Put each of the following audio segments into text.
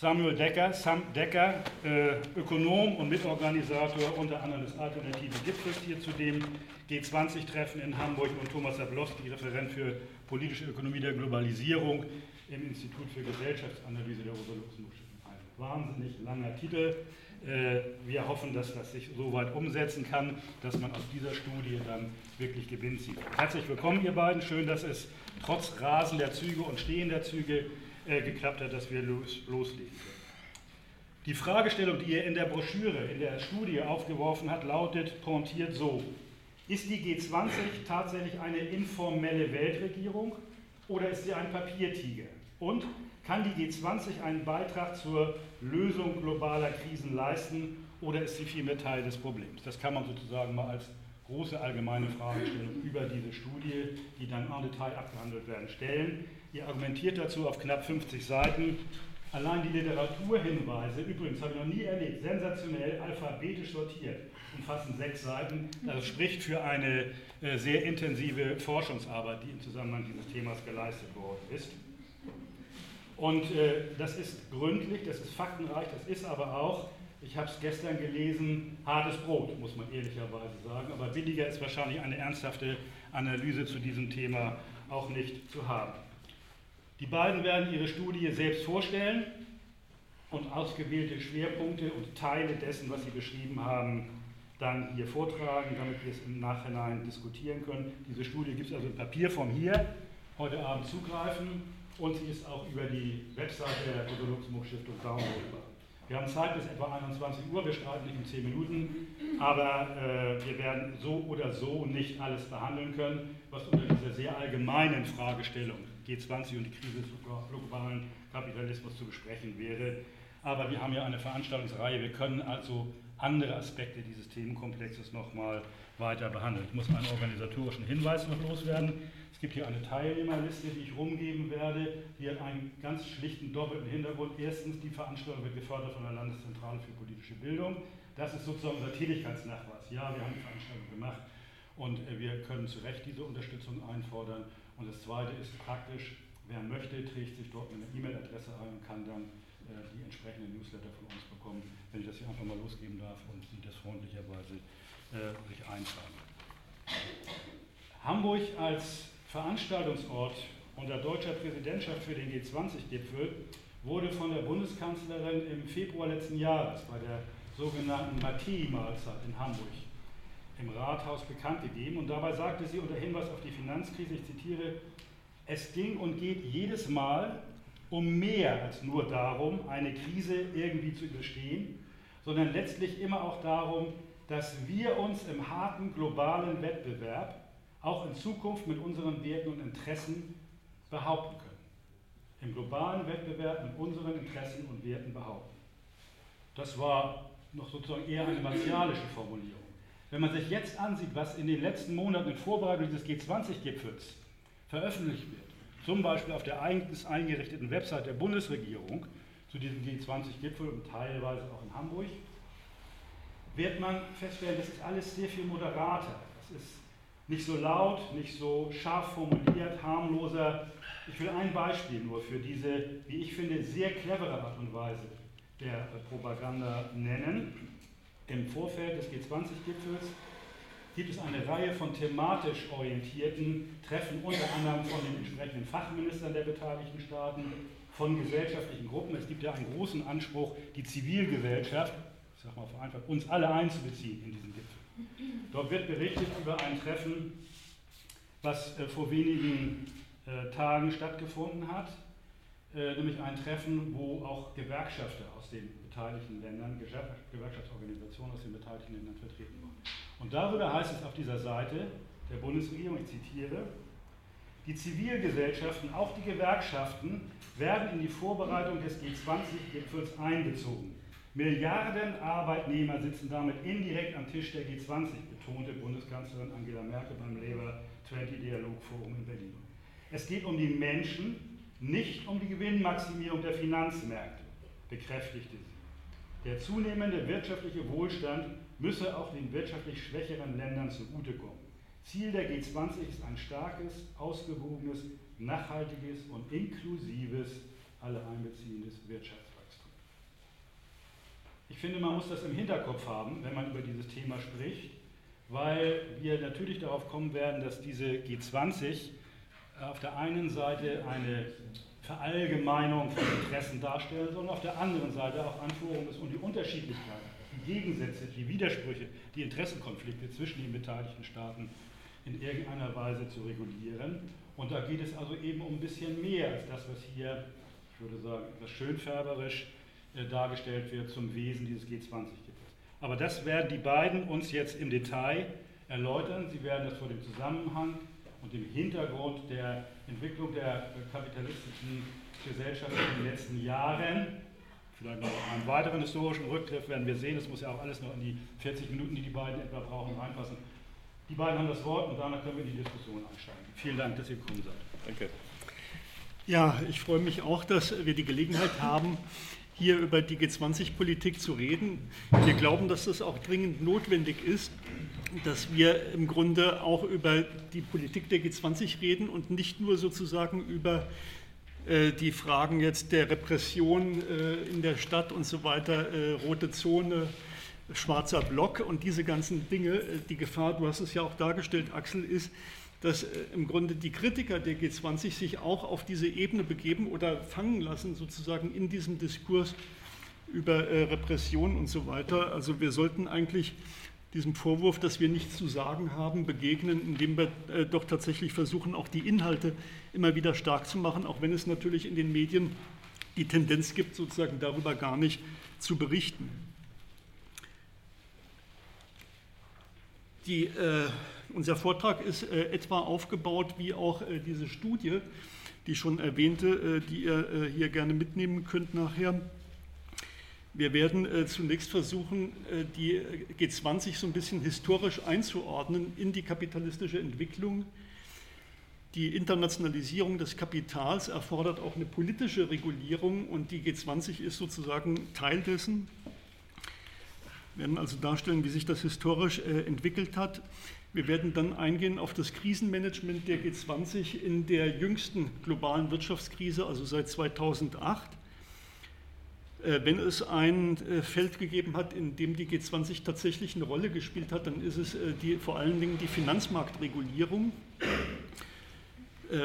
Samuel Decker, Sam Decker, äh, Ökonom und Mitorganisator unter anderem des Alternative Gipfels hier zu dem G20-Treffen in Hamburg und Thomas Zablowski, Referent für politische Ökonomie der Globalisierung im Institut für Gesellschaftsanalyse der Rosa-Luxemburg. Ein wahnsinnig langer Titel. Äh, wir hoffen, dass das sich so weit umsetzen kann, dass man aus dieser Studie dann wirklich Gewinn zieht. Herzlich willkommen, ihr beiden. Schön, dass es trotz rasender Züge und stehender Züge äh, geklappt hat, dass wir los, loslegen können. Die Fragestellung, die er in der Broschüre, in der Studie aufgeworfen hat, lautet pointiert so. Ist die G20 tatsächlich eine informelle Weltregierung oder ist sie ein Papiertiger? Und kann die G20 einen Beitrag zur Lösung globaler Krisen leisten oder ist sie vielmehr Teil des Problems? Das kann man sozusagen mal als große allgemeine Fragestellung über diese Studie, die dann en Detail abgehandelt werden, stellen. Ihr argumentiert dazu auf knapp 50 Seiten. Allein die Literaturhinweise, übrigens habe ich noch nie erlebt, sensationell alphabetisch sortiert, umfassen sechs Seiten. Das spricht für eine äh, sehr intensive Forschungsarbeit, die im Zusammenhang dieses Themas geleistet worden ist. Und äh, das ist gründlich, das ist faktenreich, das ist aber auch, ich habe es gestern gelesen, hartes Brot, muss man ehrlicherweise sagen. Aber billiger ist wahrscheinlich eine ernsthafte Analyse zu diesem Thema auch nicht zu haben. Die beiden werden ihre Studie selbst vorstellen und ausgewählte Schwerpunkte und Teile dessen, was sie beschrieben haben, dann hier vortragen, damit wir es im Nachhinein diskutieren können. Diese Studie gibt es also in Papierform hier, heute Abend zugreifen und sie ist auch über die Webseite der Otto-Luxemburg-Stiftung downloadbar. Wir haben Zeit bis etwa 21 Uhr, wir streiten nicht in 10 Minuten, aber äh, wir werden so oder so nicht alles behandeln können, was unter dieser sehr allgemeinen Fragestellung G20 und die Krise des globalen Kapitalismus zu besprechen wäre. Aber wir haben ja eine Veranstaltungsreihe, wir können also andere Aspekte dieses Themenkomplexes nochmal weiter behandeln. Ich muss einen organisatorischen Hinweis noch loswerden. Es gibt hier eine Teilnehmerliste, die ich rumgeben werde. Die hat einen ganz schlichten doppelten Hintergrund. Erstens, die Veranstaltung wird gefördert von der Landeszentrale für politische Bildung. Das ist sozusagen unser Tätigkeitsnachweis. Ja, wir haben die Veranstaltung gemacht und äh, wir können zu Recht diese Unterstützung einfordern. Und das Zweite ist praktisch, wer möchte, trägt sich dort eine E-Mail-Adresse ein und kann dann äh, die entsprechenden Newsletter von uns bekommen, wenn ich das hier einfach mal losgeben darf und Sie das freundlicherweise äh, sich eintragen. Hamburg als Veranstaltungsort unter deutscher Präsidentschaft für den G20-Gipfel wurde von der Bundeskanzlerin im Februar letzten Jahres bei der sogenannten Mattei-Mahlzeit in Hamburg im Rathaus bekannt gegeben. Und dabei sagte sie unter Hinweis auf die Finanzkrise, ich zitiere, es ging und geht jedes Mal um mehr als nur darum, eine Krise irgendwie zu überstehen, sondern letztlich immer auch darum, dass wir uns im harten globalen Wettbewerb auch in Zukunft mit unseren Werten und Interessen behaupten können. Im globalen Wettbewerb mit unseren Interessen und Werten behaupten. Das war noch sozusagen eher eine martialische Formulierung. Wenn man sich jetzt ansieht, was in den letzten Monaten in Vorbereitung dieses G20-Gipfels veröffentlicht wird, zum Beispiel auf der eigens eingerichteten Website der Bundesregierung zu diesem G20-Gipfel und teilweise auch in Hamburg, wird man feststellen, das ist alles sehr viel moderater. Das ist nicht so laut, nicht so scharf formuliert, harmloser. Ich will ein Beispiel nur für diese, wie ich finde, sehr clevere Art und Weise der Propaganda nennen. Im Vorfeld des G20-Gipfels gibt es eine Reihe von thematisch orientierten Treffen, unter anderem von den entsprechenden Fachministern der beteiligten Staaten, von gesellschaftlichen Gruppen. Es gibt ja einen großen Anspruch, die Zivilgesellschaft, ich sage mal vereinfacht, uns alle einzubeziehen in diesen Gipfel. Dort wird berichtet über ein Treffen, was äh, vor wenigen äh, Tagen stattgefunden hat, äh, nämlich ein Treffen, wo auch Gewerkschafter aus den beteiligten Ländern, Gewerkschaftsorganisationen aus den beteiligten Ländern vertreten waren. Und darüber heißt es auf dieser Seite der Bundesregierung, ich zitiere, die Zivilgesellschaften, auch die Gewerkschaften, werden in die Vorbereitung des G20-Gipfels einbezogen. Milliarden Arbeitnehmer sitzen damit indirekt am Tisch der G20, betonte Bundeskanzlerin Angela Merkel beim Labour 20 Dialogforum in Berlin. Es geht um die Menschen, nicht um die Gewinnmaximierung der Finanzmärkte, bekräftigte sie. Der zunehmende wirtschaftliche Wohlstand müsse auch den wirtschaftlich schwächeren Ländern zugutekommen. Ziel der G20 ist ein starkes, ausgewogenes, nachhaltiges und inklusives, alle einbeziehendes Wirtschaftswachstum. Ich finde, man muss das im Hinterkopf haben, wenn man über dieses Thema spricht, weil wir natürlich darauf kommen werden, dass diese G20 auf der einen Seite eine Verallgemeinung von Interessen darstellen soll, auf der anderen Seite auch Anführung ist, um die Unterschiedlichkeit, die Gegensätze, die Widersprüche, die Interessenkonflikte zwischen den beteiligten Staaten in irgendeiner Weise zu regulieren. Und da geht es also eben um ein bisschen mehr als das, was hier, ich würde sagen, etwas schönfärberisch äh, dargestellt wird zum Wesen dieses G20-Gipfels. Aber das werden die beiden uns jetzt im Detail erläutern. Sie werden das vor dem Zusammenhang und dem Hintergrund der Entwicklung der kapitalistischen Gesellschaft in den letzten Jahren, vielleicht noch einen weiteren historischen Rückgriff werden wir sehen, es muss ja auch alles noch in die 40 Minuten, die die beiden etwa brauchen, reinpassen. Die beiden haben das Wort und danach können wir in die Diskussion einsteigen. Vielen Dank, dass ihr gekommen seid. Danke. Ja, ich freue mich auch, dass wir die Gelegenheit haben, hier über die G20-Politik zu reden. Wir glauben, dass das auch dringend notwendig ist, dass wir im Grunde auch über die Politik der G20 reden und nicht nur sozusagen über äh, die Fragen jetzt der Repression äh, in der Stadt und so weiter, äh, rote Zone, schwarzer Block und diese ganzen Dinge. Die Gefahr, du hast es ja auch dargestellt, Axel, ist, dass im Grunde die Kritiker der G20 sich auch auf diese Ebene begeben oder fangen lassen, sozusagen in diesem Diskurs über Repression und so weiter. Also wir sollten eigentlich diesem Vorwurf, dass wir nichts zu sagen haben, begegnen, indem wir äh, doch tatsächlich versuchen, auch die Inhalte immer wieder stark zu machen, auch wenn es natürlich in den Medien die Tendenz gibt, sozusagen darüber gar nicht zu berichten. Die, äh, unser Vortrag ist äh, etwa aufgebaut wie auch äh, diese Studie, die schon erwähnte, äh, die ihr äh, hier gerne mitnehmen könnt nachher. Wir werden äh, zunächst versuchen, äh, die G20 so ein bisschen historisch einzuordnen in die kapitalistische Entwicklung. Die Internationalisierung des Kapitals erfordert auch eine politische Regulierung und die G20 ist sozusagen Teil dessen. Wir werden also darstellen, wie sich das historisch äh, entwickelt hat. Wir werden dann eingehen auf das Krisenmanagement der G20 in der jüngsten globalen Wirtschaftskrise, also seit 2008. Äh, wenn es ein äh, Feld gegeben hat, in dem die G20 tatsächlich eine Rolle gespielt hat, dann ist es äh, die, vor allen Dingen die Finanzmarktregulierung.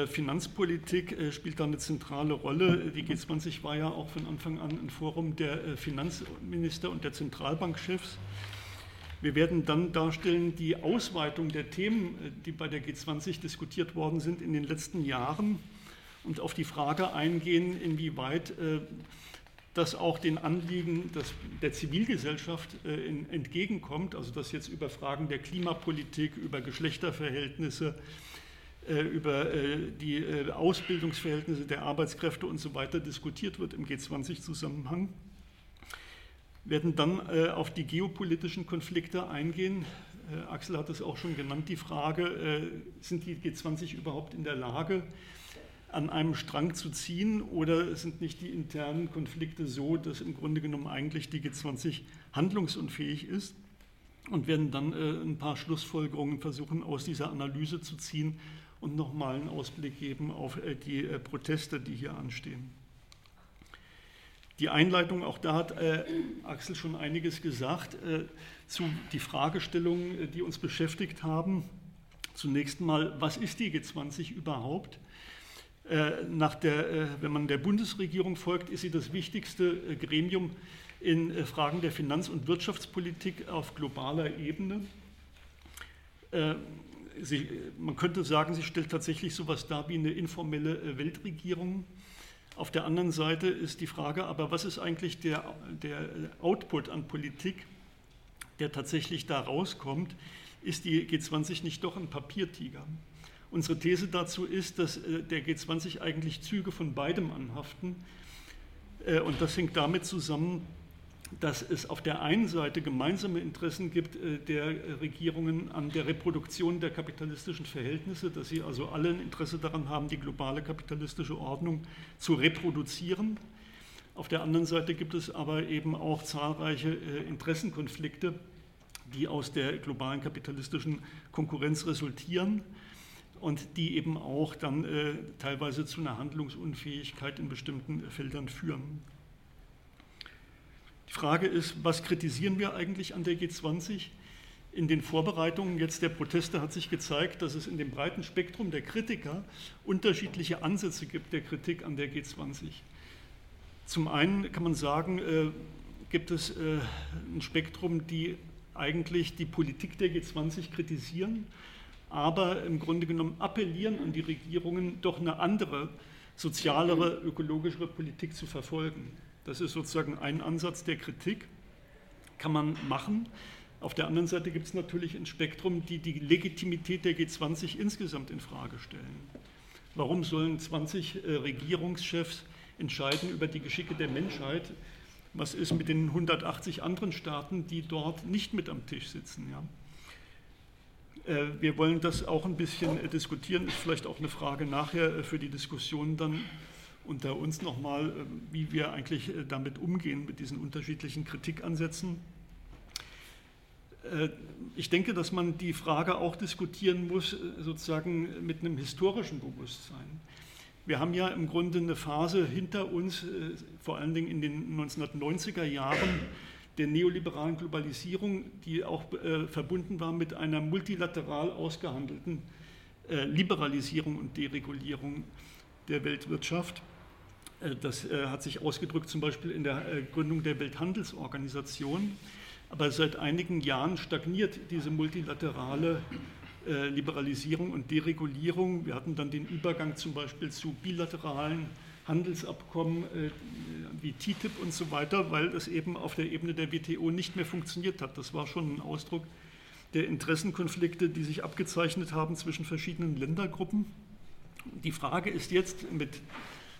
Finanzpolitik spielt da eine zentrale Rolle. Die G20 war ja auch von Anfang an ein Forum der Finanzminister und der Zentralbankchefs. Wir werden dann darstellen die Ausweitung der Themen, die bei der G20 diskutiert worden sind in den letzten Jahren und auf die Frage eingehen, inwieweit das auch den Anliegen des, der Zivilgesellschaft äh, in, entgegenkommt, also dass jetzt über Fragen der Klimapolitik, über Geschlechterverhältnisse, äh, über äh, die äh, Ausbildungsverhältnisse der Arbeitskräfte und so weiter diskutiert wird im G20-Zusammenhang. Werden dann äh, auf die geopolitischen Konflikte eingehen. Äh, Axel hat es auch schon genannt, die Frage, sind die G20 überhaupt in der Lage, an einem Strang zu ziehen oder sind nicht die internen Konflikte so, dass im Grunde genommen eigentlich die G20 handlungsunfähig ist und werden dann äh, ein paar Schlussfolgerungen versuchen aus dieser Analyse zu ziehen und nochmal einen Ausblick geben auf äh, die äh, Proteste, die hier anstehen. Die Einleitung, auch da hat äh, Axel schon einiges gesagt, äh, zu die Fragestellungen, äh, die uns beschäftigt haben. Zunächst mal, was ist die G20 überhaupt? Äh, nach der, äh, wenn man der Bundesregierung folgt, ist sie das wichtigste äh, Gremium in Fragen der Finanz- und Wirtschaftspolitik auf globaler Ebene. Sie, man könnte sagen, sie stellt tatsächlich so etwas dar wie eine informelle Weltregierung. Auf der anderen Seite ist die Frage, aber was ist eigentlich der, der Output an Politik, der tatsächlich da rauskommt? Ist die G20 nicht doch ein Papiertiger? Unsere These dazu ist, dass äh, der G20 eigentlich Züge von beidem anhaften. Äh, und das hängt damit zusammen, dass es auf der einen Seite gemeinsame Interessen gibt äh, der Regierungen an der Reproduktion der kapitalistischen Verhältnisse, dass sie also alle ein Interesse daran haben, die globale kapitalistische Ordnung zu reproduzieren. Auf der anderen Seite gibt es aber eben auch zahlreiche Interessenkonflikte, die aus der globalen kapitalistischen Konkurrenz resultieren und die eben auch dann äh, teilweise zu einer Handlungsunfähigkeit in bestimmten Feldern führen. Die Frage ist, was kritisieren wir eigentlich an der G20? In den Vorbereitungen jetzt der Proteste hat sich gezeigt, dass es in dem breiten Spektrum der Kritiker unterschiedliche Ansätze gibt der Kritik an der G20. Zum einen kann man sagen, äh, gibt es äh, ein Spektrum, die eigentlich die Politik der G20 kritisieren, aber im Grunde genommen appellieren an die Regierungen, doch eine andere, sozialere, ökologischere Politik zu verfolgen. Das ist sozusagen ein Ansatz der Kritik, kann man machen. Auf der anderen Seite gibt es natürlich ein Spektrum, die die Legitimität der G20 insgesamt in Frage stellen. Warum sollen 20 äh, Regierungschefs entscheiden über die Geschicke der Menschheit? Was ist mit den 180 anderen Staaten, die dort nicht mit am Tisch sitzen? Ja? Äh, wir wollen das auch ein bisschen äh, diskutieren, ist vielleicht auch eine Frage nachher für die Diskussion dann unter uns nochmal, wie wir eigentlich damit umgehen mit diesen unterschiedlichen Kritikansätzen. Äh, ich denke, dass man die Frage auch diskutieren muss, äh, sozusagen mit einem historischen Bewusstsein. Wir haben ja im Grunde eine Phase hinter uns, äh, vor allen Dingen in den 1990er Jahren der neoliberalen Globalisierung, die auch verbunden war mit einer multilateral ausgehandelten Liberalisierung und Deregulierung der Weltwirtschaft. Das hat sich ausgedrückt zum Beispiel in der Gründung der Welthandelsorganisation aber seit einigen Jahren stagniert diese multilaterale äh, Liberalisierung und Deregulierung. Wir hatten dann den Übergang zum Beispiel zu bilateralen Handelsabkommen äh, wie TTIP und so weiter, weil es eben auf der Ebene der WTO nicht mehr funktioniert hat. Das war schon ein Ausdruck der Interessenkonflikte, die sich abgezeichnet haben zwischen verschiedenen Ländergruppen. Die Frage ist jetzt mit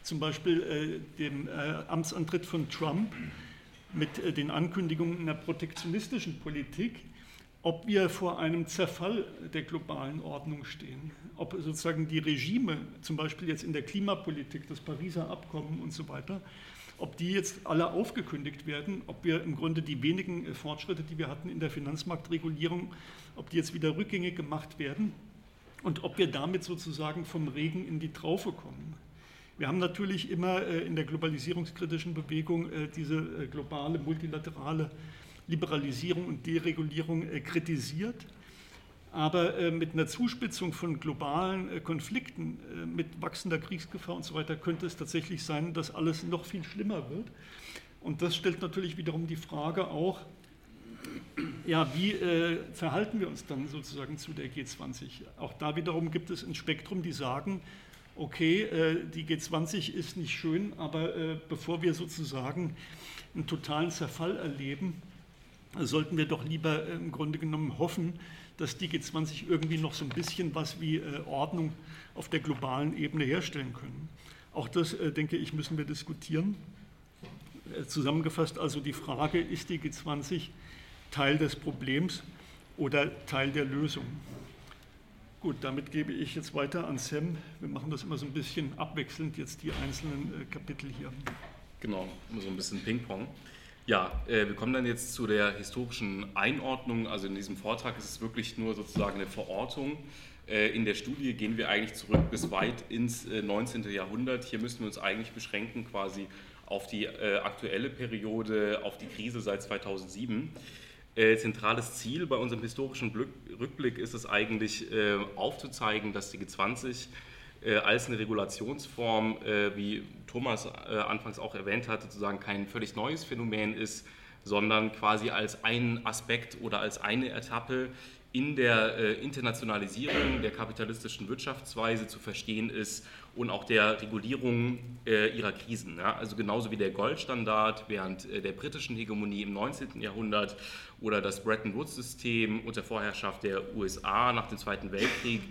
zum Beispiel äh, dem Amtsantritt von Trump, mit äh, den Ankündigungen einer protektionistischen Politik, ob wir vor einem Zerfall der globalen Ordnung stehen, ob sozusagen die Regime, zum Beispiel jetzt in der Klimapolitik, das Pariser Abkommen und so weiter, ob die jetzt alle aufgekündigt werden, ob wir im Grunde die wenigen äh, Fortschritte, die wir hatten in der Finanzmarktregulierung, ob die jetzt wieder rückgängig gemacht werden und ob wir damit sozusagen vom Regen in die Traufe kommen. Wir haben natürlich immer äh, in der globalisierungskritischen Bewegung äh, diese globale, multilaterale Liberalisierung und Deregulierung kritisiert. Aber mit einer Zuspitzung von globalen Konflikten, mit wachsender Kriegsgefahr und so weiter, könnte es tatsächlich sein, dass alles noch viel schlimmer wird. Und das stellt natürlich wiederum die Frage auch, ja, wie äh, verhalten wir uns dann sozusagen zu der G20? Auch da wiederum gibt es ein Spektrum, die sagen, okay, äh, die G20 ist nicht schön, aber äh, bevor wir sozusagen einen totalen Zerfall erleben, sollten wir doch lieber äh, im Grunde genommen hoffen, dass die G20 irgendwie noch so ein bisschen was wie Ordnung auf der globalen Ebene herstellen können. Auch das, denke ich, müssen wir diskutieren. Zusammengefasst also die Frage, ist die G20 Teil des Problems oder Teil der Lösung? Gut, damit gebe ich jetzt weiter an Sam. Wir machen das immer so ein bisschen abwechselnd, jetzt die einzelnen äh, Kapitel hier. Genau, immer so ein bisschen Ping-Pong. Ja, äh, wir kommen dann jetzt zu der historischen Einordnung. Also in diesem Vortrag ist es wirklich nur sozusagen eine Verortung. Äh, in der Studie gehen wir eigentlich zurück bis weit ins äh, 19. Jahrhundert. Hier müssen wir uns eigentlich beschränken quasi auf die äh, aktuelle Periode, auf die Krise seit 2007. Äh, zentrales Ziel bei unserem historischen Rückblick ist es eigentlich äh, aufzuzeigen, dass die G20 äh, als eine Regulationsform, wie Thomas anfangs auch erwähnt hatte, sozusagen kein völlig neues Phänomen ist, sondern quasi als ein Aspekt oder als eine Etappe in der Internationalisierung der kapitalistischen Wirtschaftsweise zu verstehen ist und auch der Regulierung ihrer Krisen. Also genauso wie der Goldstandard während der britischen Hegemonie im 19. Jahrhundert oder das Bretton Woods-System unter Vorherrschaft der USA nach dem Zweiten Weltkrieg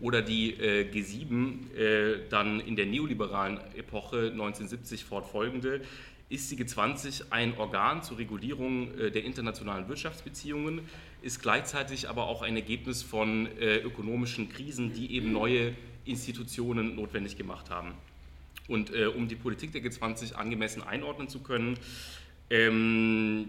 oder die äh, G7 äh, dann in der neoliberalen Epoche 1970 fortfolgende, ist die G20 ein Organ zur Regulierung äh, der internationalen Wirtschaftsbeziehungen, ist gleichzeitig aber auch ein Ergebnis von äh, ökonomischen Krisen, die eben neue Institutionen notwendig gemacht haben. Und äh, um die Politik der G20 angemessen einordnen zu können, ähm,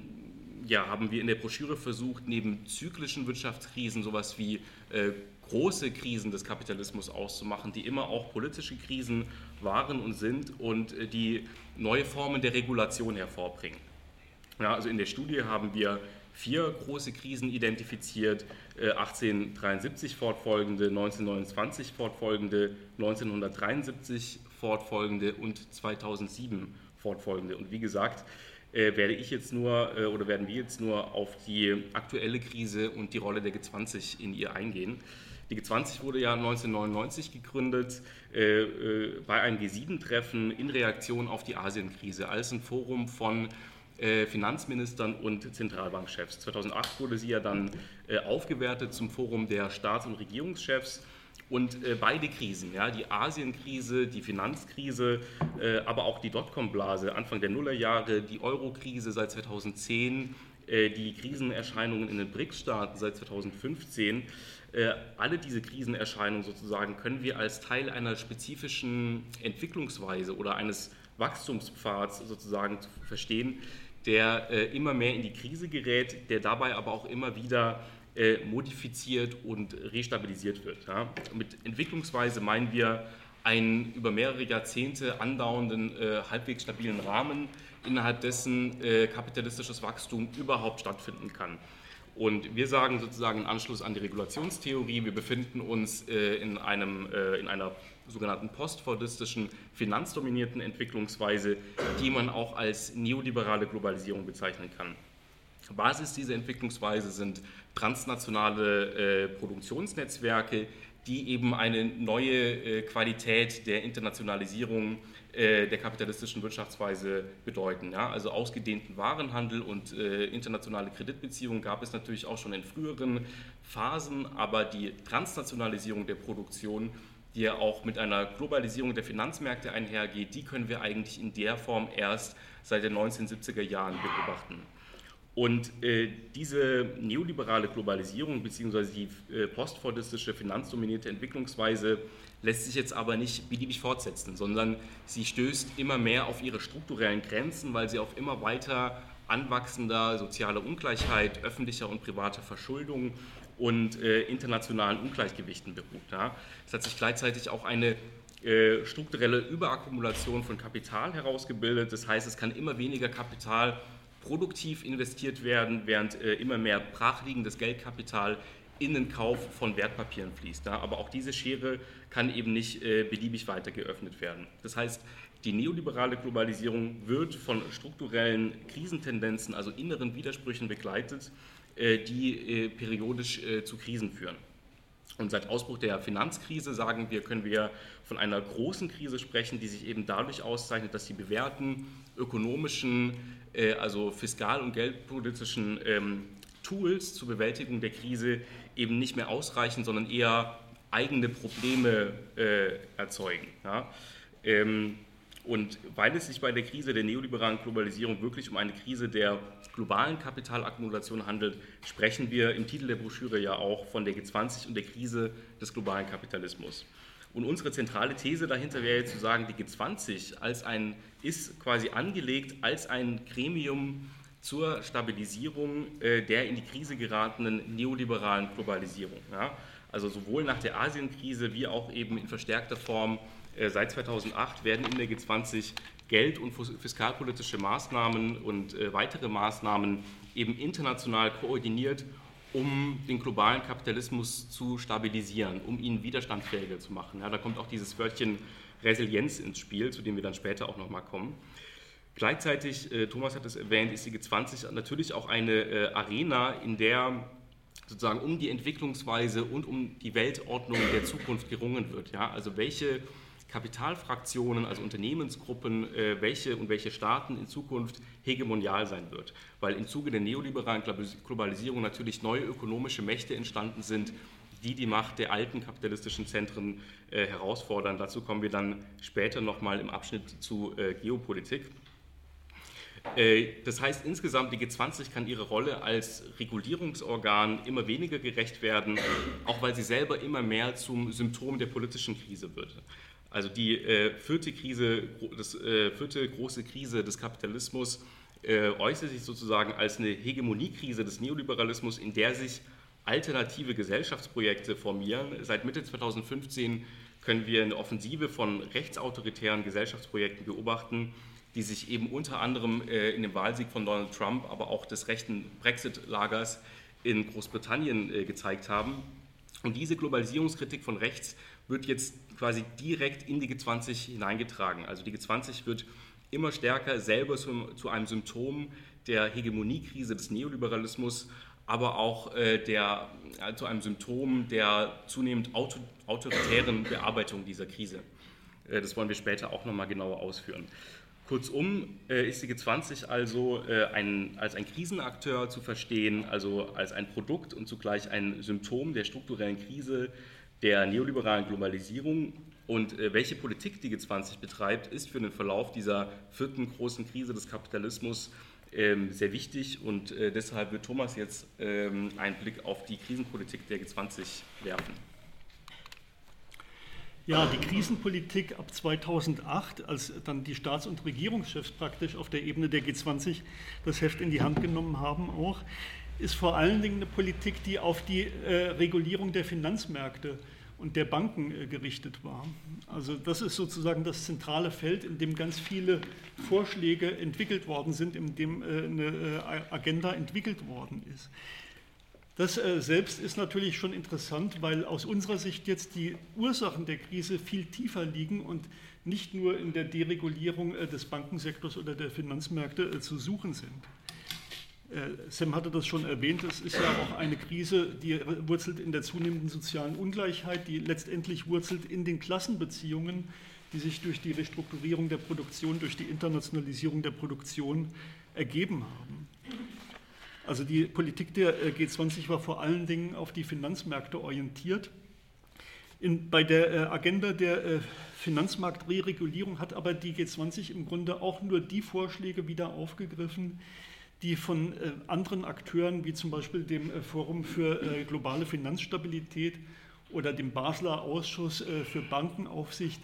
ja, haben wir in der Broschüre versucht, neben zyklischen Wirtschaftskrisen sowas wie äh, große Krisen des Kapitalismus auszumachen, die immer auch politische Krisen waren und sind und äh, die neue Formen der Regulation hervorbringen. Ja, also in der Studie haben wir vier große Krisen identifiziert, 1873 äh, fortfolgende, 1929 fortfolgende, 1973 fortfolgende und 2007 fortfolgende. Und wie gesagt, äh, werde ich jetzt nur oder werden wir jetzt nur auf die aktuelle Krise und die Rolle der G20 in ihr eingehen. Die G20 wurde ja 1999 gegründet äh, äh, bei einem G7-Treffen in Reaktion auf die Asienkrise als ein Forum von äh, Finanzministern und Zentralbankchefs. 2008 wurde sie ja dann äh, aufgewertet zum Forum der Staats- und Regierungschefs. Und äh, beide Krisen, ja, die Asienkrise, die Finanzkrise, aber auch die Dotcom-Blase Anfang der Nullerjahre, die Euro-Krise seit 2010, äh, die Krisenerscheinungen in den BRICS-Staaten seit 2015, äh, alle diese Krisenerscheinungen sozusagen können wir als Teil einer spezifischen Entwicklungsweise oder eines Wachstumspfads sozusagen verstehen, der äh, immer mehr in die Krise gerät, der dabei aber auch immer wieder äh, modifiziert und restabilisiert wird. Mit Entwicklungsweise meinen wir einen über mehrere Jahrzehnte andauernden, äh, halbwegs stabilen Rahmen, innerhalb dessen äh, kapitalistisches Wachstum überhaupt stattfinden kann. Und wir sagen sozusagen im Anschluss an die Regulationstheorie, wir befinden uns äh, in, einem, äh, in einer sogenannten postfordistischen, finanzdominierten Entwicklungsweise, die man auch als neoliberale Globalisierung bezeichnen kann. Basis dieser Entwicklungsweise sind transnationale äh, Produktionsnetzwerke, die eben eine neue äh, Qualität der Internationalisierung äh, der kapitalistischen Wirtschaftsweise bedeuten. Ja? Also ausgedehnten Warenhandel und äh, internationale Kreditbeziehungen gab es natürlich auch schon in früheren Phasen, aber die Transnationalisierung der Produktion die ja auch mit einer Globalisierung der Finanzmärkte einhergeht, die können wir eigentlich in der Form erst seit den 1970er Jahren beobachten. Und äh, diese neoliberale Globalisierung bzw. die äh, postfordistische finanzdominierte Entwicklungsweise lässt sich jetzt aber nicht beliebig fortsetzen, sondern sie stößt immer mehr auf ihre strukturellen Grenzen, weil sie auf immer weiter anwachsender sozialer Ungleichheit, öffentlicher und privater Verschuldung und äh, internationalen Ungleichgewichten beruht. Ja. Es hat sich gleichzeitig auch eine äh, strukturelle Überakkumulation von Kapital herausgebildet. Das heißt, es kann immer weniger Kapital produktiv investiert werden, während äh, immer mehr brachliegendes Geldkapital in den Kauf von Wertpapieren fließt. Aber auch diese Schere kann eben nicht äh, beliebig weiter geöffnet werden. Das heißt, die neoliberale Globalisierung wird von strukturellen Krisentendenzen, also inneren Widersprüchen begleitet, äh, die äh, periodisch zu Krisen führen. Und seit Ausbruch der Finanzkrise sagen wir, können wir von einer großen Krise sprechen, die sich eben dadurch auszeichnet, dass die bewährten ökonomischen, also fiskal- und geldpolitischen ähm, Tools zur Bewältigung der Krise eben nicht mehr ausreichen, sondern eher eigene Probleme äh, erzeugen. Ja? Ähm, und weil es sich bei der Krise der neoliberalen Globalisierung wirklich um eine Krise der globalen Kapitalakkumulation handelt, sprechen wir im Titel der Broschüre ja auch von der G20 und der Krise des globalen Kapitalismus. Und unsere zentrale These dahinter wäre jetzt zu sagen, die G20 als ein, ist quasi angelegt als ein Gremium zur Stabilisierung äh, der in die Krise geratenen neoliberalen Globalisierung. Ja? Also sowohl nach der Asienkrise wie auch eben in verstärkter Form äh, seit 2008 werden in der G20 Geld- und fiskalpolitische Maßnahmen und äh, weitere Maßnahmen eben international koordiniert, um den globalen Kapitalismus zu stabilisieren, um ihn widerstandsfähiger zu machen. Ja, da kommt auch dieses Wörtchen Resilienz ins Spiel, zu dem wir dann später auch nochmal kommen. Gleichzeitig, äh, Thomas hat es erwähnt, ist die G20 natürlich auch eine Arena, in der sozusagen um die Entwicklungsweise und um die Weltordnung der Zukunft gerungen wird. Ja? Also welche Kapitalfraktionen, also Unternehmensgruppen, äh, welche und welche Staaten in Zukunft hegemonial sein wird. Weil im Zuge der neoliberalen Globalisierung natürlich neue ökonomische Mächte entstanden sind, die die Macht der alten kapitalistischen Zentren äh, herausfordern. Dazu kommen wir dann später nochmal im Abschnitt zu äh, Geopolitik. Äh, das heißt, insgesamt die G20 kann ihre Rolle als Regulierungsorgan immer weniger gerecht werden, auch weil sie selber immer mehr zum Symptom der politischen Krise wird. Also die äh, vierte, Krise, das, äh, vierte große Krise des Kapitalismus äußert sich sozusagen als eine Hegemoniekrise des Neoliberalismus, in der sich alternative Gesellschaftsprojekte formieren. Seit Mitte 2015 können wir eine Offensive von rechtsautoritären Gesellschaftsprojekten beobachten, die sich eben unter anderem äh, in dem Wahlsieg von Donald Trump, aber auch des rechten Brexit-Lagers in Großbritannien äh, gezeigt haben. Und diese Globalisierungskritik von rechts wird jetzt quasi direkt in die G20 hineingetragen. Also die G20 wird immer stärker selber zu, zu einem Symptom der Hegemoniekrise des Neoliberalismus, aber auch äh, der, äh, zu einem Symptom der zunehmend auto, autoritären Bearbeitung dieser Krise. Äh, das wollen wir später auch nochmal genauer ausführen. Kurzum äh, ist die G20 also äh, ein, als ein Krisenakteur zu verstehen, also als ein Produkt und zugleich ein Symptom der strukturellen Krise der neoliberalen Globalisierung. Und äh, welche Politik die G20 betreibt, ist für den Verlauf dieser vierten großen Krise des Kapitalismus ähm, sehr wichtig. Und äh, deshalb wird Thomas jetzt ähm, einen Blick auf die Krisenpolitik der G20 werfen. Ja, die Krisenpolitik ab 2008, als dann die Staats- und Regierungschefs praktisch auf der Ebene der G20 das Heft in die Hand genommen haben, auch, ist vor allen Dingen eine Politik, die auf die äh, Regulierung der Finanzmärkte und der Banken äh, gerichtet war. Also das ist sozusagen das zentrale Feld, in dem ganz viele Vorschläge entwickelt worden sind, in dem äh, eine äh, Agenda entwickelt worden ist. Das äh, selbst ist natürlich schon interessant, weil aus unserer Sicht jetzt die Ursachen der Krise viel tiefer liegen und nicht nur in der Deregulierung äh, des Bankensektors oder der Finanzmärkte äh, zu suchen sind. Sam hatte das schon erwähnt, es ist ja auch eine Krise, die wurzelt in der zunehmenden sozialen Ungleichheit, die letztendlich wurzelt in den Klassenbeziehungen, die sich durch die Restrukturierung der Produktion, durch die Internationalisierung der Produktion ergeben haben. Also die Politik der äh, G20 war vor allen Dingen auf die Finanzmärkte orientiert. In, bei der äh, Agenda der äh, Finanzmarktreregulierung hat aber die G20 im Grunde auch nur die Vorschläge wieder aufgegriffen, die von anderen Akteuren, wie zum Beispiel dem Forum für globale Finanzstabilität oder dem Basler Ausschuss für Bankenaufsicht,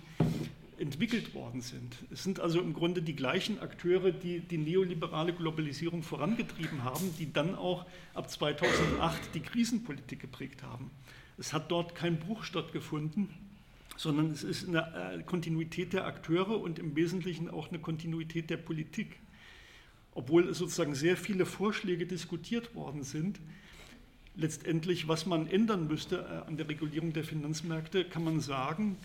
entwickelt worden sind. Es sind also im Grunde die gleichen Akteure, die die neoliberale Globalisierung vorangetrieben haben, die dann auch ab 2008 die Krisenpolitik geprägt haben. Es hat dort kein Bruch stattgefunden, sondern es ist eine äh, Kontinuität der Akteure und im Wesentlichen auch eine Kontinuität der Politik. Obwohl sozusagen sehr viele Vorschläge diskutiert worden sind, letztendlich, was man ändern müsste äh, an der Regulierung der Finanzmärkte, kann man sagen,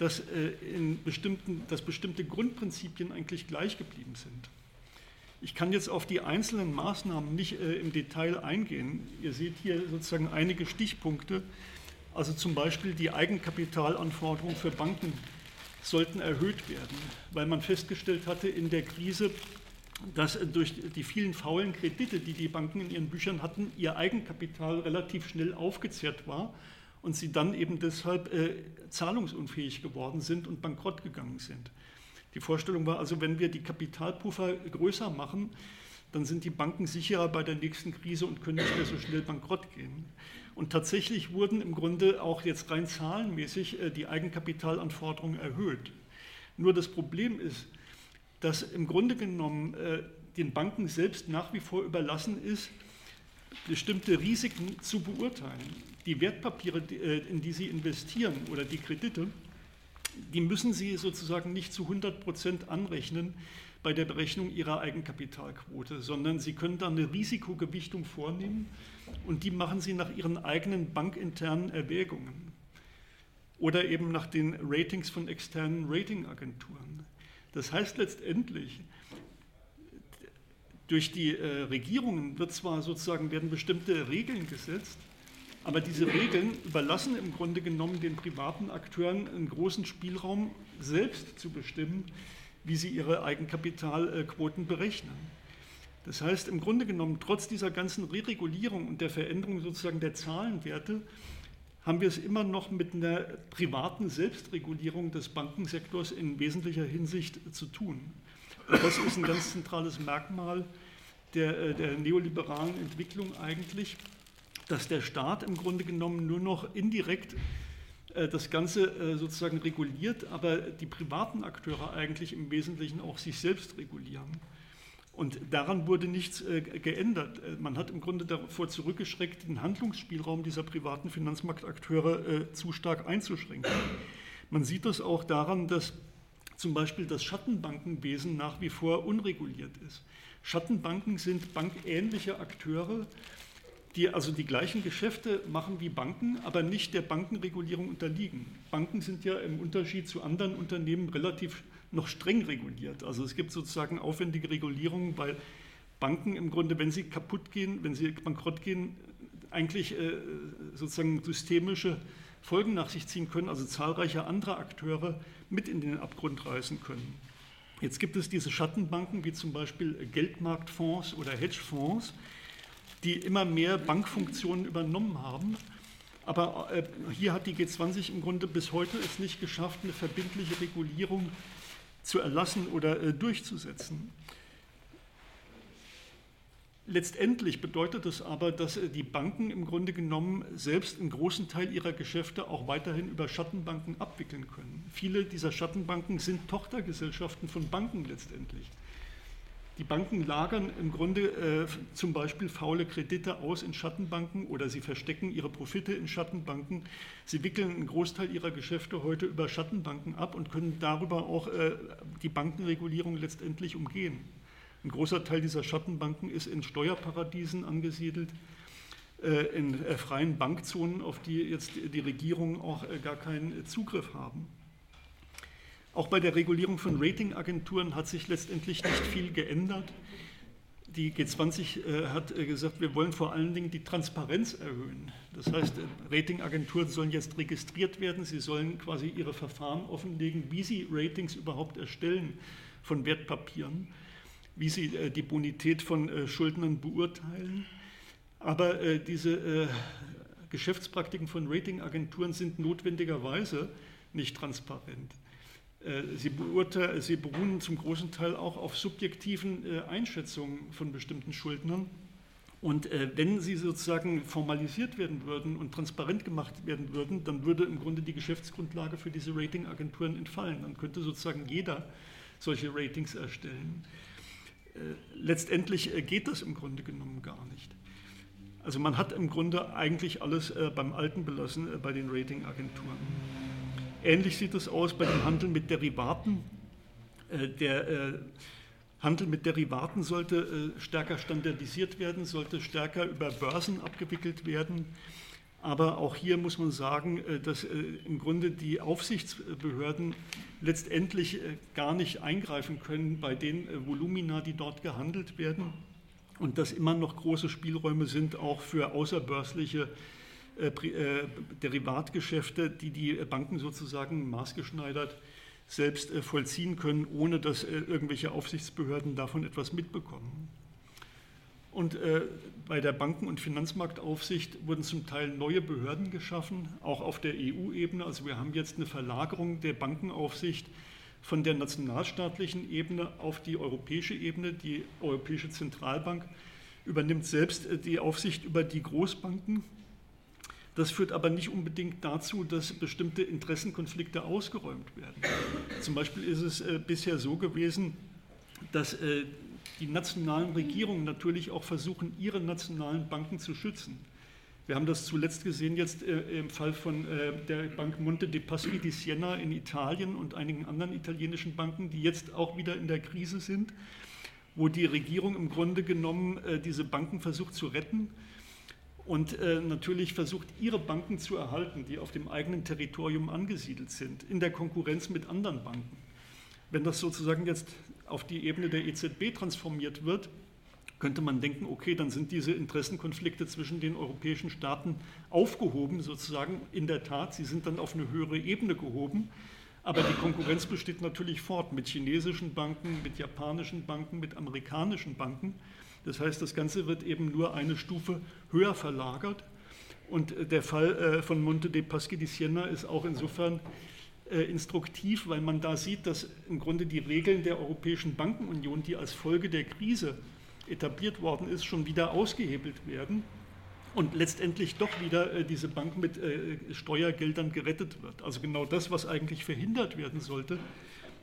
dass, äh, in bestimmten, dass bestimmte Grundprinzipien eigentlich gleich geblieben sind. Ich kann jetzt auf die einzelnen Maßnahmen nicht äh, im Detail eingehen. Ihr seht hier sozusagen einige Stichpunkte. Also zum Beispiel die Eigenkapitalanforderungen für Banken sollten erhöht werden, weil man festgestellt hatte in der Krise, dass durch die vielen faulen Kredite, die die Banken in ihren Büchern hatten, ihr Eigenkapital relativ schnell aufgezehrt war und sie dann eben deshalb äh, zahlungsunfähig geworden sind und bankrott gegangen sind. Die Vorstellung war also, wenn wir die Kapitalpuffer größer machen, dann sind die Banken sicherer bei der nächsten Krise und können nicht mehr so schnell bankrott gehen. Und tatsächlich wurden im Grunde auch jetzt rein zahlenmäßig äh, die Eigenkapitalanforderungen erhöht. Nur das Problem ist, dass im Grunde genommen äh, den Banken selbst nach wie vor überlassen ist, bestimmte Risiken zu beurteilen die Wertpapiere, äh, in die Sie investieren oder die Kredite, die müssen Sie sozusagen nicht zu 100 Prozent anrechnen bei der Berechnung Ihrer Eigenkapitalquote, sondern Sie können da eine Risikogewichtung vornehmen und die machen Sie nach Ihren eigenen bankinternen Erwägungen oder eben nach den Ratings von externen Ratingagenturen. Das heißt letztendlich, durch die äh, Regierungen wird zwar sozusagen werden bestimmte Regeln gesetzt, aber diese Regeln überlassen im Grunde genommen den privaten Akteuren einen großen Spielraum, selbst zu bestimmen, wie sie ihre Eigenkapitalquoten berechnen. Das heißt, im Grunde genommen, trotz dieser ganzen Reregulierung und der Veränderung sozusagen der Zahlenwerte, haben wir es immer noch mit einer privaten Selbstregulierung des Bankensektors in wesentlicher Hinsicht zu tun. Und das ist ein ganz zentrales Merkmal der, äh, der neoliberalen Entwicklung eigentlich dass der Staat im Grunde genommen nur noch indirekt äh, das Ganze äh, sozusagen reguliert, aber die privaten Akteure eigentlich im Wesentlichen auch sich selbst regulieren. Und daran wurde nichts geändert. Man hat im Grunde davor zurückgeschreckt, den Handlungsspielraum dieser privaten Finanzmarktakteure zu stark einzuschränken. Man sieht das auch daran, dass zum Beispiel das Schattenbankenwesen nach wie vor unreguliert ist. Schattenbanken sind bankähnliche Akteure, die also die gleichen Geschäfte machen wie Banken, aber nicht der Bankenregulierung unterliegen. Banken sind ja im Unterschied zu anderen Unternehmen relativ noch streng reguliert. Also es gibt sozusagen aufwendige Regulierungen, weil Banken im Grunde, wenn sie kaputt gehen, wenn sie bankrott gehen, eigentlich äh, sozusagen systemische Folgen nach sich ziehen können, also zahlreiche andere Akteure mit in den Abgrund reißen können. Jetzt gibt es diese Schattenbanken wie zum Beispiel Geldmarktfonds oder Hedgefonds, die immer mehr Bankfunktionen übernommen haben. Aber äh, hier hat die G20 im Grunde bis heute es nicht geschafft, eine verbindliche Regulierung zu erlassen oder äh, durchzusetzen. Letztendlich bedeutet es aber, dass äh, die Banken im Grunde genommen selbst einen großen Teil ihrer Geschäfte auch weiterhin über Schattenbanken abwickeln können. Viele dieser Schattenbanken sind Tochtergesellschaften von Banken letztendlich. Die Banken lagern im Grunde äh, zum Beispiel faule Kredite aus in Schattenbanken oder sie verstecken ihre Profite in Schattenbanken. Sie wickeln einen Großteil ihrer Geschäfte heute über Schattenbanken ab und können darüber auch äh, die Bankenregulierung letztendlich umgehen. Ein großer Teil dieser Schattenbanken ist in Steuerparadiesen angesiedelt, äh, in äh, freien Bankzonen, auf die jetzt die Regierungen auch äh, gar keinen Zugriff haben. Auch bei der Regulierung von Ratingagenturen hat sich letztendlich nicht viel geändert. Die G20 hat gesagt, wir wollen vor allen Dingen die Transparenz erhöhen. Das heißt, Ratingagenturen sollen jetzt registriert werden, sie sollen quasi ihre Verfahren offenlegen, wie sie Ratings überhaupt erstellen von Wertpapieren wie sie äh, die Bonität von äh, Schuldnern beurteilen. Aber äh, diese Geschäftspraktiken von Ratingagenturen sind notwendigerweise nicht transparent. Sie, sie, beruhen zum großen Teil auch auf subjektiven Einschätzungen von bestimmten Schuldnern. Und wenn sie sozusagen formalisiert werden würden und transparent gemacht werden würden, dann würde im Grunde die Geschäftsgrundlage für diese Ratingagenturen entfallen. Dann könnte sozusagen jeder solche Ratings erstellen. Äh, letztendlich äh, geht das im Grunde genommen gar nicht. Also man hat im Grunde eigentlich alles äh, beim Alten belassen bei den Ratingagenturen. Ähnlich sieht es aus bei dem Handel mit Derivaten. Der Handel mit Derivaten sollte stärker standardisiert werden, sollte stärker über Börsen abgewickelt werden. Aber auch hier muss man sagen, äh, dass äh, im Grunde die Aufsichtsbehörden letztendlich äh, gar nicht eingreifen können bei den Volumina, die dort gehandelt werden und dass immer noch große Spielräume sind, auch für außerbörsliche Derivatgeschäfte, die die Banken sozusagen maßgeschneidert selbst vollziehen können, ohne dass irgendwelche Aufsichtsbehörden davon etwas mitbekommen. Und äh, bei der Banken- und Finanzmarktaufsicht wurden zum Teil neue Behörden geschaffen, auch auf der EU-Ebene. Also wir haben jetzt eine Verlagerung der Bankenaufsicht von der nationalstaatlichen Ebene auf die europäische Ebene. Die Europäische Zentralbank übernimmt selbst äh, die Aufsicht über die Großbanken. Das führt aber nicht unbedingt dazu, dass bestimmte Interessenkonflikte ausgeräumt werden. Zum Beispiel ist es äh, bisher so gewesen, dass äh, die nationalen Regierungen natürlich auch versuchen, ihre nationalen Banken zu schützen. Wir haben das zuletzt gesehen jetzt äh, im Fall von äh, der Bank Monte dei Paschi di Siena in Italien und einigen anderen italienischen Banken, die jetzt auch wieder in der Krise sind, wo die Regierung im Grunde genommen äh, diese Banken versucht zu retten und äh, natürlich versucht, ihre Banken zu erhalten, die auf dem eigenen Territorium angesiedelt sind, in der Konkurrenz mit anderen Banken. Wenn das sozusagen jetzt auf die Ebene der EZB transformiert wird, könnte man denken, okay, dann sind diese Interessenkonflikte zwischen den europäischen Staaten aufgehoben, sozusagen. In der Tat, sie sind dann auf eine höhere Ebene gehoben. Aber die Konkurrenz besteht natürlich fort mit chinesischen Banken, mit japanischen Banken, mit amerikanischen Banken. Das heißt, das Ganze wird eben nur eine Stufe höher verlagert. Und der Fall äh, von Monte dei Paschi di Siena ist auch insofern instruktiv, weil man da sieht, dass im Grunde die Regeln der Europäischen Bankenunion, die als Folge der Krise etabliert worden ist, schon wieder ausgehebelt werden und letztendlich doch wieder äh, diese Bank mit äh, Steuergeldern gerettet wird. Also genau das, was eigentlich verhindert werden sollte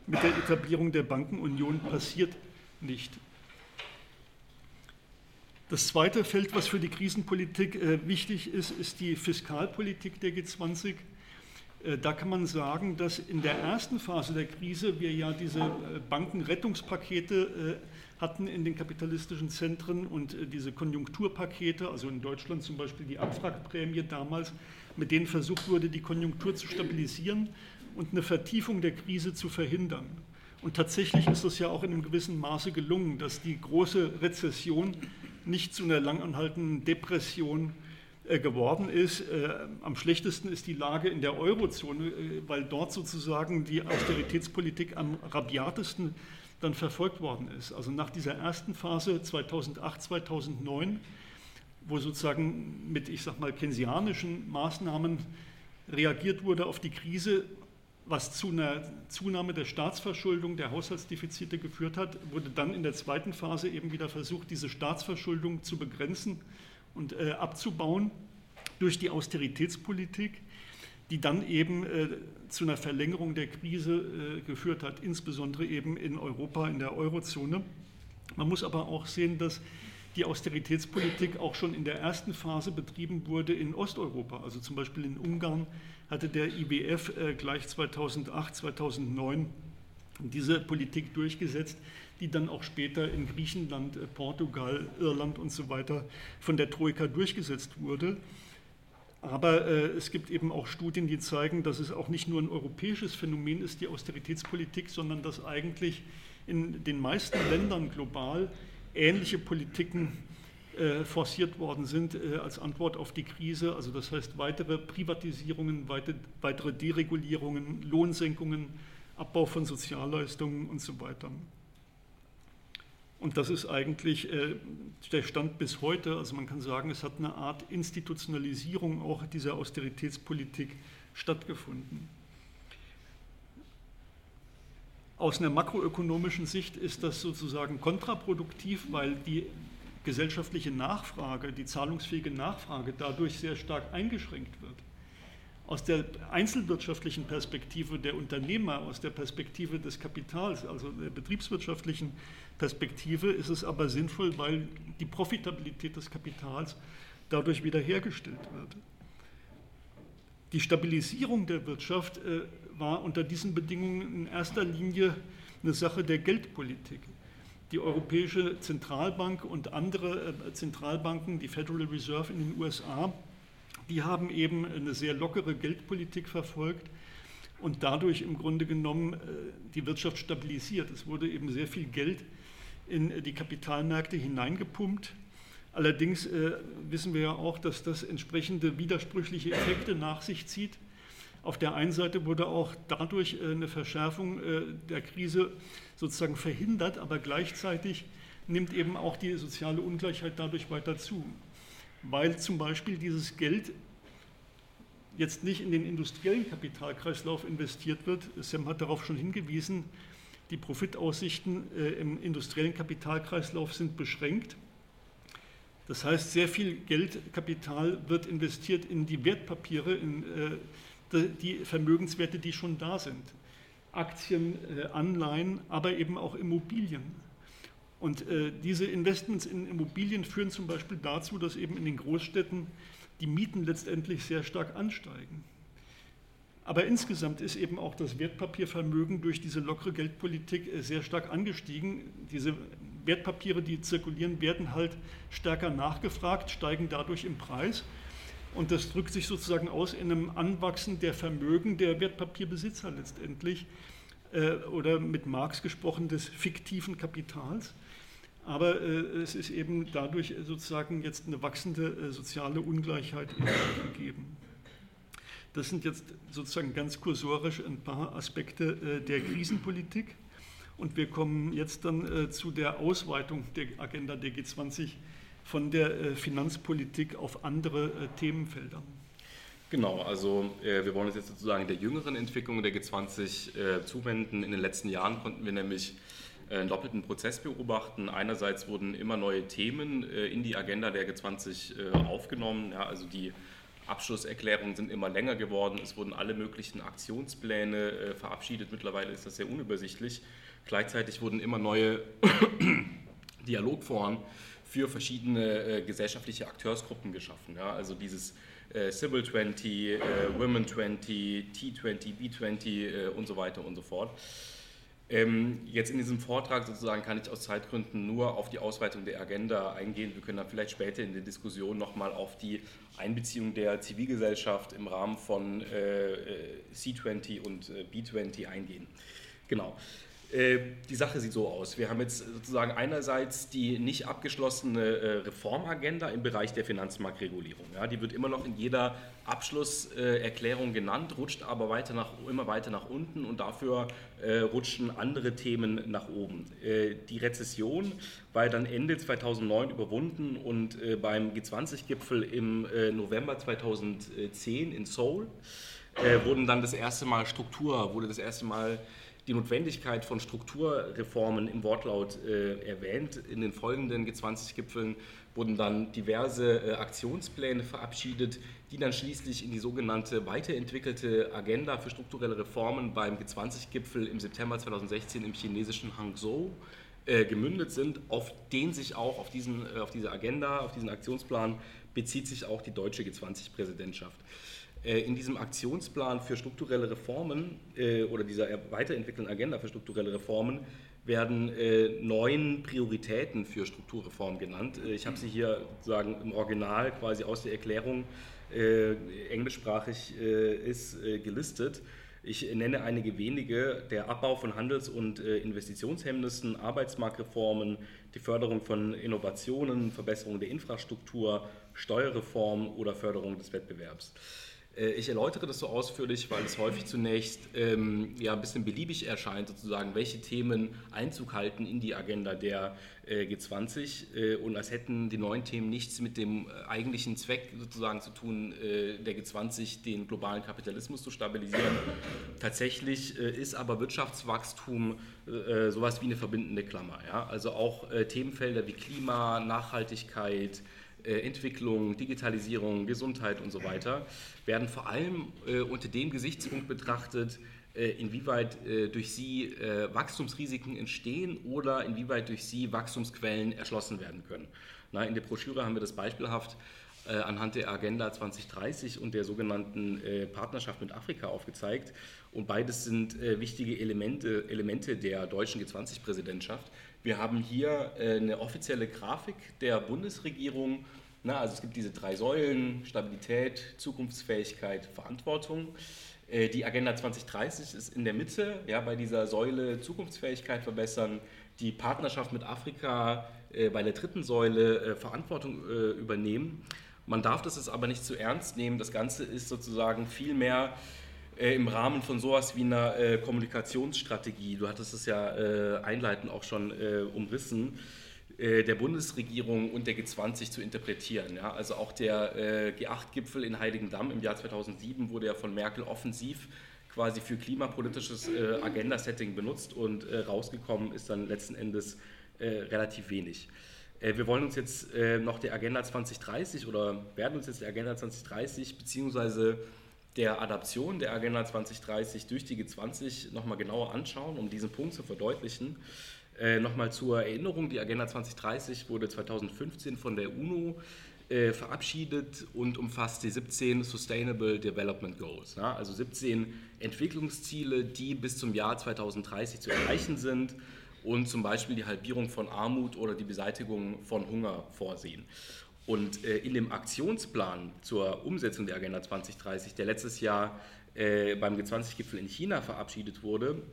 mit der Etablierung der Bankenunion, passiert nicht. Das zweite Feld, was für die Krisenpolitik wichtig ist, ist die Fiskalpolitik der G20. Äh, da kann man sagen, dass in der ersten Phase der Krise wir ja diese äh, Bankenrettungspakete äh, hatten in den kapitalistischen Zentren und diese Konjunkturpakete, also in Deutschland zum Beispiel die Abwrackprämie damals, mit denen versucht wurde, die Konjunktur zu stabilisieren und eine Vertiefung der Krise zu verhindern. Und tatsächlich ist es ja auch in einem gewissen Maße gelungen, dass die große Rezession nicht zu einer langanhaltenden Depression geworden ist. Äh, am schlechtesten ist die Lage in der Eurozone, äh, weil dort sozusagen die Austeritätspolitik am rabiatesten dann verfolgt worden ist. Also nach dieser ersten Phase 2008, 2009, wo sozusagen mit, ich sag mal, keynesianischen Maßnahmen reagiert wurde auf die Krise, was zu einer Zunahme der Staatsverschuldung, der Haushaltsdefizite geführt hat, wurde dann in der zweiten Phase eben wieder versucht, diese Staatsverschuldung zu begrenzen und äh, abzubauen durch die Austeritätspolitik, die dann eben äh, zu einer Verlängerung der Krise äh, geführt hat, insbesondere eben in Europa, in der Eurozone. Man muss aber auch sehen, dass die Austeritätspolitik auch schon in der ersten Phase betrieben wurde in Osteuropa. Also zum Beispiel in Ungarn hatte der IWF äh, gleich 2008, 2009 diese Politik durchgesetzt die dann auch später in Griechenland, äh, Portugal, Irland und so weiter von der Troika durchgesetzt wurde. Aber äh, es gibt eben auch Studien, die zeigen, dass es auch nicht nur ein europäisches Phänomen ist, die Austeritätspolitik, sondern dass eigentlich in den meisten Ländern global ähnliche Politiken äh, forciert worden sind äh, als Antwort auf die Krise. Also das heißt weitere Privatisierungen, weite, weitere Deregulierungen, Lohnsenkungen, Abbau von Sozialleistungen und so weiter. Und das ist eigentlich äh, der Stand bis heute. Also man kann sagen, es hat eine Art Institutionalisierung auch dieser Austeritätspolitik stattgefunden. Aus einer makroökonomischen Sicht ist das sozusagen kontraproduktiv, weil die gesellschaftliche Nachfrage, die zahlungsfähige Nachfrage dadurch sehr stark eingeschränkt wird. Aus der einzelwirtschaftlichen Perspektive der Unternehmer, aus der Perspektive des Kapitals, also der betriebswirtschaftlichen Perspektive ist es aber sinnvoll, weil die Profitabilität des Kapitals dadurch wiederhergestellt wird. Die Stabilisierung der Wirtschaft äh, war unter diesen Bedingungen in erster Linie eine Sache der Geldpolitik. Die Europäische Zentralbank und andere äh, Zentralbanken, die Federal Reserve in den USA, die haben eben eine sehr lockere Geldpolitik verfolgt und dadurch im Grunde genommen äh, die Wirtschaft stabilisiert. Es wurde eben sehr viel Geld in die Kapitalmärkte hineingepumpt. Allerdings äh, wissen wir ja auch, dass das entsprechende widersprüchliche Effekte nach sich zieht. Auf der einen Seite wurde auch dadurch äh, eine Verschärfung äh, der Krise sozusagen verhindert, aber gleichzeitig nimmt eben auch die soziale Ungleichheit dadurch weiter zu, weil zum Beispiel dieses Geld jetzt nicht in den industriellen Kapitalkreislauf investiert wird. Sam hat darauf schon hingewiesen, die Profitaussichten äh, im industriellen Kapitalkreislauf sind beschränkt. Das heißt, sehr viel Geldkapital wird investiert in die Wertpapiere, in äh, die Vermögenswerte, die schon da sind. Aktien, äh, Anleihen, aber eben auch Immobilien. Und diese Investments in Immobilien führen zum Beispiel dazu, dass eben in den Großstädten die Mieten letztendlich sehr stark ansteigen. Aber insgesamt ist eben auch das Wertpapiervermögen durch diese lockere Geldpolitik äh, sehr stark angestiegen. Diese Wertpapiere, die zirkulieren, werden halt stärker nachgefragt, steigen dadurch im Preis. Und das drückt sich sozusagen aus in einem Anwachsen der Vermögen der Wertpapierbesitzer letztendlich äh, oder mit Marx gesprochen des fiktiven Kapitals. Aber äh, es ist eben dadurch sozusagen jetzt eine wachsende soziale Ungleichheit gegeben. Das sind jetzt sozusagen ganz kursorisch ein paar Aspekte äh, der Krisenpolitik. Und wir kommen jetzt dann äh, zu der Ausweitung der Agenda der G20 von der äh, Finanzpolitik auf andere Themenfelder. Genau, also wir wollen uns jetzt sozusagen der jüngeren Entwicklung der G20 zuwenden. In den letzten Jahren konnten wir nämlich einen doppelten Prozess beobachten. Einerseits wurden immer neue Themen in die Agenda der G20 aufgenommen, ja, also die Abschlusserklärungen sind immer länger geworden. Es wurden alle möglichen Aktionspläne äh, verabschiedet. Mittlerweile ist das sehr unübersichtlich. Gleichzeitig wurden immer neue Dialogforen für verschiedene äh, gesellschaftliche Akteursgruppen geschaffen. Ja? Also dieses äh, Civil 20, äh, Women 20, T20, B20 und so weiter und so fort. Ähm, jetzt in diesem Vortrag sozusagen kann ich aus Zeitgründen nur auf die Ausweitung der Agenda eingehen. Wir können dann vielleicht später in der Diskussion nochmal auf die Einbeziehung der Zivilgesellschaft im Rahmen von äh, äh C20 und äh, B20 eingehen. Genau. Äh, die Sache sieht so aus. Wir haben jetzt sozusagen einerseits die nicht abgeschlossene äh, Reformagenda im Bereich der Finanzmarktregulierung. Ja, die wird immer noch in jeder Abschlusserklärung genannt, rutscht aber weiter nach, immer weiter nach unten und dafür äh, rutschen andere Themen nach oben. die Rezession war dann Ende 2009 überwunden und beim G20-Gipfel im November 2010 in Seoul wurden dann das erste Mal Struktur, wurde das erste Mal die Notwendigkeit von Strukturreformen im Wortlaut äh, erwähnt. In den folgenden G20-Gipfeln wurden dann diverse äh, Aktionspläne verabschiedet, die dann schließlich in die sogenannte weiterentwickelte Agenda für strukturelle Reformen beim G20-Gipfel im September 2016 im chinesischen Hangzhou äh, gemündet sind, auf den sich auch auf, diesen, äh, auf diese Agenda, auf diesen Aktionsplan bezieht sich auch die deutsche G20-Präsidentschaft. Äh, in diesem Aktionsplan für strukturelle Reformen äh, oder dieser weiterentwickelten Agenda für strukturelle Reformen werden äh, neun Prioritäten für Strukturreform genannt. ich habe sie hier sozusagen im Original quasi aus der Erklärung englischsprachig ist gelistet. Ich nenne einige wenige, der Abbau von Handels- und Investitionshemmnissen, Arbeitsmarktreformen, die Förderung von Innovationen, Verbesserung der Infrastruktur, Steuerreform oder Förderung des Wettbewerbs. Äh, ich erläutere das so ausführlich, weil es häufig zunächst ähm, ja, ein bisschen beliebig erscheint, sozusagen, welche Themen Einzug halten in die Agenda der äh, G20 äh, und als hätten die neuen Themen nichts mit dem äh, eigentlichen Zweck sozusagen zu tun, äh, der G20 den globalen Kapitalismus zu stabilisieren. Tatsächlich äh, ist aber Wirtschaftswachstum sowas wie eine verbindende Klammer. Ja? Also auch Themenfelder wie Klima, Nachhaltigkeit, Entwicklung, Digitalisierung, Gesundheit und so weiter, werden vor allem äh, unter dem Gesichtspunkt betrachtet, äh, inwieweit durch sie Wachstumsrisiken entstehen oder inwieweit durch sie Wachstumsquellen erschlossen werden können. in der Broschüre haben wir das beispielhaft anhand der Agenda 2030 und der sogenannten Partnerschaft mit Afrika aufgezeigt. Und beides sind wichtige Elemente, Elemente der deutschen G20-Präsidentschaft. Wir haben hier eine offizielle Grafik der Bundesregierung na, also es gibt diese drei Säulen, Stabilität, Zukunftsfähigkeit, Verantwortung. Äh, die Agenda 2030 ist in der Mitte, ja, bei dieser Säule Zukunftsfähigkeit verbessern, die Partnerschaft mit Afrika äh, bei der dritten Säule äh, Verantwortung übernehmen. Man darf das aber nicht zu ernst nehmen. Das Ganze ist sozusagen viel mehr im Rahmen von sowas wie einer Kommunikationsstrategie. Du hattest es ja einleitend auch schon umrissen äh, der Bundesregierung und der G20 zu interpretieren. Ja? Also auch der äh, G8-Gipfel in Heiligendamm im Jahr 2007 wurde ja von Merkel offensiv quasi für klimapolitisches äh, Agenda-Setting benutzt und äh, rausgekommen ist dann letzten Endes äh, relativ wenig. Äh, wir wollen uns jetzt noch der Agenda 2030 oder werden uns jetzt der Agenda 2030 beziehungsweise der Adaption der Agenda 2030 durch die G20 nochmal genauer anschauen, um diesen Punkt zu verdeutlichen. Äh, Nochmal zur Erinnerung, die Agenda 2030 wurde 2015 von der UNO äh, verabschiedet und umfasst die 17 Sustainable Development Goals. Ja? Also 17 Entwicklungsziele, die bis zum Jahr 2030 zu erreichen sind und zum Beispiel die Halbierung von Armut oder die Beseitigung von Hunger vorsehen. Und äh, in dem Aktionsplan zur Umsetzung der Agenda 2030, der letztes Jahr äh, beim G20-Gipfel in China verabschiedet wurde,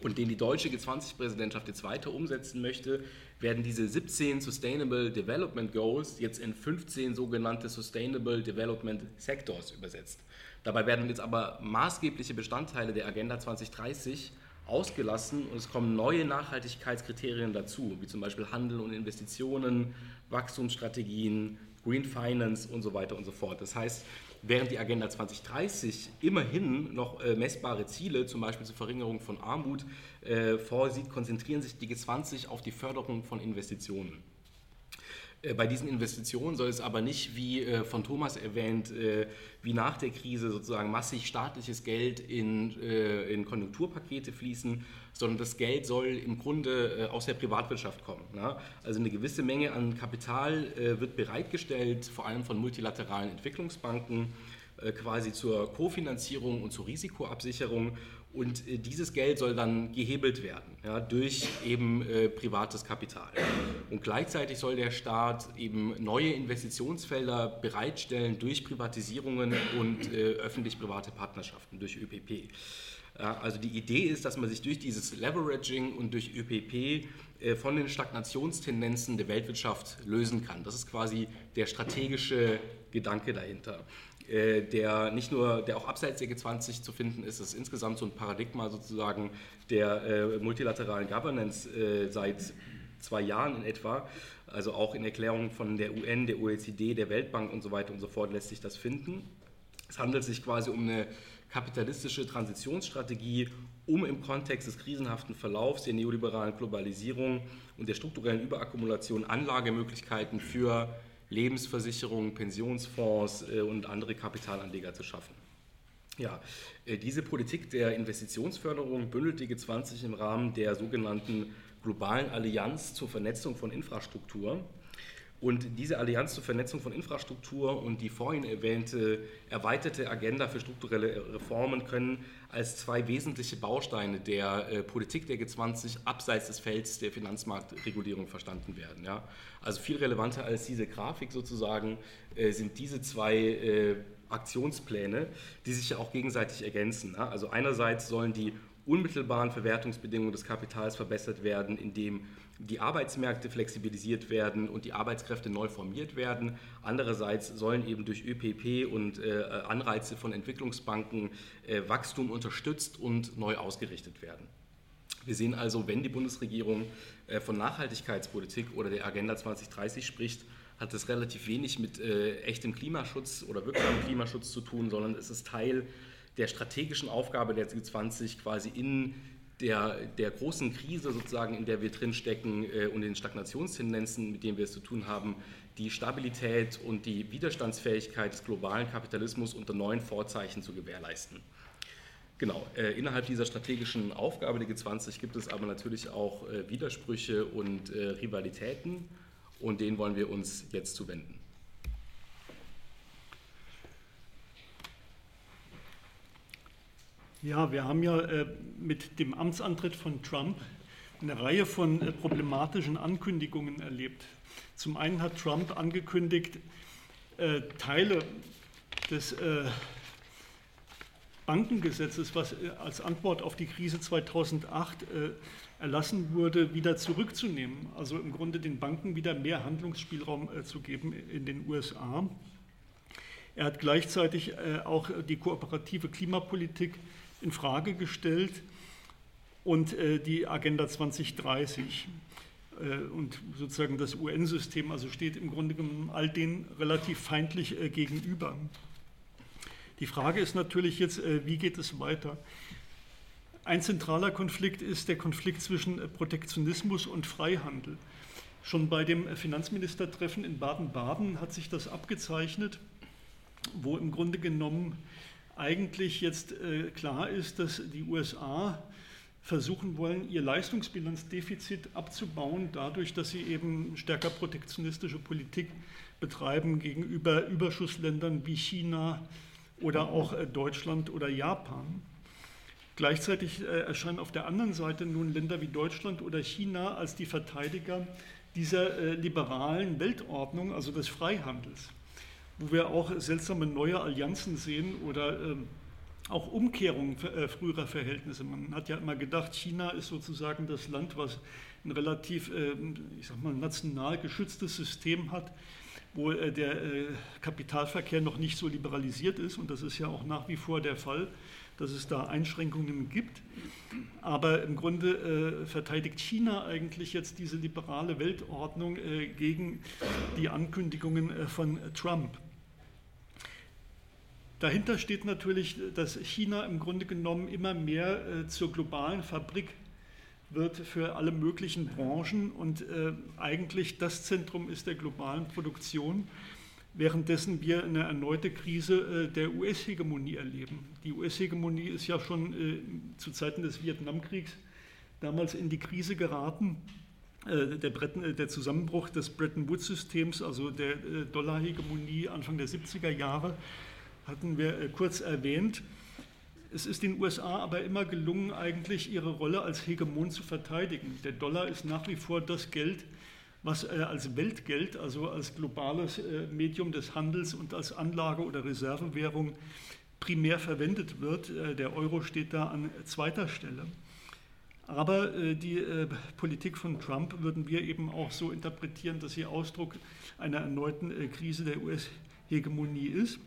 und den die deutsche G20-Präsidentschaft jetzt weiter umsetzen möchte, werden diese 17 Sustainable Development Goals jetzt in 15 sogenannte Sustainable Development Sectors übersetzt. Dabei werden jetzt aber maßgebliche Bestandteile der Agenda 2030 ausgelassen und es kommen neue Nachhaltigkeitskriterien dazu, wie zum Beispiel Handel und Investitionen, Wachstumsstrategien, Green Finance und so weiter und so fort. Das heißt, Während die Agenda 2030 immerhin noch äh, messbare Ziele, zum Beispiel zur Verringerung von Armut, äh, vorsieht, konzentrieren sich die G20 auf die Förderung von Investitionen. Äh, bei diesen Investitionen soll es aber nicht, wie äh, von Thomas erwähnt, äh, wie nach der Krise sozusagen massig staatliches Geld in, in Konjunkturpakete fließen, sondern das Geld soll im Grunde aus der Privatwirtschaft kommen. Ne? Also eine gewisse Menge an Kapital wird bereitgestellt, vor allem von multilateralen Entwicklungsbanken, quasi zur Kofinanzierung und zur Risikoabsicherung. Und äh, dieses Geld soll dann gehebelt werden ja, durch eben äh, privates Kapital. Und gleichzeitig soll der Staat eben neue Investitionsfelder bereitstellen durch Privatisierungen und äh, öffentlich-private Partnerschaften, durch ÖPP. Also die Idee ist, dass man sich durch dieses Leveraging und durch ÖPP äh, von den Stagnationstendenzen der Weltwirtschaft lösen kann. Das ist quasi der strategische Gedanke dahinter. Äh, der nicht nur, der auch abseits der G20 zu finden ist, ist insgesamt so ein Paradigma sozusagen der äh, multilateralen Governance äh, seit zwei Jahren in etwa. Also auch in Erklärungen von der UN, der OECD, der Weltbank und so weiter und so fort lässt sich das finden. Es handelt sich quasi um eine kapitalistische Transitionsstrategie, um im Kontext des krisenhaften Verlaufs der neoliberalen Globalisierung und der strukturellen Überakkumulation Anlagemöglichkeiten für Lebensversicherungen, Pensionsfonds äh, und andere Kapitalanleger zu schaffen. Ja, äh, diese Politik der Investitionsförderung bündelt die G20 im Rahmen der sogenannten globalen Allianz zur Vernetzung von Infrastruktur. Und diese Allianz zur Vernetzung von Infrastruktur und die vorhin erwähnte erweiterte Agenda für strukturelle Reformen können als zwei wesentliche Bausteine der äh, Politik der G20 abseits des Felds der Finanzmarktregulierung verstanden werden. Ja? Also viel relevanter als diese Grafik sozusagen äh, sind diese zwei äh, Aktionspläne, die sich ja auch gegenseitig ergänzen. Ja? Also einerseits sollen die unmittelbaren Verwertungsbedingungen des Kapitals verbessert werden, indem die Arbeitsmärkte flexibilisiert werden und die Arbeitskräfte neu formiert werden. Andererseits sollen eben durch ÖPP und äh, Anreize von Entwicklungsbanken äh, Wachstum unterstützt und neu ausgerichtet werden. Wir sehen also, wenn die Bundesregierung äh, von Nachhaltigkeitspolitik oder der Agenda 2030 spricht, hat das relativ wenig mit äh, echtem Klimaschutz oder wirksamem Klimaschutz zu tun, sondern es ist Teil der strategischen Aufgabe der G20 quasi in der, der großen Krise sozusagen, in der wir drinstecken äh, und den Stagnationstendenzen, mit denen wir es zu tun haben, die Stabilität und die Widerstandsfähigkeit des globalen Kapitalismus unter neuen Vorzeichen zu gewährleisten. Genau, äh, innerhalb dieser strategischen Aufgabe der G20 gibt es aber natürlich auch äh, Widersprüche und äh, Rivalitäten und denen wollen wir uns jetzt zuwenden. Ja, wir haben ja äh, mit dem Amtsantritt von Trump eine Reihe von äh, problematischen Ankündigungen erlebt. Zum einen hat Trump angekündigt, äh, Teile des äh, Bankengesetzes, was äh, als Antwort auf die Krise 2008 äh, erlassen wurde, wieder zurückzunehmen. Also im Grunde den Banken wieder mehr Handlungsspielraum zu geben in den USA. Er hat gleichzeitig auch die kooperative Klimapolitik in Frage gestellt und äh, die Agenda 2030 äh, und sozusagen das UN-System, also steht im Grunde genommen all denen relativ feindlich äh, gegenüber. Die Frage ist natürlich jetzt, äh, wie geht es weiter? Ein zentraler Konflikt ist der Konflikt zwischen äh, Protektionismus und Freihandel. Schon bei dem Finanzministertreffen in Baden-Baden hat sich das abgezeichnet, wo im Grunde genommen eigentlich jetzt äh, klar ist, dass die USA versuchen wollen, ihr Leistungsbilanzdefizit abzubauen, dadurch, dass sie eben stärker protektionistische Politik betreiben gegenüber Überschussländern wie China oder auch äh, Deutschland oder Japan. Gleichzeitig äh, erscheinen auf der anderen Seite nun Länder wie Deutschland oder China als die Verteidiger dieser äh, liberalen Weltordnung, also des Freihandels wo wir auch seltsame neue Allianzen sehen oder ähm, auch Umkehrungen äh, früherer Verhältnisse. Man hat ja immer gedacht, China ist sozusagen das Land, was ein relativ, äh, ich sag mal, national geschütztes System hat, wo äh, der äh, Kapitalverkehr noch nicht so liberalisiert ist. Und das ist ja auch nach wie vor der Fall, dass es da Einschränkungen gibt. Aber im Grunde äh, verteidigt China eigentlich jetzt diese liberale Weltordnung äh, gegen die Ankündigungen von Trump. Dahinter steht natürlich, dass China im Grunde genommen immer mehr äh, zur globalen Fabrik wird für alle möglichen Branchen und äh, eigentlich das Zentrum ist der globalen Produktion, währenddessen wir eine erneute Krise äh, der US-Hegemonie erleben. Die US-Hegemonie ist ja schon äh, zu Zeiten des Vietnamkriegs damals in die Krise geraten. Äh, der, Breton, äh, der, Zusammenbruch des Bretton Woods-Systems, also der Dollar-Hegemonie Anfang der 70er Jahre, hatten wir kurz erwähnt. Es ist den USA aber immer gelungen, eigentlich ihre Rolle als Hegemon zu verteidigen. Der Dollar ist nach wie vor das Geld, was äh, als Weltgeld, also als globales äh, Medium des Handels und als Anlage- oder Reservewährung primär verwendet wird. Äh, der Euro steht da an zweiter Stelle. Aber die Politik von Trump würden wir eben auch so interpretieren, dass sie Ausdruck einer erneuten Krise der US-Hegemonie ist.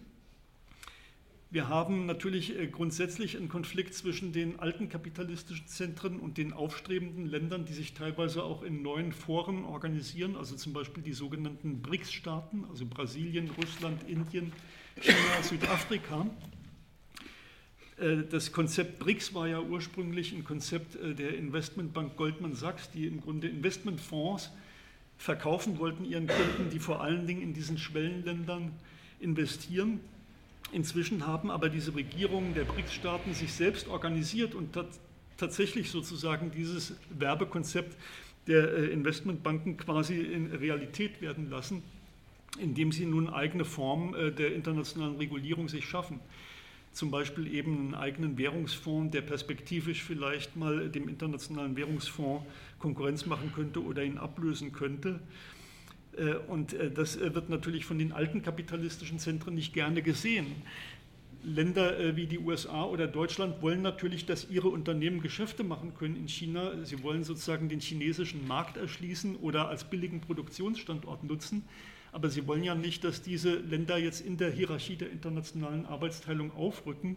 Wir haben natürlich äh, grundsätzlich einen Konflikt zwischen den alten kapitalistischen Zentren und den aufstrebenden Ländern, die sich teilweise auch in neuen Foren organisieren, also zum Beispiel die sogenannten BRICS-Staaten, also Brasilien, Russland, Indien, China, Südafrika. Äh, das Konzept BRICS war ja ursprünglich ein Konzept äh, der Investmentbank Goldman Sachs, die im Grunde Investmentfonds verkaufen wollten ihren Kunden, die vor allen Dingen in diesen Schwellenländern investieren. Inzwischen haben aber diese Regierungen der BRICS-Staaten sich selbst organisiert und tatsächlich sozusagen dieses Werbekonzept der äh, Investmentbanken quasi in Realität werden lassen, indem sie nun eigene Formen äh, der internationalen Regulierung sich schaffen. Zum Beispiel eben einen eigenen Währungsfonds, der perspektivisch vielleicht mal dem internationalen Währungsfonds Konkurrenz machen könnte oder ihn ablösen könnte. Äh, und äh, das äh, wird natürlich von den alten kapitalistischen Zentren nicht gerne gesehen. Länder wie die USA oder Deutschland wollen natürlich, dass ihre Unternehmen Geschäfte machen können in China. Sie wollen sozusagen den chinesischen Markt erschließen oder als billigen Produktionsstandort nutzen. Aber sie wollen ja nicht, dass diese Länder jetzt in der Hierarchie der internationalen Arbeitsteilung aufrücken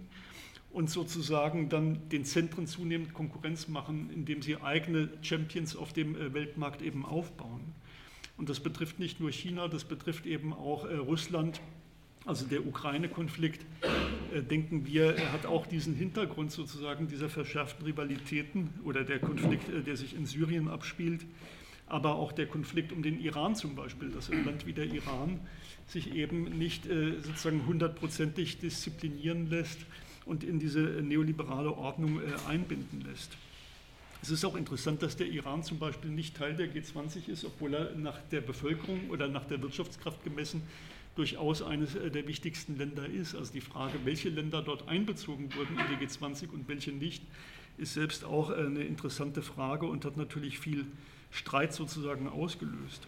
und sozusagen dann den Zentren zunehmend Konkurrenz machen, indem sie eigene Champions auf dem Weltmarkt eben aufbauen. Und das betrifft nicht nur China, das betrifft eben auch äh, Russland. Also der Ukraine-Konflikt, äh, denken wir, hat auch diesen Hintergrund sozusagen dieser verschärften Rivalitäten oder der Konflikt, äh, der sich in Syrien abspielt, aber auch der Konflikt um den Iran zum Beispiel, dass ein Land wie der Iran sich eben nicht sozusagen hundertprozentig disziplinieren lässt und in diese neoliberale Ordnung einbinden lässt. Es ist auch interessant, dass der Iran zum Beispiel nicht Teil der G20 ist, obwohl er nach der Bevölkerung oder nach der Wirtschaftskraft gemessen durchaus eines äh, der wichtigsten Länder ist. Also die Frage, welche Länder dort einbezogen wurden in die G20 und welche nicht, ist selbst auch äh, eine interessante Frage und hat natürlich viel Streit sozusagen ausgelöst.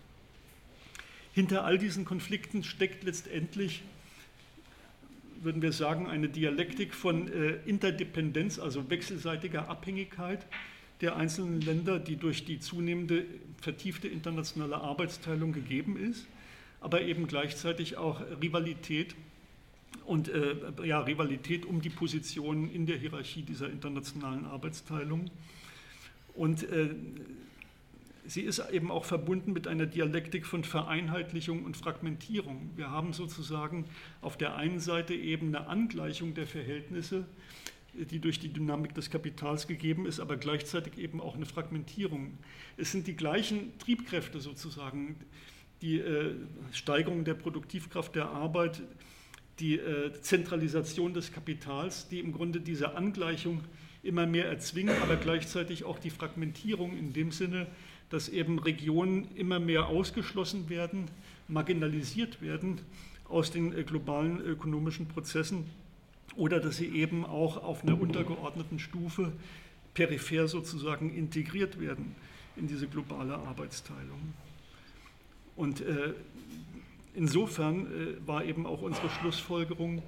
Hinter all diesen Konflikten steckt letztendlich, würden wir sagen, eine Dialektik von äh, Interdependenz, also wechselseitiger Abhängigkeit der einzelnen Länder, die durch die zunehmende vertiefte internationale Arbeitsteilung gegeben ist, aber eben gleichzeitig auch Rivalität und äh, ja, Rivalität um die Positionen in der Hierarchie dieser internationalen Arbeitsteilung. Und äh, sie ist eben auch verbunden mit einer Dialektik von Vereinheitlichung und Fragmentierung. Wir haben sozusagen auf der einen Seite eben eine Angleichung der Verhältnisse die durch die Dynamik des Kapitals gegeben ist, aber gleichzeitig eben auch eine Fragmentierung. Es sind die gleichen Triebkräfte sozusagen, die äh, Steigerung der Produktivkraft der Arbeit, die äh, Zentralisation des Kapitals, die im Grunde diese Angleichung immer mehr erzwingen, aber gleichzeitig auch die Fragmentierung in dem Sinne, dass eben Regionen immer mehr ausgeschlossen werden, marginalisiert werden aus den äh, globalen ökonomischen Prozessen oder dass sie eben auch auf einer untergeordneten Stufe peripher sozusagen integriert werden in diese globale Arbeitsteilung. Und äh, insofern äh, war eben auch unsere Schlussfolgerung,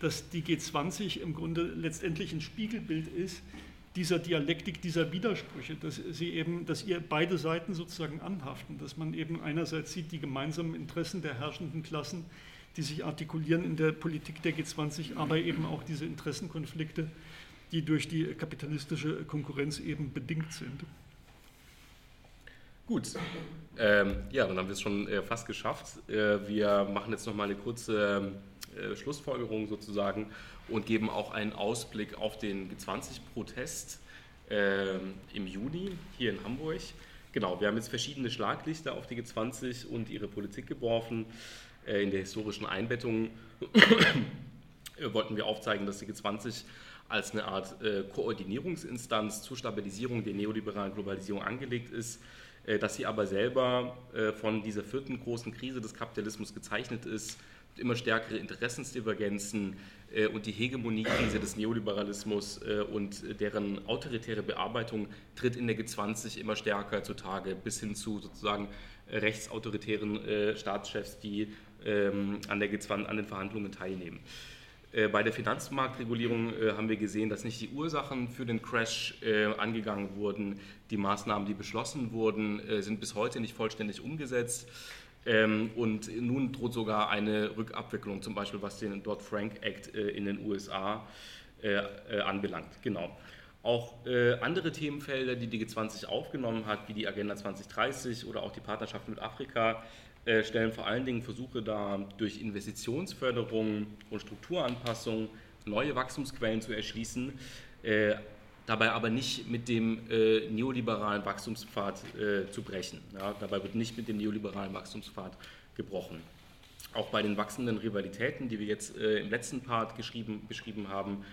dass die G20 im Grunde letztendlich ein Spiegelbild ist dieser Dialektik, dieser Widersprüche, dass sie eben, dass ihr beide Seiten sozusagen anhaften, dass man eben einerseits sieht die gemeinsamen Interessen der herrschenden Klassen die sich artikulieren in der Politik der G20, aber eben auch diese Interessenkonflikte, die durch die kapitalistische Konkurrenz eben bedingt sind. Gut, ähm, ja, dann haben wir es schon äh, fast geschafft. Äh, wir machen jetzt noch mal eine kurze äh, Schlussfolgerung sozusagen und geben auch einen Ausblick auf den G20-Protest äh, im Juni hier in Hamburg. Genau, wir haben jetzt verschiedene Schlaglichter auf die G20 und ihre Politik geworfen. Äh, in der historischen Einbettung wollten wir aufzeigen, dass die G20 als eine Art äh, Koordinierungsinstanz zur Stabilisierung der neoliberalen Globalisierung angelegt ist, äh, dass sie aber selber von dieser vierten großen Krise des Kapitalismus gezeichnet ist, immer stärkere Interessensdivergenzen und die Hegemoniekrise des Neoliberalismus und deren autoritäre Bearbeitung tritt in der G20 immer stärker zutage, bis hin zu sozusagen rechtsautoritären Staatschefs, die ähm, an, der G20, an den Verhandlungen teilnehmen. Äh, bei der Finanzmarktregulierung äh, haben wir gesehen, dass nicht die Ursachen für den Crash äh, angegangen wurden. Die Maßnahmen, die beschlossen wurden, sind bis heute nicht vollständig umgesetzt. Ähm, und nun droht sogar eine Rückabwicklung, zum Beispiel was den Dodd-Frank Act in den USA anbelangt. Genau. Auch andere Themenfelder, die die G20 aufgenommen hat, wie die Agenda 2030 oder auch die Partnerschaft mit Afrika, äh, stellen vor allen Dingen Versuche dar, durch Investitionsförderung und Strukturanpassung neue Wachstumsquellen zu erschließen, äh, dabei aber nicht mit dem äh, neoliberalen Wachstumspfad zu brechen. Dabei wird nicht mit dem neoliberalen Wachstumspfad gebrochen. Auch bei den wachsenden Rivalitäten, die wir jetzt im letzten Part beschrieben haben,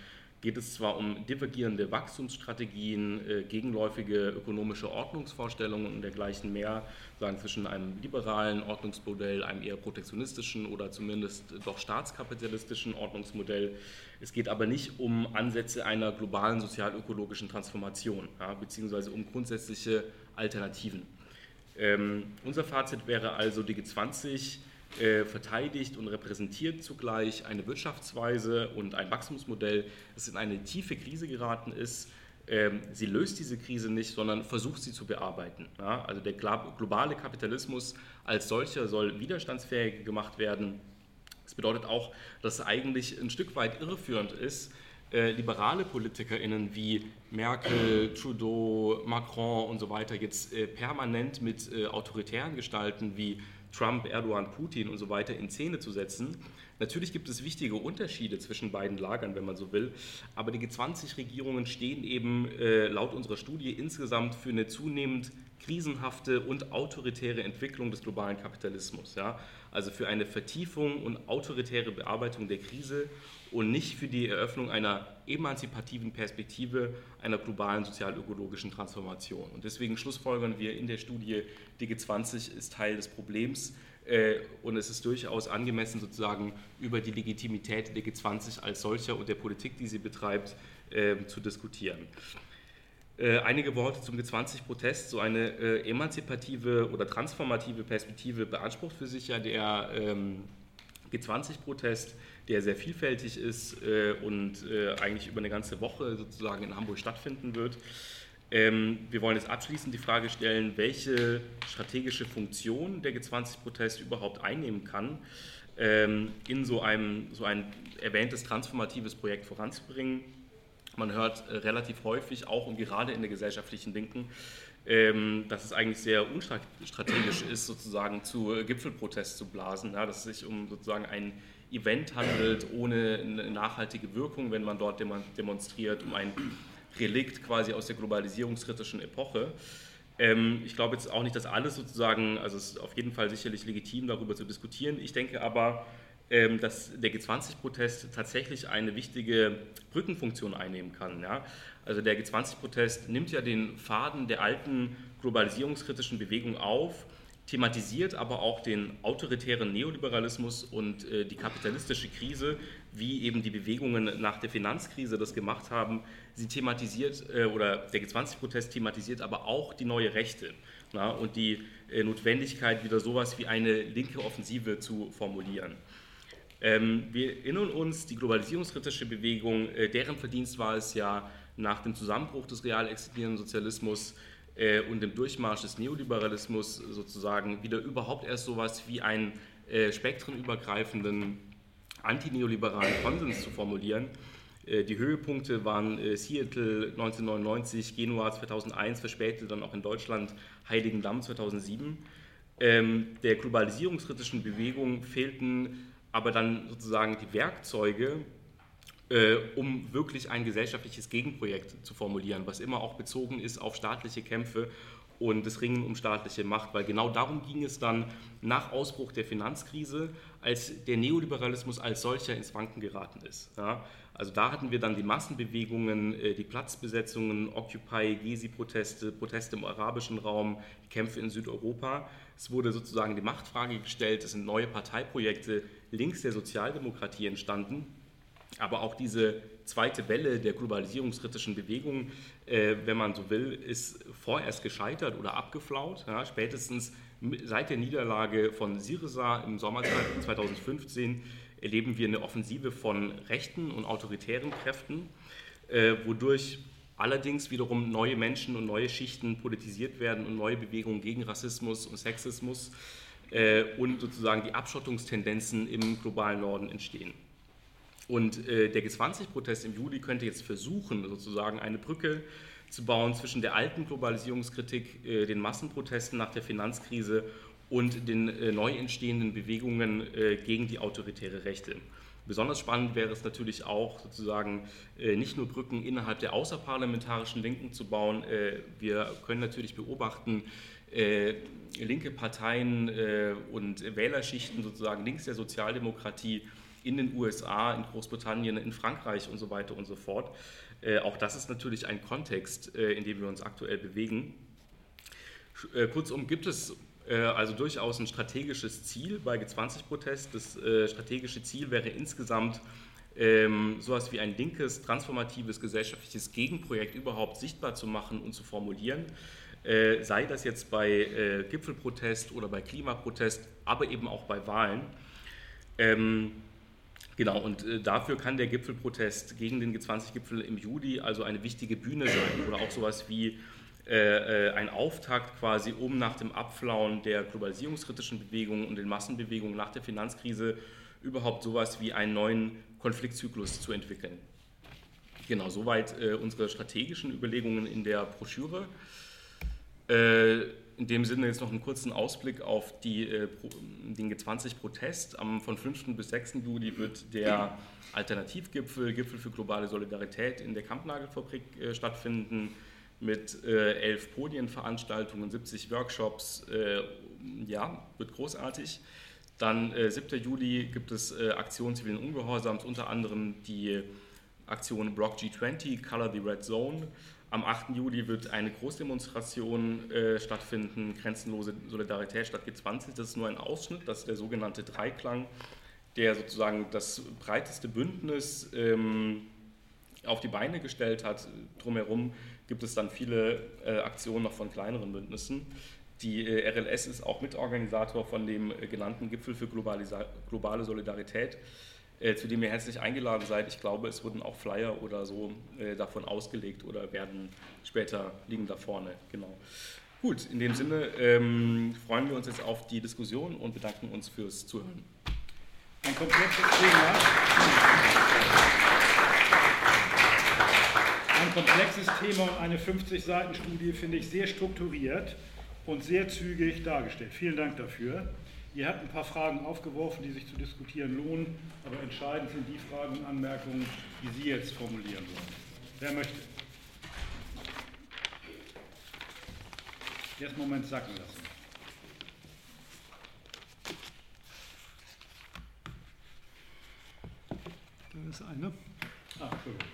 geht es zwar um divergierende Wachstumsstrategien, äh, gegenläufige ökonomische Ordnungsvorstellungen und dergleichen mehr, sagen zwischen einem liberalen Ordnungsmodell, einem eher protektionistischen oder zumindest doch staatskapitalistischen Ordnungsmodell. Es geht aber nicht um Ansätze einer globalen sozialökologischen Transformation, ja, beziehungsweise um grundsätzliche Alternativen. Ähm, unser Fazit wäre also, die G20 äh, verteidigt und repräsentiert zugleich eine Wirtschaftsweise und ein Wachstumsmodell, das in eine tiefe Krise geraten ist. Ähm, sie löst diese Krise nicht, sondern versucht sie zu bearbeiten. Also der globale Kapitalismus als solcher soll widerstandsfähig gemacht werden. Das bedeutet auch, dass es eigentlich ein Stück weit irreführend ist, äh, liberale PolitikerInnen wie Merkel, Trudeau, Macron und so weiter jetzt äh, permanent mit autoritären Gestalten wie Trump, Erdogan, Putin und so weiter in Szene zu setzen. Natürlich gibt es wichtige Unterschiede zwischen beiden Lagern, wenn man so will, aber die G20-Regierungen stehen eben äh, laut unserer Studie insgesamt für eine zunehmend krisenhafte und autoritäre Entwicklung des globalen Kapitalismus. Ja? Also für eine Vertiefung und autoritäre Bearbeitung der Krise und nicht für die Eröffnung einer emanzipativen Perspektive einer globalen sozial-ökologischen Transformation. Und deswegen schlussfolgern wir in der Studie, die G20 ist Teil des Problems äh, und es ist durchaus angemessen, sozusagen über die Legitimität der G20 als solcher und der Politik, die sie betreibt, äh, zu diskutieren. Äh, einige Worte zum G20-Protest. So eine äh, emanzipative oder transformative Perspektive beansprucht für sich ja der ähm, G20-Protest, der sehr vielfältig ist äh, und äh, eigentlich über eine ganze Woche sozusagen in Hamburg stattfinden wird. Ähm, wir wollen jetzt abschließend die Frage stellen, welche strategische Funktion der G20-Protest überhaupt einnehmen kann, ähm, in so einem so ein erwähntes transformatives Projekt voranzubringen. Man hört äh, relativ häufig, auch und gerade in der gesellschaftlichen Linken, ähm, dass es eigentlich sehr unstrategisch ist, sozusagen zu Gipfelprotest zu blasen, ja, dass es sich um sozusagen ein Event handelt, ohne eine nachhaltige Wirkung, wenn man dort demonstriert, um ein Relikt quasi aus der globalisierungskritischen Epoche. Ähm, ich glaube jetzt auch nicht, dass alles sozusagen, also es ist auf jeden Fall sicherlich legitim, darüber zu diskutieren. Ich denke aber, dass der G20-Protest tatsächlich eine wichtige Brückenfunktion einnehmen kann. Ja? Also der G20-Protest nimmt ja den Faden der alten globalisierungskritischen Bewegung auf, thematisiert aber auch den autoritären Neoliberalismus und äh, die kapitalistische Krise, wie eben die Bewegungen nach der Finanzkrise das gemacht haben. Sie thematisiert, äh, oder der G20-Protest thematisiert aber auch die neue Rechte na, und die äh, Notwendigkeit, wieder sowas wie eine linke Offensive zu formulieren. Ähm, wir erinnern uns, die globalisierungskritische Bewegung, äh, deren Verdienst war es ja, nach dem Zusammenbruch des real existierenden Sozialismus äh, und dem Durchmarsch des Neoliberalismus sozusagen wieder überhaupt erst sowas wie einen äh, spektrenübergreifenden antineoliberalen Konsens zu formulieren. Die Höhepunkte waren Seattle 1999, Genua 2001, verspätet dann auch in Deutschland Heiligendamm 2007. Ähm, der globalisierungskritischen Bewegung fehlten aber dann sozusagen die Werkzeuge, äh, um wirklich ein gesellschaftliches Gegenprojekt zu formulieren, was immer auch bezogen ist auf staatliche Kämpfe und das Ringen um staatliche Macht, weil genau darum ging es dann nach Ausbruch der Finanzkrise, als der Neoliberalismus als solcher ins Wanken geraten ist. Ja, also da hatten wir dann die Massenbewegungen, äh, die Platzbesetzungen, Occupy, Gezi-Proteste, Proteste im arabischen Raum, Kämpfe in Südeuropa. Es wurde sozusagen die Machtfrage gestellt, es sind neue Parteiprojekte links der Sozialdemokratie entstanden, aber auch diese zweite Welle der globalisierungskritischen Bewegung, äh, wenn man so will, ist vorerst gescheitert oder abgeflaut. Ja, spätestens seit der Niederlage von Syriza im Sommer 2015 erleben wir eine Offensive von rechten und autoritären Kräften, äh, wodurch allerdings wiederum neue Menschen und neue Schichten politisiert werden und neue Bewegungen gegen Rassismus und Sexismus äh, und sozusagen die Abschottungstendenzen im globalen Norden entstehen. Und äh, der G20-Protest im Juli könnte jetzt versuchen, sozusagen eine Brücke zu bauen zwischen der alten Globalisierungskritik, äh, den Massenprotesten nach der Finanzkrise und den äh, neu entstehenden Bewegungen äh, gegen die autoritäre Rechte. Besonders spannend wäre es natürlich auch, sozusagen äh, nicht nur Brücken innerhalb der außerparlamentarischen Linken zu bauen. Äh, wir können natürlich beobachten, äh, linke Parteien und Wählerschichten sozusagen links der Sozialdemokratie in den USA, in Großbritannien, in Frankreich und so weiter und so fort. Auch das ist natürlich ein Kontext, in dem wir uns aktuell bewegen. Kurzum gibt es also durchaus ein strategisches Ziel bei G20-Protest. Das äh, strategische Ziel wäre insgesamt ähm, sowas wie ein linkes, transformatives gesellschaftliches Gegenprojekt überhaupt sichtbar zu machen und zu formulieren. Äh, sei das jetzt bei Gipfelprotest oder bei Klimaprotest, aber eben auch bei Wahlen. Ähm, Genau, und äh, dafür kann der Gipfelprotest gegen den G20-Gipfel im Juli also eine wichtige Bühne sein oder auch sowas wie äh, äh, ein Auftakt quasi, um nach dem Abflauen der globalisierungskritischen Bewegungen und den Massenbewegungen nach der Finanzkrise überhaupt sowas wie einen neuen Konfliktzyklus zu entwickeln. Genau, soweit äh, unsere strategischen Überlegungen in der Broschüre. Äh, in dem Sinne jetzt noch einen kurzen Ausblick auf die, äh, den G20-Protest. Von 5. bis 6. Juli wird der Alternativgipfel, Gipfel für globale Solidarität in der Kampnagelfabrik äh, stattfinden mit äh, elf Podienveranstaltungen, 70 Workshops. Äh, ja, wird großartig. Dann äh, 7. Juli gibt es äh, Aktionen zivilen Ungehorsams, unter anderem die Aktion Block G20, Color the Red Zone. Am 8. Juli wird eine Großdemonstration äh, stattfinden, Grenzenlose Solidarität statt G20. Das ist nur ein Ausschnitt, das ist der sogenannte Dreiklang, der sozusagen das breiteste Bündnis ähm, auf die Beine gestellt hat. Drumherum gibt es dann viele äh, Aktionen noch von kleineren Bündnissen. Die äh, RLS ist auch Mitorganisator von dem äh, genannten Gipfel für globale Solidarität äh, zu dem ihr herzlich eingeladen seid. Ich glaube, es wurden auch Flyer oder so äh, davon ausgelegt oder werden später liegen da vorne. Genau. Gut, in dem Sinne ähm, freuen wir uns jetzt auf die Diskussion und bedanken uns fürs Zuhören. Ein komplexes Thema. Ein komplexes Thema und eine 50-Seiten-Studie finde ich sehr strukturiert und sehr zügig dargestellt. Vielen Dank dafür. Ihr habt ein paar Fragen aufgeworfen, die sich zu diskutieren lohnen, aber entscheidend sind die Fragen und Anmerkungen, die Sie jetzt formulieren wollen. Wer möchte? Erst einen Moment sacken lassen. Da ist eine. Ah, gut.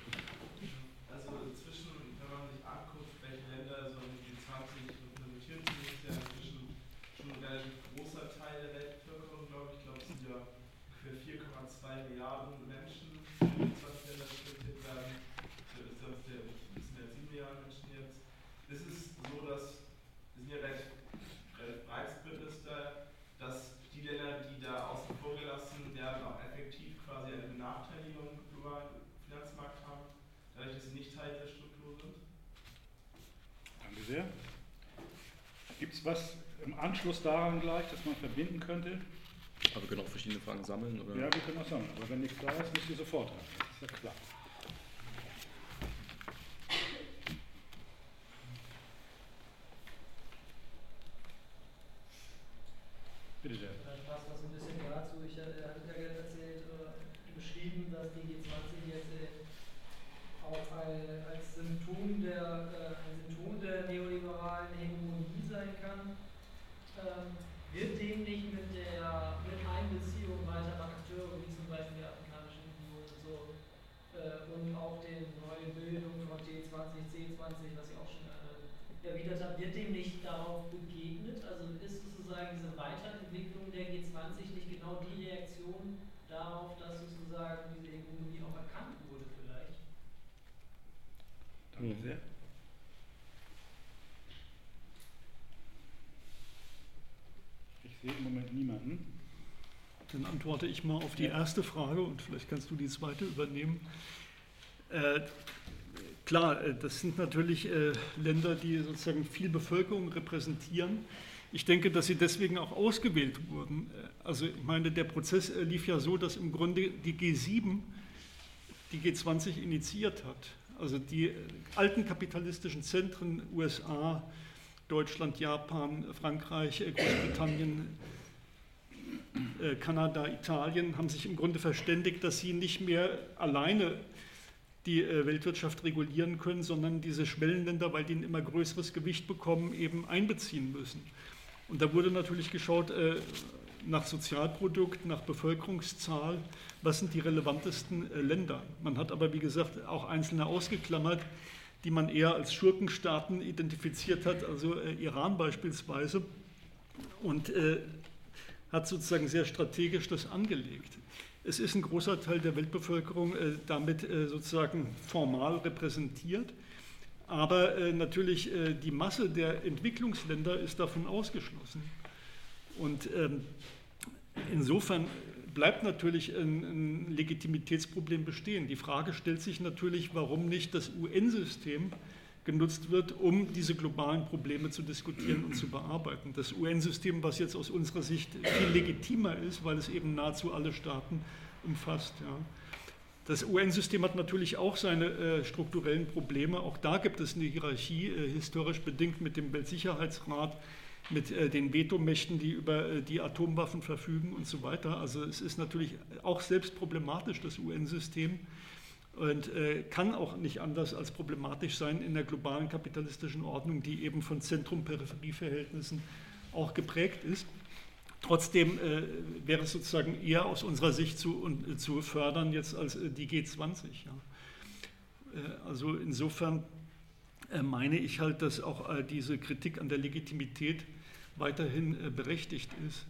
Also inzwischen, wenn man sich anguckt, welche Länder so die 20 implementiert sind, ist ja inzwischen schon relativ Milliarden Menschen, die 20 Länder diskutiert werden. Das sind ja 7 Milliarden Menschen jetzt. Ist es so, dass, wir sind ja recht, recht breites Bündnis da, dass die Länder, die da außen vor gelassen werden, auch effektiv quasi eine Benachteiligung im globalen Finanzmarkt haben, dadurch, dass sie nicht Teil der Struktur sind? Danke sehr. Gibt es was im Anschluss daran gleich, das man verbinden könnte? Aber wir können auch verschiedene Fragen sammeln? Oder? Ja, wir können auch sammeln. Aber wenn nichts da ist, müssen wir sofort haben. Das ist ja klar. Bitte sehr. Das passt was ein bisschen dazu. Ich hatte ja erzählt, äh, beschrieben, dass die G20 jetzt äh, auch als Symptom der, äh, ein Symptom der neoliberalen Hegemonie sein kann. Ähm, wird dem nicht mit der mit Einbeziehung weiterer Akteure, wie zum Beispiel die Afrikanische Union und so, äh, und auch den neuen Bildungen von T20, C20, was ich auch schon äh, erwidert habe, wird dem nicht darauf begegnet? Also ist sozusagen diese Weiterentwicklung der G20 nicht genau die Reaktion darauf, dass sozusagen diese Hegemonie auch erkannt wurde vielleicht? Danke sehr. sehe im Moment niemanden. Dann antworte ich mal auf die erste Frage und vielleicht kannst du die zweite übernehmen. Äh, klar, äh, das sind natürlich äh, Länder, die sozusagen viel Bevölkerung repräsentieren. Ich denke, dass sie deswegen auch ausgewählt wurden. Äh, also ich meine, der Prozess äh, lief ja so, dass im Grunde die G7 die G20 initiiert hat. Also die alten kapitalistischen Zentren USA, Deutschland, Japan, Frankreich, Großbritannien, Kanada, Italien haben sich im Grunde verständigt, dass sie nicht mehr alleine die äh, Weltwirtschaft regulieren können, sondern diese Schwellenländer, weil die ein immer größeres Gewicht bekommen, eben einbeziehen müssen. Und da wurde natürlich geschaut nach Sozialprodukt, nach Bevölkerungszahl, was sind die relevantesten Länder. Man hat aber, wie gesagt, auch einzelne ausgeklammert, die man eher als Schurkenstaaten identifiziert hat, also äh, Iran beispielsweise, und äh, hat sozusagen sehr strategisch das angelegt. Es ist ein großer Teil der Weltbevölkerung äh, damit äh, sozusagen formal repräsentiert, aber äh, natürlich äh, die Masse der Entwicklungsländer ist davon ausgeschlossen. Und ähm, insofern bleibt natürlich ein, ein, Legitimitätsproblem bestehen. Die Frage stellt sich natürlich, warum nicht das UN-System genutzt wird, um diese globalen Probleme zu diskutieren und zu bearbeiten. Das UN-System, was jetzt aus unserer Sicht viel legitimer ist, weil es eben nahezu alle Staaten umfasst. Ja. Das UN-System hat natürlich auch seine äh, strukturellen Probleme. Auch da gibt es eine Hierarchie, äh, historisch bedingt mit dem Weltsicherheitsrat mit äh, den Vetomächten, die über äh, die Atomwaffen verfügen und so weiter. Also es ist natürlich auch selbst problematisch, das UN-System, und äh, kann auch nicht anders als problematisch sein in der globalen kapitalistischen Ordnung, die eben von Zentrum-Peripherie-Verhältnissen auch geprägt ist. Trotzdem äh, wäre es sozusagen eher aus unserer Sicht zu, uh, zu fördern jetzt als äh, die G20. Ja. Äh, also insofern meine ich halt, dass auch diese Kritik an der Legitimität weiterhin äh, berechtigt ist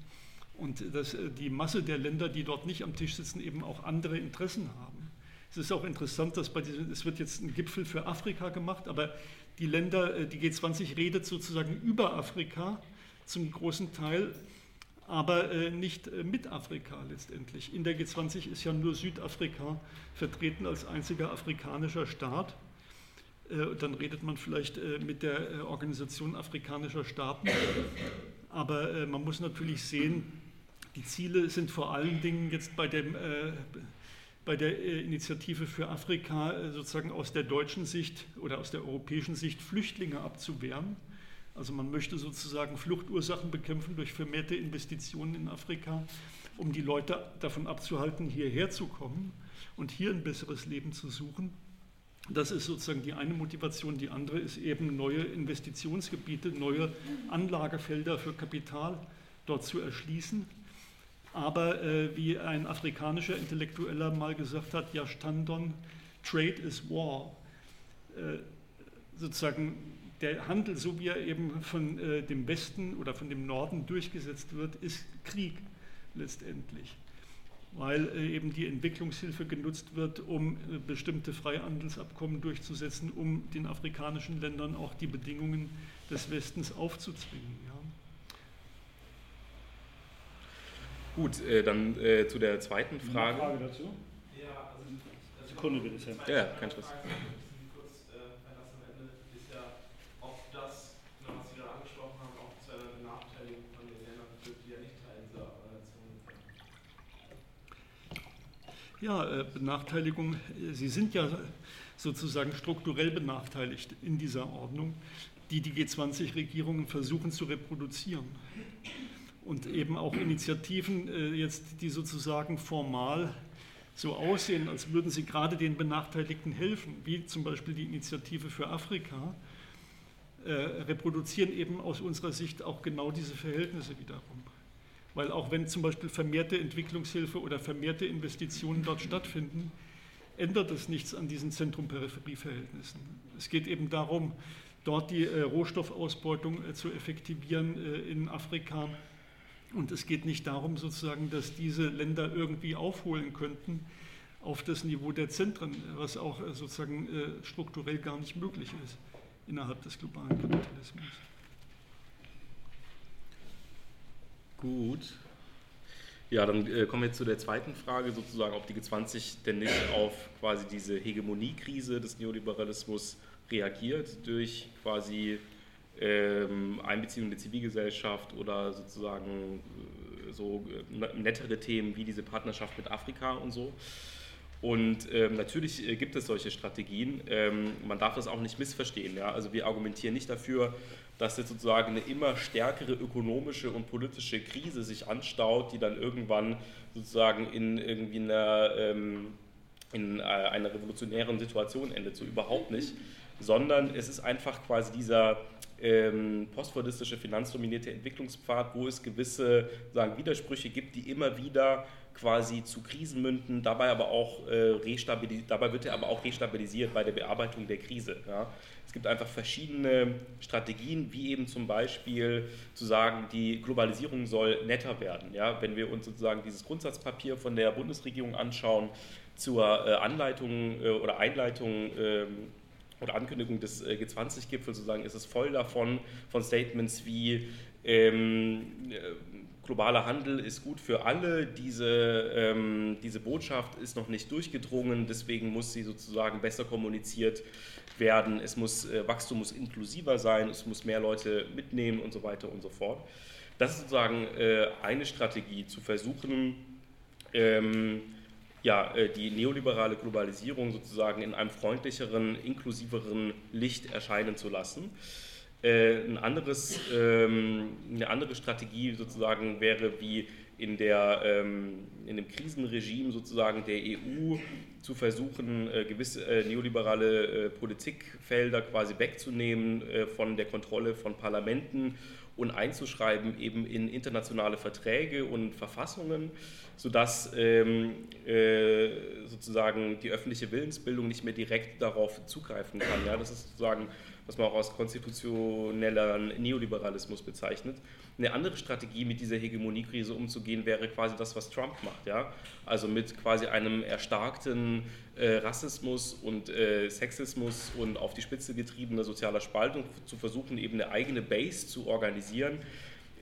und dass äh, die Masse der Länder, die dort nicht am Tisch sitzen, eben auch andere Interessen haben. Es ist auch interessant, dass bei diesem, es wird jetzt ein Gipfel für Afrika gemacht, aber die Länder, äh, die G20 redet sozusagen über Afrika zum großen Teil, aber nicht mit Afrika letztendlich. In der G20 ist ja nur Südafrika vertreten als einziger afrikanischer Staat. Äh, dann redet man vielleicht äh, mit der äh, Organisation afrikanischer Staaten. Aber man muss natürlich sehen, die Ziele sind vor allen Dingen jetzt bei, dem, bei der Initiative für Afrika sozusagen aus der deutschen Sicht oder aus der europäischen Sicht Flüchtlinge abzuwehren. Also man möchte sozusagen Fluchtursachen bekämpfen durch vermehrte Investitionen in Afrika, um die Leute davon abzuhalten, hierher zu kommen und hier ein besseres Leben zu suchen. Das ist sozusagen die eine Motivation. Die andere ist eben neue Investitionsgebiete, neue Anlagefelder für Kapital dort zu erschließen. Aber äh, wie ein afrikanischer Intellektueller mal gesagt hat, ja Standon, Trade is War. Äh, sozusagen der Handel, so wie er eben von äh, dem Westen oder von dem Norden durchgesetzt wird, ist Krieg letztendlich weil äh, eben die Entwicklungshilfe genutzt wird, um äh, bestimmte Freihandelsabkommen durchzusetzen, um den afrikanischen Ländern auch die Bedingungen des Westens aufzuzwingen. Ja. Gut, äh, dann äh, zu der zweiten Frage. Eine Frage dazu? Ja, also, Sekunde bitte, Sam. Ja, kein Stress. Ja, Benachteiligung, Sie sind ja sozusagen strukturell benachteiligt in dieser Ordnung, die die G20-Regierungen versuchen zu reproduzieren. Und eben auch Initiativen äh, jetzt, die sozusagen formal so aussehen, als würden sie gerade den Benachteiligten helfen, wie zum Beispiel die Initiative für Afrika, äh, reproduzieren eben aus unserer Sicht auch genau diese Verhältnisse wiederum. Weil auch wenn zum Beispiel vermehrte Entwicklungshilfe oder vermehrte Investitionen dort stattfinden, ändert das nichts an diesen Zentrum-Peripherie-Verhältnissen. Es geht eben darum, dort die äh, Rohstoffausbeutung äh, zu effektivieren äh, in Afrika. Und es geht nicht darum, sozusagen, dass diese Länder irgendwie aufholen könnten auf das Niveau der Zentren, was auch äh, sozusagen äh, strukturell gar nicht möglich ist innerhalb des globalen Kapitalismus. Gut. Ja, dann äh, kommen wir zu der zweiten Frage sozusagen, ob die G20 denn nicht auf quasi diese Hegemoniekrise des Neoliberalismus reagiert durch quasi ähm, Einbeziehung der Zivilgesellschaft oder sozusagen äh, so äh, nettere Themen wie diese Partnerschaft mit Afrika und so. Und ähm, natürlich äh, gibt es solche Strategien. Ähm, man darf das auch nicht missverstehen. Ja? Also wir argumentieren nicht dafür, dass jetzt sozusagen eine immer stärkere ökonomische und politische Krise sich anstaut, die dann irgendwann sozusagen in irgendwie einer, ähm, in einer revolutionären Situation endet. So überhaupt nicht. Sondern es ist einfach quasi dieser ähm, postfordistische finanzdominierte Entwicklungspfad, wo es gewisse sagen, Widersprüche gibt, die immer wieder quasi zu Krisen münden, dabei aber auch äh, dabei wird er aber auch restabilisiert bei der Bearbeitung der Krise. Ja. Es gibt einfach verschiedene Strategien, wie eben zum Beispiel zu sagen, die Globalisierung soll netter werden. Ja. Wenn wir uns sozusagen dieses Grundsatzpapier von der Bundesregierung anschauen zur äh, Anleitung äh, oder Einleitung ähm, oder Ankündigung des äh, G20-Gipfels sozusagen ist es voll davon, von Statements wie ähm, äh, globaler Handel ist gut für alle, diese, ähm, diese Botschaft ist noch nicht durchgedrungen, deswegen muss sie sozusagen besser kommuniziert werden, es muss, äh, Wachstum muss inklusiver sein, es muss mehr Leute mitnehmen und so weiter und so fort. Das ist sozusagen äh, eine Strategie, zu versuchen, ähm, ja, äh, die neoliberale Globalisierung sozusagen in einem freundlicheren, inklusiveren Licht erscheinen zu lassen. Äh, ein anderes, ähm, eine andere Strategie sozusagen wäre, wie in, der, ähm, in dem Krisenregime sozusagen der EU zu versuchen, äh, gewisse neoliberale Politikfelder quasi wegzunehmen von der Kontrolle von Parlamenten und einzuschreiben eben in internationale Verträge und Verfassungen sodass ähm, äh, sozusagen die öffentliche Willensbildung nicht mehr direkt darauf zugreifen kann. Ja? Das ist sozusagen, was man auch als konstitutioneller Neoliberalismus bezeichnet. Eine andere Strategie, mit dieser Hegemoniekrise umzugehen, wäre quasi das, was Trump macht. Ja? Also mit quasi einem erstarkten äh, Rassismus und äh, Sexismus und auf die Spitze getriebener sozialer Spaltung zu versuchen, eben eine eigene Base zu organisieren,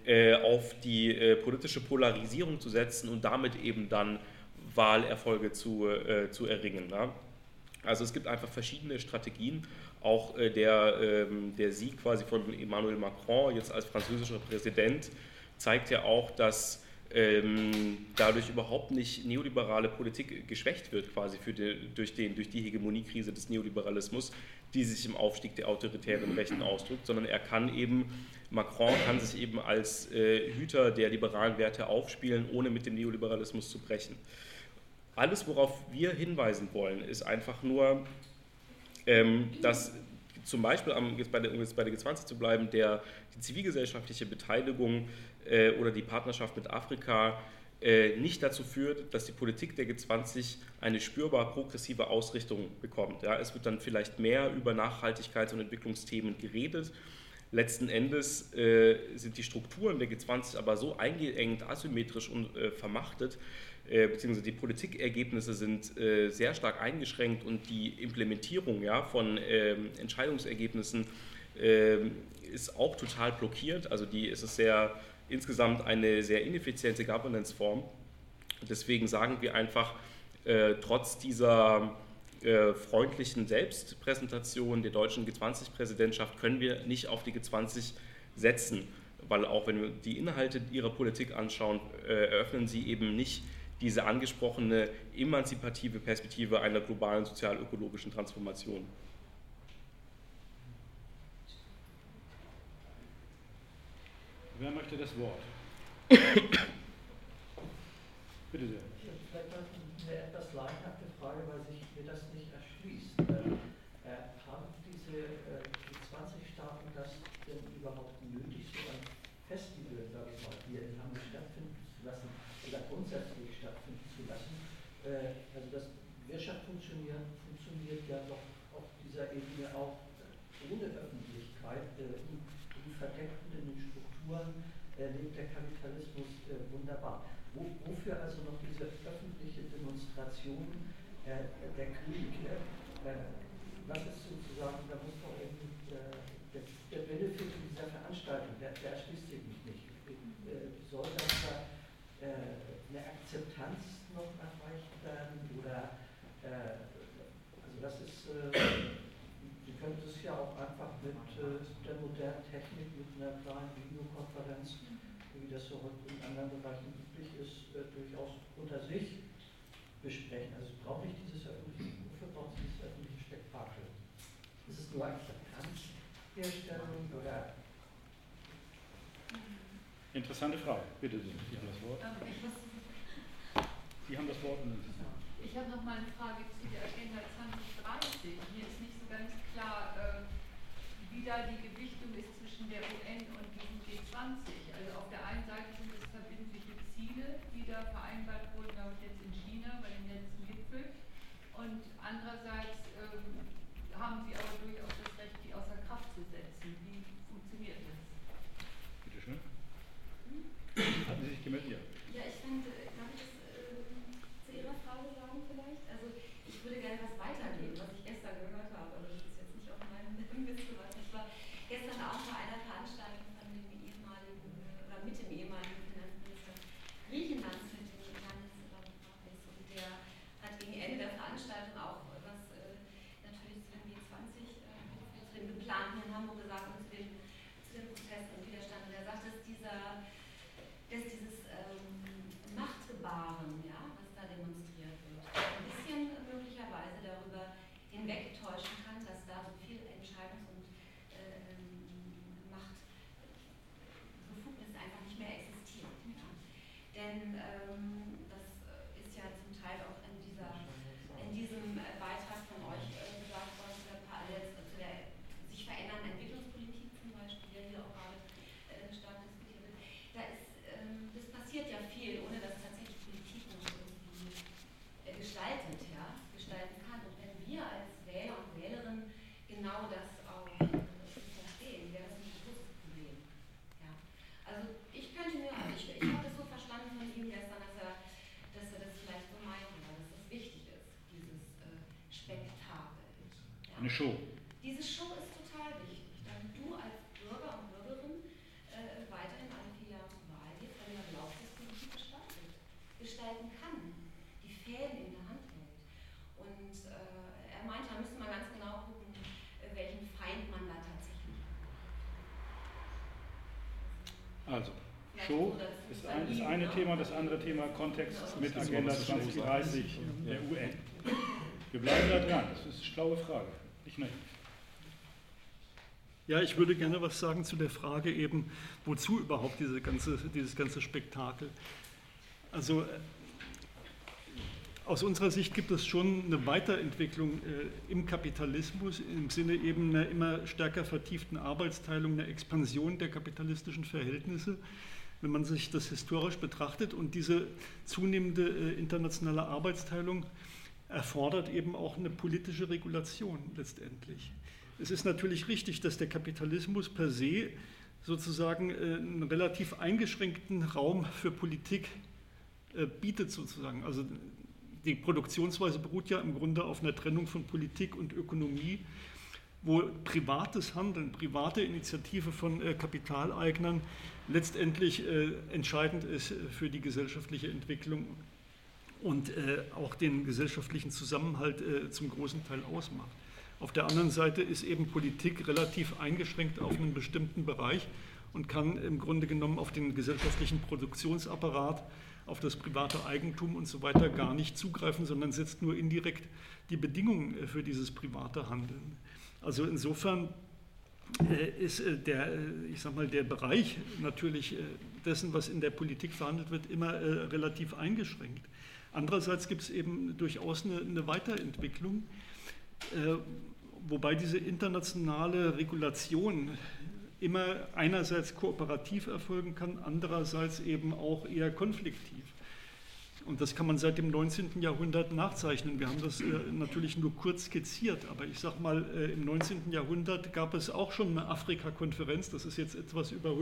äh, auf die äh, politische Polarisierung zu setzen und damit eben dann Wahlerfolge zu, äh, zu erringen. Ne? Also es gibt einfach verschiedene Strategien. Auch der, ähm, der Sieg quasi von Emmanuel Macron jetzt als französischer Präsident zeigt ja auch, dass ähm, dadurch überhaupt nicht neoliberale Politik geschwächt wird, quasi die, durch, den, durch die Hegemoniekrise des Neoliberalismus, die sich im Aufstieg der autoritären Rechten ausdrückt, sondern er kann eben Macron kann sich eben als äh, Hüter der liberalen Werte aufspielen, ohne mit dem Neoliberalismus zu brechen. Alles, worauf wir hinweisen wollen, ist einfach nur, ähm, dass zum Beispiel, um jetzt bei der, um jetzt bei der G20 zu bleiben, der, die zivilgesellschaftliche Beteiligung äh, oder die Partnerschaft mit Afrika äh, nicht dazu führt, dass die Politik der G20 eine spürbar progressive Ausrichtung bekommt. Ja, es wird dann vielleicht mehr über Nachhaltigkeits- und Entwicklungsthemen geredet Letzten Endes äh, sind die Strukturen der G20 aber so eingeengt, asymmetrisch und äh, vermachtet, beziehungsweise die Politikergebnisse sind äh, sehr stark eingeschränkt und die Implementierung ja, von ähm, Entscheidungsergebnissen ähm, ist auch total blockiert. Also die ist es sehr insgesamt eine sehr ineffiziente Governance-Form. Deswegen sagen wir einfach, äh, trotz dieser äh, freundlichen Selbstpräsentation der deutschen G20-Präsidentschaft können wir nicht auf die G20 setzen, weil auch wenn wir die Inhalte ihrer Politik anschauen, äh, eröffnen sie eben nicht diese angesprochene emanzipative Perspektive einer globalen sozial-ökologischen Transformation. Wer möchte das Wort? Bitte sehr. eine etwas laienhafte Frage, weil sich mir das nicht erschließt. Äh, äh, haben diese äh, die 20 Staaten das denn überhaupt nötig, so ein Festival, sage ich mal, hier in Hamburg stattfinden zu lassen oder grundsätzlich stattfinden zu lassen? Äh, also das Wirtschaft funktioniert, funktioniert ja doch auf dieser Ebene auch ohne Öffentlichkeit, äh, in, in verdeckten in den Strukturen lebt der Kapitalismus wunderbar. Wo, wofür also noch diese öffentliche Demonstration äh, der Krieg? Äh, was ist sozusagen, da muss doch eben äh, der, der Benefit dieser Veranstaltung, der, der erschließt sich nicht. Äh, soll das da äh, eine Akzeptanz noch erreicht werden? Oder, äh, also das ist, Sie können es ja auch einfach mit der modernen Technik, mit einer kleinen Videokonferenz, wie das so in anderen Bereichen üblich ist, durchaus unter sich besprechen. Also brauche ich dieses öffentliche, wofür braucht es dieses öffentliche Spektakel? Ist es nur Akzeptanzherstellung oder? Interessante Frage. Bitte Sie, Sie haben das Wort. Sie haben das Wort. Ich habe noch mal eine Frage zu der Agenda 2030. Mir ist nicht so ganz klar, äh, wie da die Gewichtung ist zwischen der UN und diesem G20. Also auf der einen Seite sind es verbindliche Da vereinbart wurden, glaube ich jetzt in China bei dem letzten Gipfel. Und andererseits ähm, haben sie aber durchaus das Recht, die außer Kraft zu setzen. Wie funktioniert das? Bitte schön. Hatten Sie sich gemeldet? Ja. Ja, ich fand, darf ich das äh, zu Ihrer Frage sagen vielleicht? Also ich würde gerne was weitergeben, was ich gestern gehört habe. Also das ist jetzt nicht auf meinem Wissen, was ich war gestern auch bei einer Veranstaltung von dem ehemaligen, oder mit dem ehemaligen Finanzminister Griechenlands, mit dem Janis Varoufakis. Und der hat gegen Ende der Veranstaltung auch was äh, natürlich zu dem G20, äh, zu dem geplanten in Hamburg gesagt und zu den, zu den Protesten und Widerstand. Und er sagt, dass dieser dass dieses ähm, Machtgebaren, ja, was da demonstriert wird, ein bisschen möglicherweise darüber hinwegtäuschen kann, dass da so viel Entscheidungs- und äh, Machtbefugnis einfach nicht mehr existiert. Ja. Denn ähm, das ist ja zum Teil auch in, dieser, in diesem Beitrag von euch äh, gesagt worden, zu der, zu der sich verändernden Entwicklungspolitik zum Beispiel, der hier auch gerade äh, stark diskutiert wird. Da ist das passiert ja viel, ohne dass tatsächlich Politik uns irgendwie gestaltet, ja, gestalten kann. Und wenn wir als Wähler und Wählerinnen genau das auch verstehen, wäre das ein großes Problem. Ja. Also ich könnte mir, also ich, ich habe das so verstanden von ihm gestern, dass er, dass er das vielleicht so meinte, weil dass es wichtig ist, dieses äh, Spektakel. Ja. Eine Show. Diese Show ist total wichtig, damit du als Bürger und Bürgerin äh, weiterhin alle vier Jahre zur Wahl gehst, weil du glaubst, dass Politik gestaltet, gestalten kann, die Fäden in der Hand hält. Und äh, er meinte, da müsste man ganz genau gucken, äh, welchen Feind man da tatsächlich hat. Also, Show ist ein, das eine Thema, das andere Thema Kontext mit Agenda 2030 der UN. Wir bleiben da dran, das ist eine schlaue Frage. Nicht. Ja, ich würde gerne was sagen zu der Frage eben, wozu überhaupt diese ganze, dieses ganze Spektakel. Also aus unserer Sicht gibt es schon eine Weiterentwicklung äh, im Kapitalismus im Sinne eben einer immer stärker vertieften Arbeitsteilung, einer Expansion der kapitalistischen Verhältnisse. Wenn man sich das historisch betrachtet und diese zunehmende äh, internationale Arbeitsteilung erfordert eben auch eine politische Regulation letztendlich. Es ist natürlich richtig, dass der Kapitalismus per se sozusagen einen relativ eingeschränkten Raum für Politik bietet sozusagen. Also die Produktionsweise beruht ja im Grunde auf einer Trennung von Politik und Ökonomie, wo privates Handeln, private Initiative von Kapitaleignern letztendlich entscheidend ist für die gesellschaftliche Entwicklung und auch den gesellschaftlichen Zusammenhalt zum großen Teil ausmacht. Auf der anderen Seite ist eben Politik relativ eingeschränkt auf einen bestimmten Bereich und kann im Grunde genommen auf den gesellschaftlichen Produktionsapparat, auf das private Eigentum und so weiter gar nicht zugreifen, sondern setzt nur indirekt die Bedingungen für dieses private Handeln. Also insofern ist der, ich sag mal, der Bereich natürlich dessen, was in der Politik verhandelt wird, immer relativ eingeschränkt. Andererseits gibt es eben durchaus eine, eine Weiterentwicklung, äh, wobei diese internationale Regulation immer einerseits kooperativ erfolgen kann, andererseits eben auch eher konfliktiv. Und das kann man seit dem 19. Jahrhundert nachzeichnen. Wir haben das äh, natürlich nur kurz skizziert, aber ich sage mal, äh, im 19. Jahrhundert gab es auch schon eine Afrika-Konferenz, das ist jetzt etwas über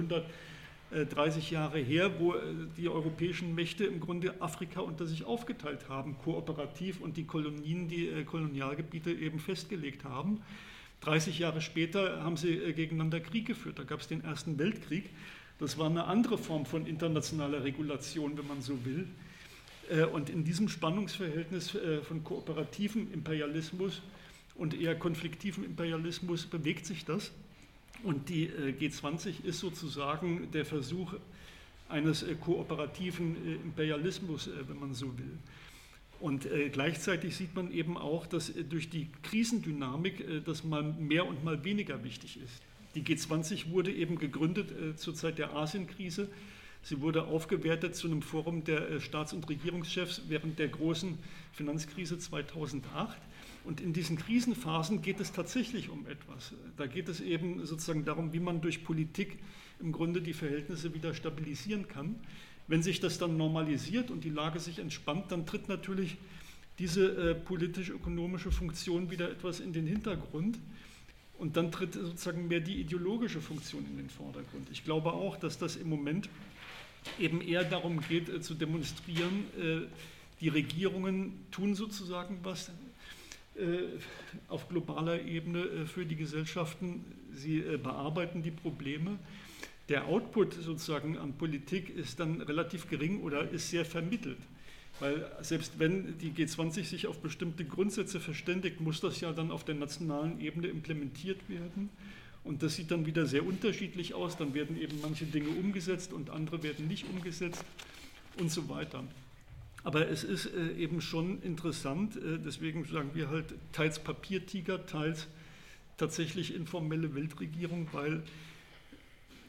130 Jahre her, wo äh, die europäischen Mächte im Grunde Afrika unter sich aufgeteilt haben, kooperativ und die Kolonien, die Kolonialgebiete eben festgelegt haben. 30 Jahre später haben sie gegeneinander Krieg geführt, da gab es den Ersten Weltkrieg. Das war eine andere Form von internationaler Regulation, wenn man so will. Äh, und in diesem Spannungsverhältnis äh, von kooperativem Imperialismus und eher konfliktivem Imperialismus bewegt sich das. Und die äh, G20 ist sozusagen der Versuch eines kooperativen Imperialismus, wenn man so will. Und gleichzeitig sieht man eben auch, dass durch die Krisendynamik das mal mehr und mal weniger wichtig ist. Die G20 wurde eben gegründet zur Zeit der Asienkrise Sie wurde aufgewertet zu einem Forum der äh, Staats- und Regierungschefs während der großen Finanzkrise 2008. Und in diesen Krisenphasen geht es tatsächlich um etwas. Da geht es eben sozusagen darum, wie man durch Politik im Grunde die Verhältnisse wieder stabilisieren kann. Wenn sich das dann normalisiert und die Lage sich entspannt, dann tritt natürlich diese äh, politisch-ökonomische Funktion wieder etwas in den Hintergrund. Und dann tritt sozusagen mehr die ideologische Funktion in den Vordergrund. Ich glaube auch, dass das im Moment eben eher darum geht äh, zu demonstrieren, äh, die Regierungen tun sozusagen was auf globaler Ebene für die Gesellschaften, sie bearbeiten die Probleme. Der Output sozusagen an Politik ist dann relativ gering oder ist sehr vermittelt. Weil selbst wenn die G20 sich auf bestimmte Grundsätze verständigt, muss das ja dann auf der nationalen Ebene implementiert werden. Und das sieht dann wieder sehr unterschiedlich aus. Dann werden eben manche Dinge umgesetzt und andere werden nicht umgesetzt und so weiter. Aber es ist äh, eben schon interessant, äh, deswegen sagen wir halt teils Papiertiger, teils tatsächlich informelle Weltregierung, weil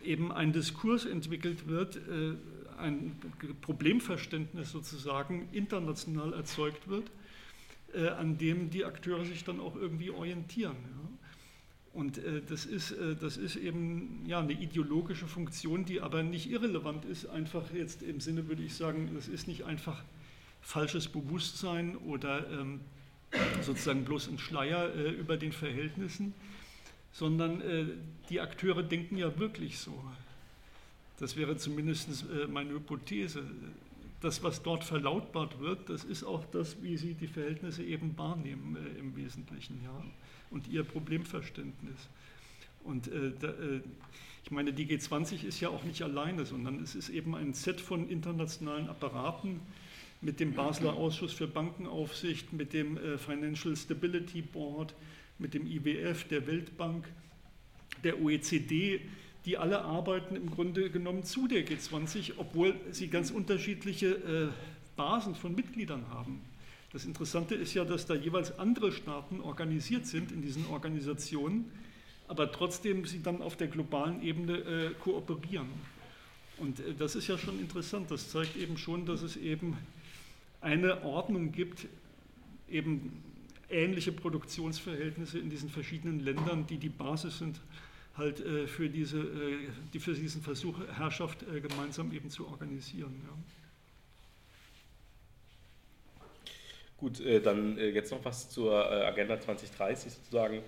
eben ein Diskurs entwickelt wird, äh, ein Problemverständnis sozusagen international erzeugt wird, an dem die Akteure sich dann auch irgendwie orientieren. Und das, ist, das ist eben ja, eine ideologische Funktion, die aber nicht irrelevant ist, einfach jetzt im Sinne, würde ich sagen, das ist nicht einfach falsches Bewusstsein oder ähm, sozusagen bloß ein Schleier äh, über den Verhältnissen, sondern äh, die Akteure denken ja wirklich so. Das wäre zumindest äh, meine Hypothese. Das, was dort verlautbart wird, das ist auch das, wie sie die Verhältnisse eben wahrnehmen äh, im Wesentlichen. Ja und ihr Problemverständnis. Und äh, da, äh, ich meine, die G20 ist ja auch nicht alleine, sondern es ist eben ein Set von internationalen Apparaten mit dem Basler Ausschuss für Bankenaufsicht, mit dem äh, Financial Stability Board, mit dem IWF, der Weltbank, der OECD, die alle arbeiten im Grunde genommen zu der G20, obwohl sie ganz unterschiedliche äh, Basen von Mitgliedern haben. Das Interessante ist ja, dass da jeweils andere Staaten organisiert sind in diesen Organisationen, aber trotzdem sie dann auf der globalen Ebene äh, kooperieren. Und äh, das ist ja schon interessant. Das zeigt eben schon, dass es eben eine Ordnung gibt, eben ähnliche Produktionsverhältnisse in diesen verschiedenen Ländern, die die Basis sind halt äh, für, diese, äh, die für diesen Versuch, Herrschaft äh, gemeinsam eben zu organisieren. Ja. Gut, äh, dann äh, jetzt noch was zur äh, Agenda 2030 sozusagen.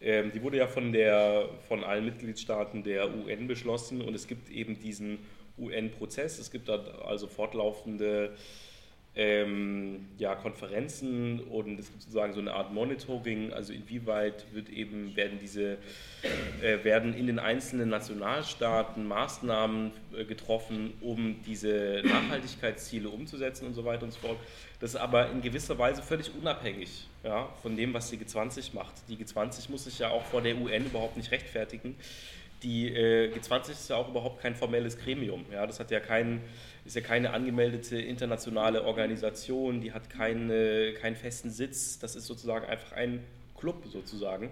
Ähm, die wurde ja von, der, von allen Mitgliedstaaten der UN beschlossen und es gibt eben diesen UN-Prozess. Es gibt da also fortlaufende ähm, ja, Konferenzen und es gibt sozusagen so eine Art Monitoring, also inwieweit wird eben, werden diese, äh, werden in den einzelnen Nationalstaaten Maßnahmen äh, getroffen, um diese Nachhaltigkeitsziele umzusetzen und so weiter und so fort. Das ist aber in gewisser Weise völlig unabhängig ja, von dem, was die G20 macht. Die G20 muss sich ja auch vor der UN überhaupt nicht rechtfertigen. Die äh, G20 ist ja auch überhaupt kein formelles Gremium. Ja, das hat ja keinen ist ja keine angemeldete internationale Organisation, die hat keine, keinen festen Sitz, das ist sozusagen einfach ein Club sozusagen.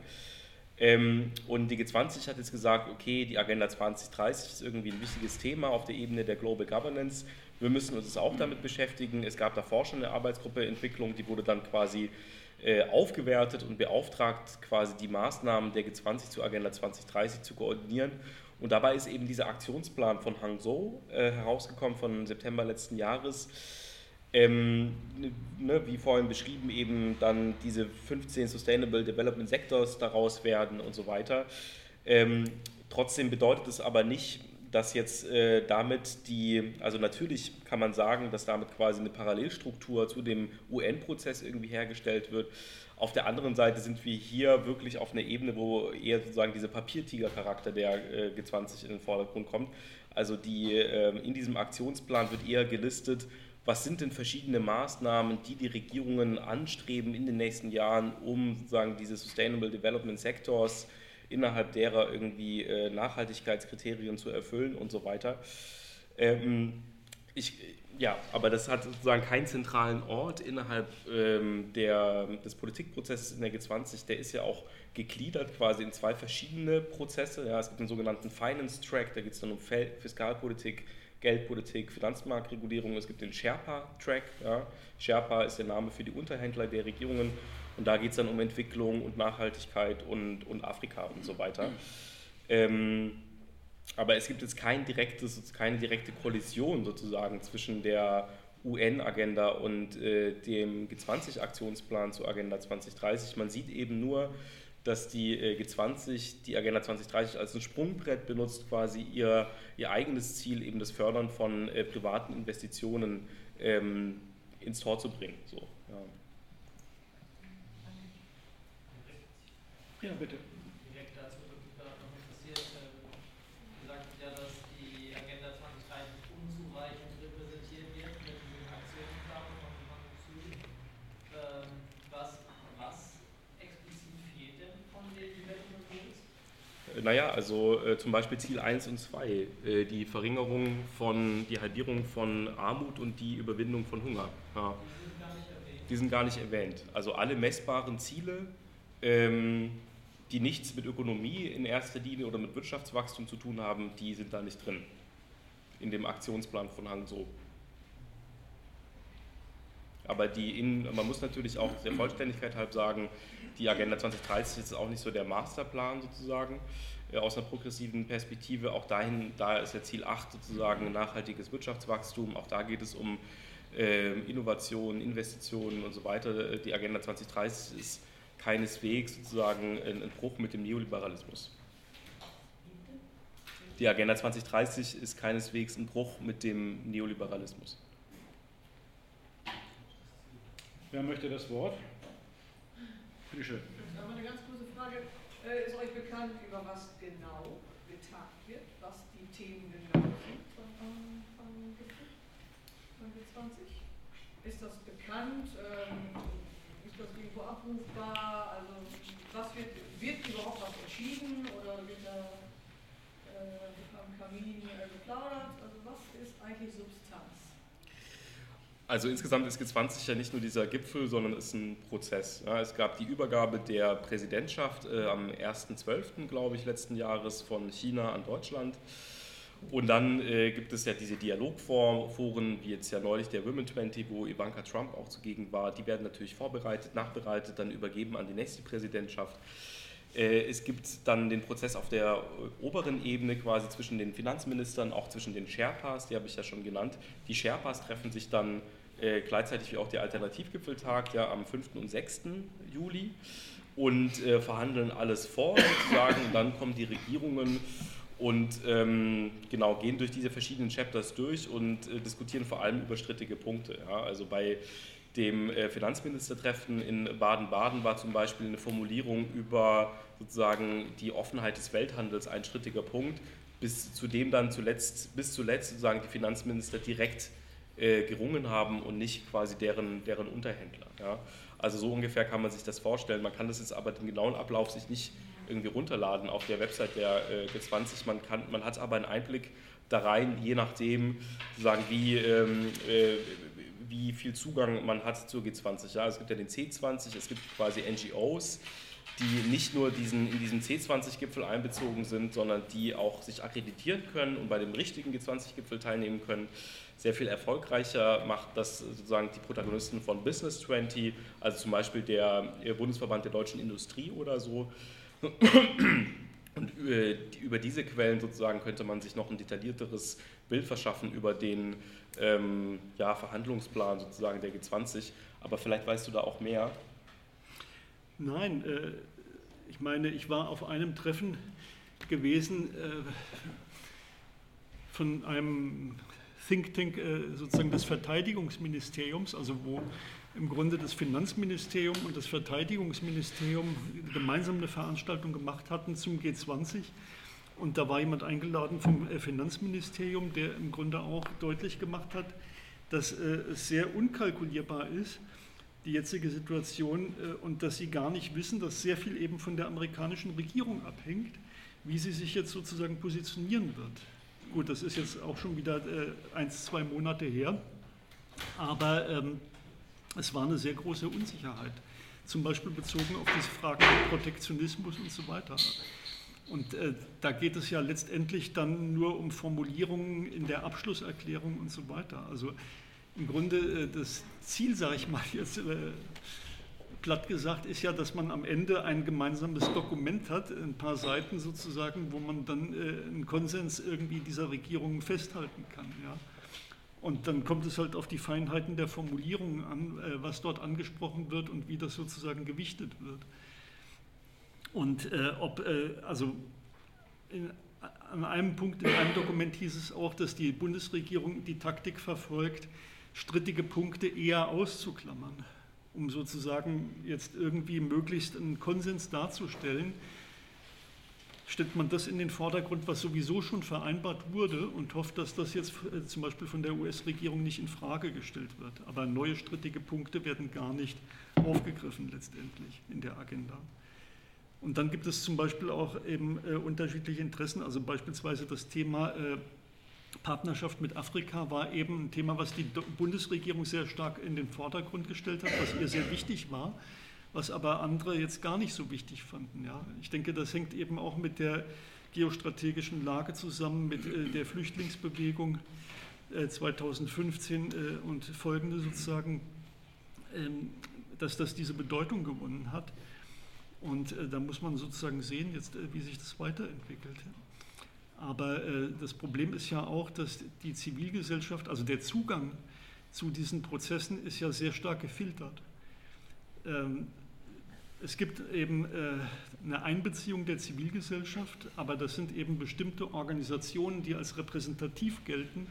Ähm, und die G20 hat jetzt gesagt, okay, die Agenda 2030 ist irgendwie ein wichtiges Thema auf der Ebene der Global Governance. Wir müssen uns auch damit beschäftigen. Es gab davor schon eine Arbeitsgruppe Entwicklung, die wurde dann quasi aufgewertet und beauftragt, quasi die Maßnahmen der G20 zur Agenda 2030 zu koordinieren. Und dabei ist eben dieser Aktionsplan von Hangzhou äh, herausgekommen von September letzten Jahres. Ähm, ne, wie vorhin beschrieben, eben dann diese 15 Sustainable Development Sectors daraus werden und so weiter. Ähm, trotzdem bedeutet es aber nicht, dass jetzt äh, damit die, also natürlich kann man sagen, dass damit quasi eine Parallelstruktur zu dem UN-Prozess irgendwie hergestellt wird. Auf der anderen Seite sind wir hier wirklich auf einer Ebene, wo eher sozusagen dieser Papiertiger-Charakter der äh, G20 in den Vordergrund kommt. Also die, äh, in diesem Aktionsplan wird eher gelistet, was sind denn verschiedene Maßnahmen, die die Regierungen anstreben in den nächsten Jahren, um sozusagen diese Sustainable Development Sectors innerhalb derer irgendwie äh, Nachhaltigkeitskriterien zu erfüllen und so weiter. Ähm, ich, ja, aber das hat sozusagen keinen zentralen Ort innerhalb ähm, der, des Politikprozesses in der G20. Der ist ja auch gegliedert quasi in zwei verschiedene Prozesse. Ja, es gibt den sogenannten Finance Track, da geht es dann um Fiskalpolitik, Geldpolitik, Finanzmarktregulierung. Es gibt den Sherpa-Track. Ja. Sherpa ist der Name für die Unterhändler der Regierungen und da geht es dann um Entwicklung und Nachhaltigkeit und, und Afrika und so weiter. Ähm, aber es gibt jetzt kein direktes, keine direkte Kollision sozusagen zwischen der UN-Agenda und äh, dem G20-Aktionsplan zur Agenda 2030. Man sieht eben nur, dass die äh, G20 die Agenda 2030 als ein Sprungbrett benutzt, quasi ihr, ihr eigenes Ziel, eben das Fördern von äh, privaten Investitionen ähm, ins Tor zu bringen. So, ja. Bitte. Direkt dazu würde mich gerade noch interessiert. Sie sagten ja, dass die Agenda 2030 unzureichend repräsentiert wird mit dem Aktionsplan von Hang ähm, was, was explizit fehlt denn von den Development Goals? Naja, also äh, zum Beispiel Ziel 1 und 2, äh, die Verringerung von, die Halbierung von Armut und die Überwindung von Hunger. Ja. Die sind gar nicht erwähnt. Die sind gar nicht erwähnt. Also alle messbaren Ziele, ähm, die nichts mit Ökonomie in erster Linie oder mit Wirtschaftswachstum zu tun haben, die sind da nicht drin. In dem Aktionsplan von Hangzhou. Aber die in, man muss natürlich auch der Vollständigkeit halb sagen, die Agenda 2030 ist auch nicht so der Masterplan sozusagen äh, aus einer progressiven Perspektive. Auch dahin, da ist ja Ziel 8 sozusagen nachhaltiges Wirtschaftswachstum. Auch da geht es um äh, Innovationen, Investitionen und so weiter. Die Agenda 2030 ist keineswegs sozusagen ein Bruch mit dem Neoliberalismus. Die Agenda 2030 ist keineswegs ein Bruch mit dem Neoliberalismus. Wer möchte das Wort? Bitte schön. Ich habe eine ganz kurze Frage. Äh, ist euch bekannt, über was genau getagt wird, was die Themen genau sind von, von, von, von G20? Ist das bekannt? Ähm, irgendwo abrufbar? Also was wird, wird überhaupt was entschieden oder wird da äh, am Kamin äh, geplaudert? Also was ist eigentlich Substanz? Also insgesamt ist G20 ja nicht nur dieser Gipfel, sondern es ist ein Prozess. Ja, es gab die Übergabe der Präsidentschaft äh, am 1.12., glaube ich, letzten Jahres von China an Deutschland. Und dann äh, gibt es ja diese Dialogforen, wie jetzt ja neulich der Women 20, wo Ivanka Trump auch zugegen war. Die werden natürlich vorbereitet, nachbereitet, dann übergeben an die nächste Präsidentschaft. Äh, es gibt dann den Prozess auf der oberen Ebene quasi zwischen den Finanzministern, auch zwischen den Sherpas, die habe ich ja schon genannt. Die Sherpas treffen sich dann äh, gleichzeitig wie auch der Alternativgipfeltag ja am 5. und 6. Juli und äh, verhandeln alles vor sozusagen. Dann kommen die Regierungen und ähm, genau gehen durch diese verschiedenen Chapters durch und äh, diskutieren vor allem über strittige Punkte. Ja? Also bei dem äh, Finanzministertreffen in Baden-Baden war zum Beispiel eine Formulierung über sozusagen die Offenheit des Welthandels ein strittiger Punkt, bis zu dem dann zuletzt, bis zuletzt sozusagen die Finanzminister direkt äh, gerungen haben und nicht quasi deren, deren Unterhändler. Ja? Also so ungefähr kann man sich das vorstellen. Man kann das jetzt aber den genauen Ablauf sich nicht irgendwie runterladen auf der Website der äh, G20. Man, kann, man hat aber einen Einblick da rein, je nachdem, sozusagen, wie, ähm, äh, wie viel Zugang man hat zur G20. Ja, es gibt ja den C20, es gibt quasi NGOs, die nicht nur diesen, in diesem C20-Gipfel einbezogen sind, sondern die auch sich akkreditieren können und bei dem richtigen G20-Gipfel teilnehmen können. Sehr viel erfolgreicher macht das sozusagen die Protagonisten von Business 20, also zum Beispiel der Bundesverband der deutschen Industrie oder so. Und äh, über diese Quellen sozusagen könnte man sich noch ein detaillierteres Bild verschaffen über den ähm, ja, Verhandlungsplan sozusagen der G20. Aber vielleicht weißt du da auch mehr. Nein, äh, ich meine, ich war auf einem Treffen gewesen äh, von einem Think Tank äh, sozusagen des Verteidigungsministeriums, also wo im Grunde das Finanzministerium und das Verteidigungsministerium gemeinsam eine Veranstaltung gemacht hatten zum G20. Und da war jemand eingeladen vom äh, Finanzministerium, der im Grunde auch deutlich gemacht hat, dass äh, es sehr unkalkulierbar ist, die jetzige Situation äh, und dass sie gar nicht wissen, dass sehr viel eben von der amerikanischen Regierung abhängt, wie sie sich jetzt sozusagen positionieren wird. Gut, das ist jetzt auch schon wieder eins, zwei Monate her, aber ähm, es war eine sehr große Unsicherheit, zum Beispiel bezogen auf diese Fragen Protektionismus und so weiter. Und äh, da geht es ja letztendlich dann nur um Formulierungen in der Abschlusserklärung und so weiter. Also im Grunde äh, das Ziel, sage ich mal jetzt äh, platt gesagt, ist ja, dass man am Ende ein gemeinsames Dokument hat, ein paar Seiten sozusagen, wo man dann äh, einen Konsens irgendwie dieser Regierung festhalten kann. Ja. Und dann kommt es halt auf die Feinheiten der Formulierungen an, was dort angesprochen wird und wie das sozusagen gewichtet wird. Und äh, ob, äh, also in, an einem Punkt in einem Dokument hieß es auch, dass die Bundesregierung die Taktik verfolgt, strittige Punkte eher auszuklammern, um sozusagen jetzt irgendwie möglichst einen Konsens darzustellen. Stellt man das in den Vordergrund, was sowieso schon vereinbart wurde und hofft, dass das jetzt äh, zum Beispiel von der US-Regierung nicht in Frage gestellt wird. Aber neue strittige Punkte werden gar nicht aufgegriffen letztendlich in der Agenda. Und dann gibt es zum Beispiel auch eben äh, unterschiedliche Interessen, also beispielsweise das Thema äh, Partnerschaft mit Afrika war eben ein Thema, was die Bundesregierung sehr stark in den Vordergrund gestellt hat, was ihr sehr wichtig war, was aber andere jetzt gar nicht so wichtig fanden. Ja. Ich denke, das hängt eben auch mit der geostrategischen Lage zusammen, mit äh, der Flüchtlingsbewegung äh, 2015 äh, und folgende sozusagen, ähm, dass das diese Bedeutung gewonnen hat. Und äh, da muss man sozusagen sehen, jetzt, äh, wie sich das weiterentwickelt. Aber äh, das Problem ist ja auch, dass die Zivilgesellschaft, also der Zugang zu diesen Prozessen ist ja sehr stark gefiltert. Ähm, es gibt eben äh, eine Einbeziehung der Zivilgesellschaft, aber das sind eben bestimmte Organisationen, die als repräsentativ gelten,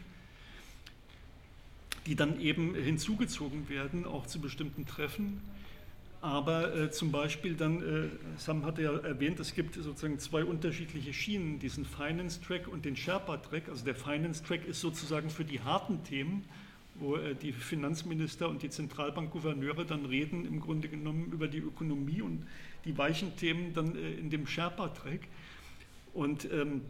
die dann eben hinzugezogen werden, auch zu bestimmten Treffen aber äh, zum Beispiel dann, äh, Sam hatte ja erwähnt, es gibt sozusagen zwei unterschiedliche Schienen, diesen Finance Track und den Sherpa Track. Also der Finance Track ist sozusagen für die harten Themen, wo äh, die Finanzminister und die Zentralbankgouverneure dann reden, im Grunde genommen über die Ökonomie und die weichen Themen dann äh, in dem Sherpa Track. Und ähm,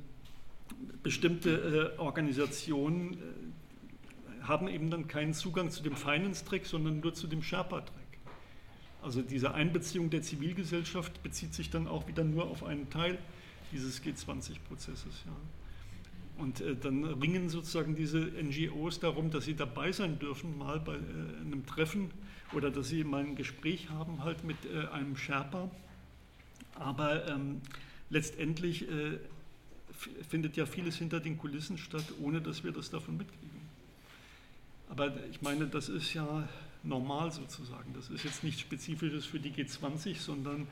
bestimmte äh, Organisationen äh, haben eben dann keinen Zugang zu dem Finance Track, sondern nur zu dem Sherpa Track. Also diese Einbeziehung der Zivilgesellschaft bezieht sich dann auch wieder nur auf einen Teil dieses G20-Prozesses. Ja. Und äh, dann ringen sozusagen diese NGOs darum, dass sie dabei sein dürfen, mal bei äh, einem Treffen oder dass sie mal ein Gespräch haben halt mit äh, einem Sherpa. Aber ähm, letztendlich äh, findet ja vieles hinter den Kulissen statt, ohne dass wir das davon mitkriegen. Aber ich meine, das ist ja normal sozusagen. Das ist jetzt nichts Spezifisches für die G20, sondern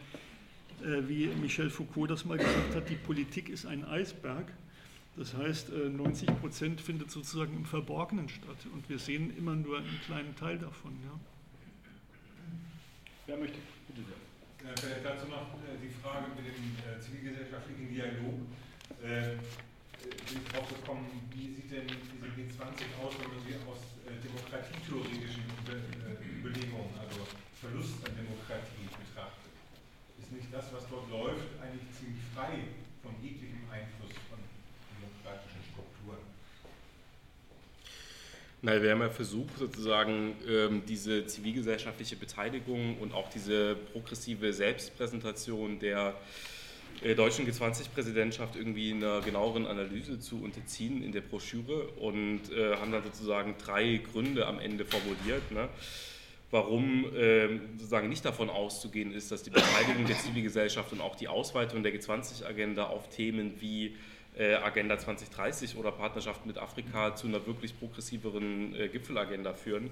äh, wie Michel Foucault das mal gesagt hat, die Politik ist ein Eisberg. Das heißt, äh, 90 Prozent findet sozusagen im Verborgenen statt und wir sehen immer nur einen kleinen Teil davon. Ja. Wer möchte? Bitte sehr. Vielleicht dazu noch äh, die Frage mit dem äh, zivilgesellschaftlichen Dialog. Äh, bin ich drauf gekommen, wie sieht denn diese G20 aus, wenn man sie aus äh, demokratietheoretischen Überlegungen, also Verlust an Demokratie betrachtet? Ist nicht das, was dort läuft, eigentlich ziemlich frei von jeglichem Einfluss Na, wir haben ja versucht, sozusagen ähm, diese zivilgesellschaftliche Beteiligung und auch diese progressive Selbstpräsentation der äh, deutschen G20-Präsidentschaft irgendwie einer genaueren Analyse zu unterziehen in der Broschüre und äh, haben dann sozusagen drei Gründe am Ende formuliert. Ne? warum ähm, sozusagen nicht davon auszugehen ist, dass die Beteiligung der Zivilgesellschaft und auch die Ausweitung der G20-Agenda auf Themen wie Agenda 2030 oder Partnerschaft mit Afrika zu einer wirklich progressiveren äh, Gipfelagenda führen,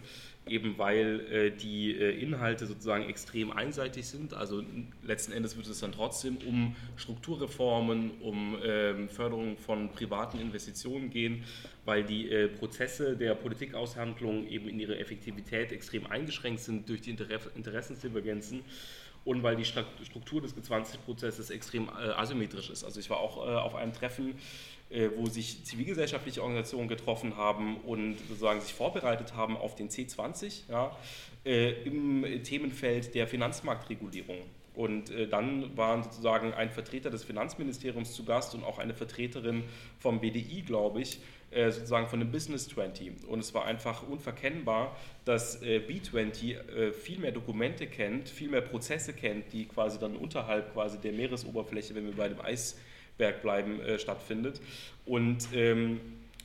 eben weil äh, die Inhalte sozusagen extrem einseitig sind. Also letzten Endes wird es dann trotzdem um Strukturreformen, um ähm, Förderung von privaten Investitionen gehen, weil die Prozesse der Politikaushandlung eben in ihrer Effektivität extrem eingeschränkt sind durch die Interessensdivergenzen und weil die Struktur des G20-Prozesses extrem äh, asymmetrisch ist. Also ich war auch äh, auf einem Treffen, äh, wo sich zivilgesellschaftliche Organisationen getroffen haben und sozusagen sich vorbereitet haben auf den C20 ja, im Themenfeld der Finanzmarktregulierung. Und äh, dann waren sozusagen ein Vertreter des Finanzministeriums zu Gast und auch eine Vertreterin vom BDI, glaube ich, äh, sozusagen von dem Business 20. Und es war einfach unverkennbar, dass äh, B20 äh, viel mehr Dokumente kennt, viel mehr Prozesse kennt, die quasi dann unterhalb quasi der Meeresoberfläche, wenn wir bei dem Eisberg bleiben, stattfindet. Und ähm,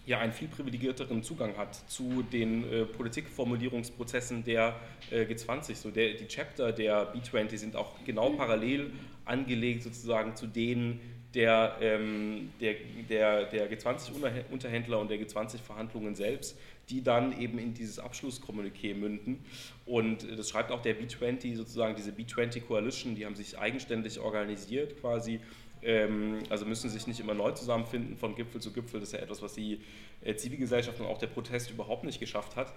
ja einen viel privilegierteren Zugang hat zu den äh, Politikformulierungsprozessen der äh, G20. So der, die Chapter der B20 sind auch genau parallel angelegt sozusagen zu denen der, ähm, der, der, der G20-Unterhändler und der G20-Verhandlungen selbst, die dann eben in dieses Abschlusskommuniqué münden. Und das schreibt auch der B20, sozusagen diese B20 Coalition, die haben sich eigenständig organisiert quasi. Ähm, also müssen sich nicht immer neu zusammenfinden von Gipfel zu Gipfel. Das ist ja etwas, was die äh, Zivilgesellschaft und auch der Protest überhaupt nicht geschafft hat.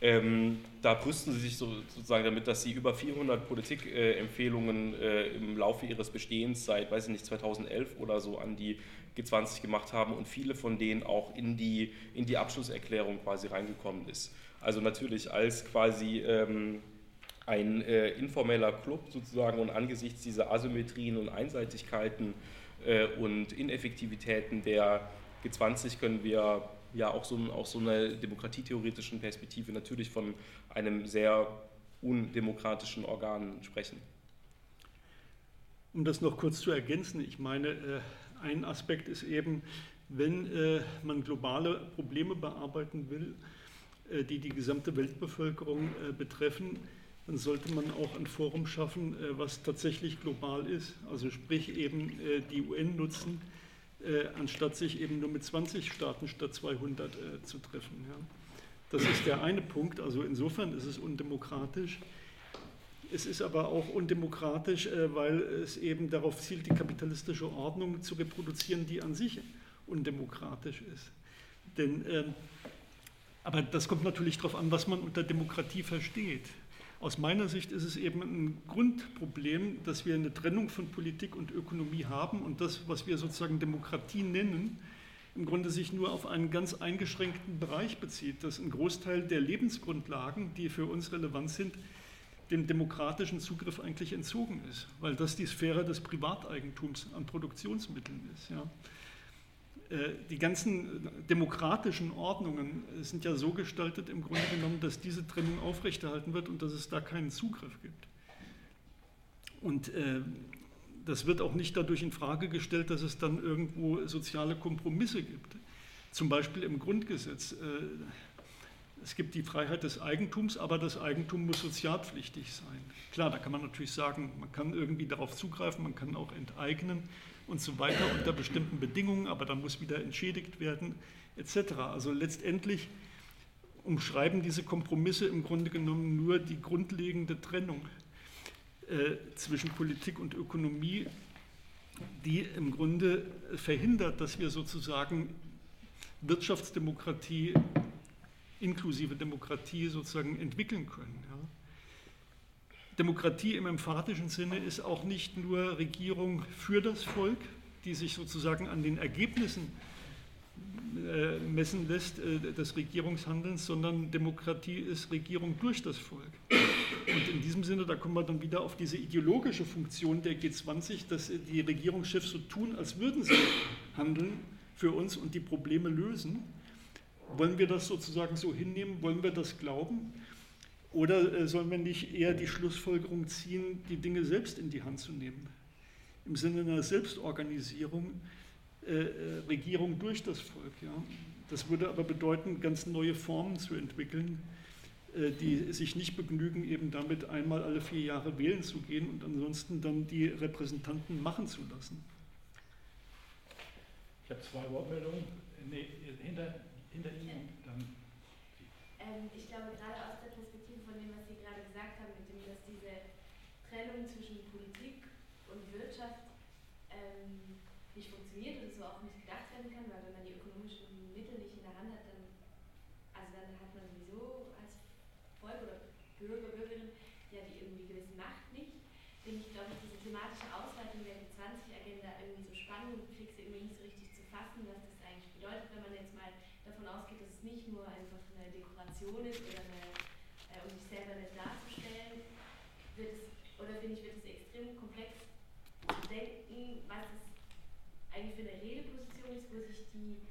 Ähm, da brüsten sie sich so, sozusagen damit, dass sie über 400 Politikempfehlungen äh, äh, im Laufe ihres Bestehens seit, weiß ich nicht, 2011 oder so an die G20 gemacht haben und viele von denen auch in die, in die Abschlusserklärung quasi reingekommen ist. Also natürlich als quasi ähm, ein äh, informeller Club sozusagen und angesichts dieser Asymmetrien und Einseitigkeiten äh, und Ineffektivitäten der G20 können wir ja auch so, aus so einer demokratietheoretischen Perspektive natürlich von einem sehr undemokratischen Organ sprechen. Um das noch kurz zu ergänzen, ich meine, äh, ein Aspekt ist eben, wenn äh, man globale Probleme bearbeiten will, äh, die die gesamte Weltbevölkerung betreffen, dann sollte man auch ein Forum schaffen, was tatsächlich global ist, also sprich eben die UN nutzen äh, anstatt sich eben nur mit 20 Staaten statt 200 äh, zu treffen. Das ist der eine Punkt. Also insofern ist es undemokratisch. Es ist aber auch undemokratisch, äh, weil es eben darauf zielt, die kapitalistische Ordnung zu reproduzieren, die an sich undemokratisch ist. Denn, äh, aber das kommt natürlich darauf an, was man unter Demokratie versteht. Aus meiner Sicht ist es eben ein Grundproblem, dass wir eine Trennung von Politik und Ökonomie haben und das, was wir sozusagen Demokratie nennen, im Grunde sich nur auf einen ganz eingeschränkten Bereich bezieht, dass ein Großteil der Lebensgrundlagen, die für uns relevant sind, dem demokratischen Zugriff eigentlich entzogen ist, weil das die Sphäre des Privateigentums an Produktionsmitteln ist. Ja. Äh, die ganzen demokratischen Ordnungen sind ja so gestaltet im Grunde genommen, dass diese Trennung aufrechterhalten wird und dass es da keinen Zugriff gibt. Und äh, das wird auch nicht dadurch in Frage gestellt, dass es dann irgendwo soziale Kompromisse gibt. Zum Beispiel im Grundgesetz. Äh, es gibt die Freiheit des Eigentums, aber das Eigentum muss sozialpflichtig sein. Klar, da kann man natürlich sagen, man kann irgendwie darauf zugreifen, man kann auch enteignen und so weiter unter bestimmten Bedingungen, aber dann muss wieder entschädigt werden etc. Also letztendlich umschreiben diese Kompromisse im Grunde genommen nur die grundlegende Trennung äh, zwischen Politik und Ökonomie, die im Grunde verhindert, dass wir sozusagen Wirtschaftsdemokratie inklusive Demokratie sozusagen entwickeln können. Ja. Demokratie im emphatischen Sinne ist auch nicht nur Regierung für das Volk, die sich sozusagen an den Ergebnissen äh, messen lässt äh, des Regierungshandelns, sondern Demokratie ist Regierung durch das Volk. Und in diesem Sinne, da kommen wir dann wieder auf diese ideologische Funktion der G20, dass die Regierungschefs so tun, als würden sie handeln für uns und die Probleme lösen Wollen wir das sozusagen so hinnehmen? Wollen wir das glauben? Oder äh, sollen wir nicht eher die Schlussfolgerung ziehen, die Dinge selbst in die Hand zu nehmen? Im Sinne einer Selbstorganisierung, äh, äh, Regierung durch das Volk. Ja? Das würde aber bedeuten, ganz neue Formen zu entwickeln, äh, die sich nicht begnügen, eben damit einmal alle vier Jahre wählen zu gehen und ansonsten dann die Repräsentanten machen zu lassen. Ich habe zwei Wortmeldungen. Nee, hinter, hinter Ihnen dann. Ähm, ich glaube, gerade aus der Perspektive von dem, was Sie gerade gesagt haben, mit dem, dass diese Trennung zwischen Politik und Wirtschaft ähm, nicht funktioniert und so auch nicht gedacht werden kann, weil wenn man die ökonomischen Mittel nicht in der Hand hat, dann, also dann hat man sowieso als Volk oder Bürger, Bürgerin ja die irgendwie gewisse Macht nicht. Finde ich, glaube ich, diese thematische Ausweitung der G20-Agenda irgendwie so spannend und kriege sie irgendwie nicht so richtig zu fassen, was das eigentlich bedeutet, wenn man jetzt mal davon ausgeht, dass es nicht nur einfach eine Dekoration ist oder eine, äh, um sich selber nett darzustellen, wird es, oder finde ich, wird es extrem komplex zu denken, was es eigentlich für eine Redeposition ist, wo sich die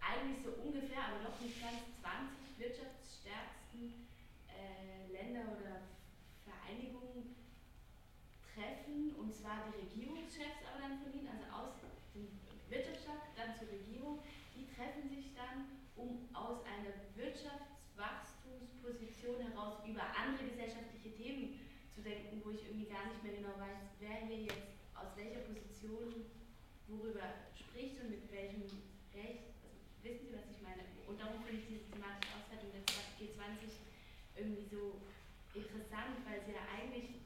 eigentlich so ungefähr, aber noch nicht ganz 20 wirtschaftsstärksten äh, Länder oder Vereinigungen treffen, und zwar die Regierungschefs aber dann von ihnen, also aus dem Wirtschaftsstaat, dann zur Regierung, die treffen sich dann, um aus einer Wirtschaftswachstumsposition heraus über andere gesellschaftliche Themen zu denken, wo ich irgendwie gar nicht mehr genau weiß, wer hier jetzt aus welcher Position worüber spricht und mit welchem Recht. Also, wissen Sie, was ich meine? Und darum finde ich diese thematische Auswertung der G20 irgendwie so interessant, weil sie ja eigentlich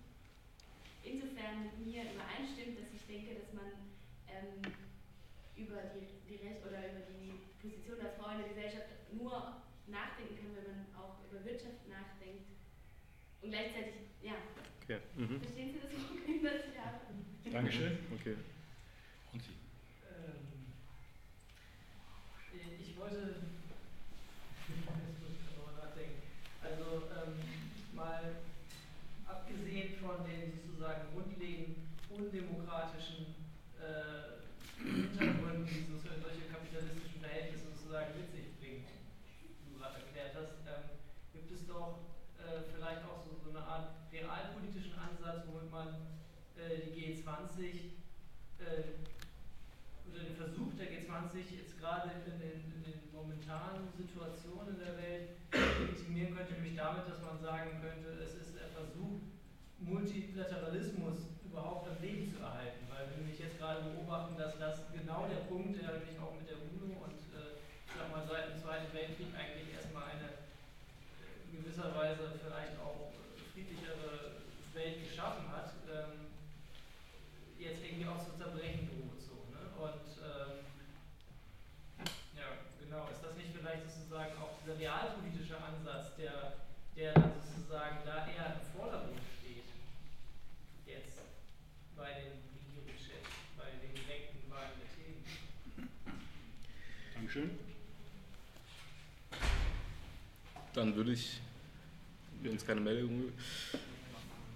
insofern mit mir übereinstimmt, dass ich denke, dass man ähm, über die, die Recht oder über die Position der Frau in der Gesellschaft nur nachdenken kann, wenn man auch über Wirtschaft nachdenkt. Und gleichzeitig, ja. Okay. Mhm. Verstehen Sie das auch in das Jahr? Dankeschön. Okay. Und Sie? Ähm, ich wollte jetzt muss ich darüber nachdenken. Also ähm, mal abgesehen von den sozusagen grundlegend undemokratischen äh, Hintergründen, die so solche kapitalistischen Verhältnisse sozusagen mit sich bringen, wie du gerade erklärt hast, ähm, gibt es doch äh, vielleicht auch so, so eine Art realpolitischen Ansatz, womit man äh, die G20 äh, oder den Versuch der G20 jetzt gerade in den, in den momentanen Situationen in der Welt legitimieren könnte, nämlich damit, dass man sagen könnte, es ist der Versuch, Multilateralismus überhaupt am Leben zu erhalten. Weil wir nämlich jetzt gerade beobachten, dass das genau der Punkt, der nämlich auch mit der UNO und äh, ich sag mal seit dem Zweiten Weltkrieg eigentlich erstmal eine äh, in gewisser Weise vielleicht auch friedlichere Welt geschaffen hat, ähm, jetzt irgendwie auch zu zerbrechen droht. So, ne? Und ähm, ja, genau, ist das nicht vielleicht sozusagen auch dieser realpolitische Ansatz, der, der dann sozusagen da eher im Vordergrund steht, jetzt bei den Regierungschefs, bei den direkten Wahlen der Themen? Dankeschön. Dann würde ich, wenn es keine Meldung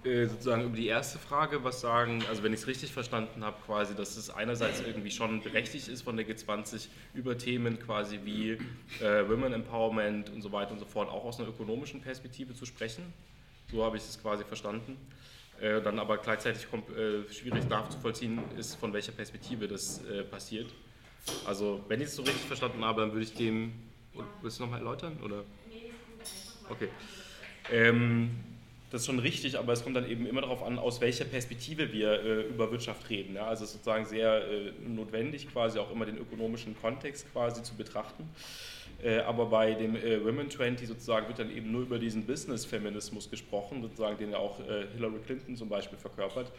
äh, sozusagen über die erste Frage was sagen. Also wenn ich es richtig verstanden habe, quasi, dass es einerseits irgendwie schon berechtigt ist von der G20 über Themen quasi wie äh, Women Empowerment und so weiter und so fort auch aus einer ökonomischen Perspektive zu sprechen. So habe ich es quasi verstanden. Äh, dann aber gleichzeitig kommt, äh, schwierig nachzuvollziehen ist, von welcher Perspektive das äh, passiert. Also wenn ich es so richtig verstanden habe, dann würde ich dem, willst du nochmal erläutern? Oder? Okay. Ähm, das ist schon richtig, aber es kommt dann eben immer darauf an, aus welcher Perspektive wir äh, über Wirtschaft reden. Ja? Also es ist sozusagen sehr äh, notwendig, quasi auch immer den ökonomischen Kontext quasi zu betrachten. Äh, aber bei dem äh, Women 20 sozusagen wird dann eben nur über diesen Business-Feminismus gesprochen, sozusagen, den ja auch äh, Hillary Clinton zum Beispiel verkörpert.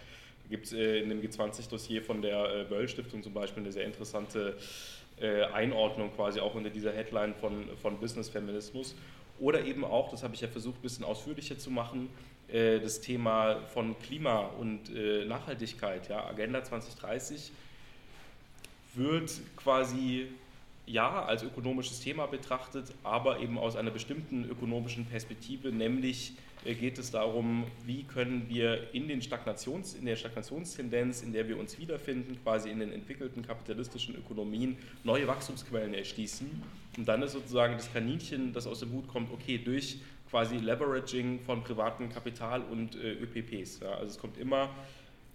Gibt es äh, in dem G20-Dossier von der Böll-Stiftung zum Beispiel eine sehr interessante Einordnung quasi auch unter dieser Headline von, von Business-Feminismus. Oder eben auch, das habe ich ja versucht, ein bisschen ausführlicher zu machen, äh, das Thema von Klima und äh, Nachhaltigkeit. Ja, Agenda 2030 wird quasi ja als ökonomisches Thema betrachtet, aber eben aus einer bestimmten ökonomischen Perspektive, nämlich äh, geht es darum, wie können wir in, den Stagnations, in der Stagnationstendenz, in der wir uns wiederfinden, quasi in den entwickelten kapitalistischen Ökonomien, neue Wachstumsquellen erschließen, Und dann ist sozusagen das Kaninchen, das aus dem Hut kommt, okay, durch quasi Leveraging von privatem Kapital und äh, ÖPPs. Ja. Also es kommt immer,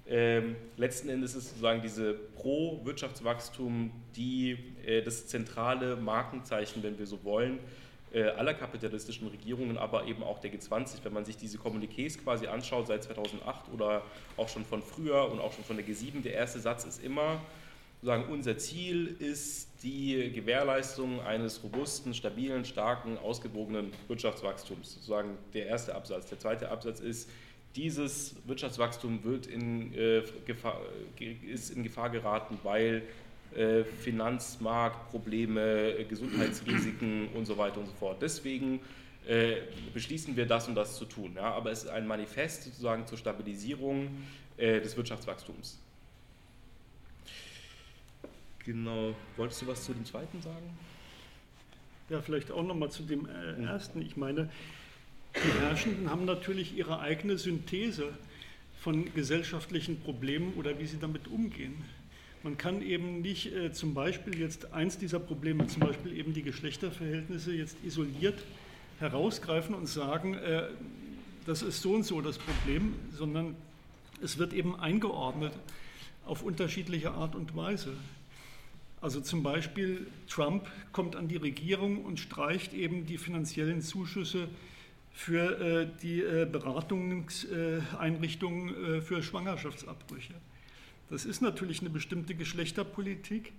ähm, letzten Endes ist sozusagen diese Pro-Wirtschaftswachstum die, äh, das zentrale Markenzeichen, wenn wir so wollen, äh, aller kapitalistischen Regierungen, aber eben auch der G20. Wenn man sich diese Kommuniqués quasi anschaut seit 2008 oder auch schon von früher und auch schon von der G7, der erste Satz ist immer, sozusagen, unser Ziel ist die Gewährleistung eines robusten, stabilen, starken, ausgewogenen Wirtschaftswachstums. Sozusagen der erste Absatz. Der zweite Absatz ist, dieses Wirtschaftswachstum wird in, äh, Gefahr, ist in Gefahr geraten, weil äh, Finanzmarktprobleme, äh, Gesundheitsrisiken und so weiter und so fort. Deswegen äh, beschließen wir das und das zu tun. Ja? Aber es ist ein Manifest sozusagen zur Stabilisierung äh, des Wirtschaftswachstums. Genau. Wolltest du was zu dem zweiten sagen? Ja, vielleicht auch nochmal zu dem äh, ersten. Ich meine, die Herrschenden haben natürlich ihre eigene Synthese von gesellschaftlichen Problemen oder wie sie damit umgehen. Man kann eben nicht äh, zum Beispiel jetzt eins dieser Probleme, zum Beispiel eben die Geschlechterverhältnisse, jetzt isoliert herausgreifen und sagen, äh, das ist so und so das Problem, sondern es wird eben eingeordnet auf unterschiedliche Art und Weise. Also zum Beispiel Trump kommt an die Regierung und streicht eben die finanziellen Zuschüsse für äh, die äh, Beratungseinrichtungen äh, für Schwangerschaftsabbrüche. Das ist natürlich eine bestimmte Geschlechterpolitik,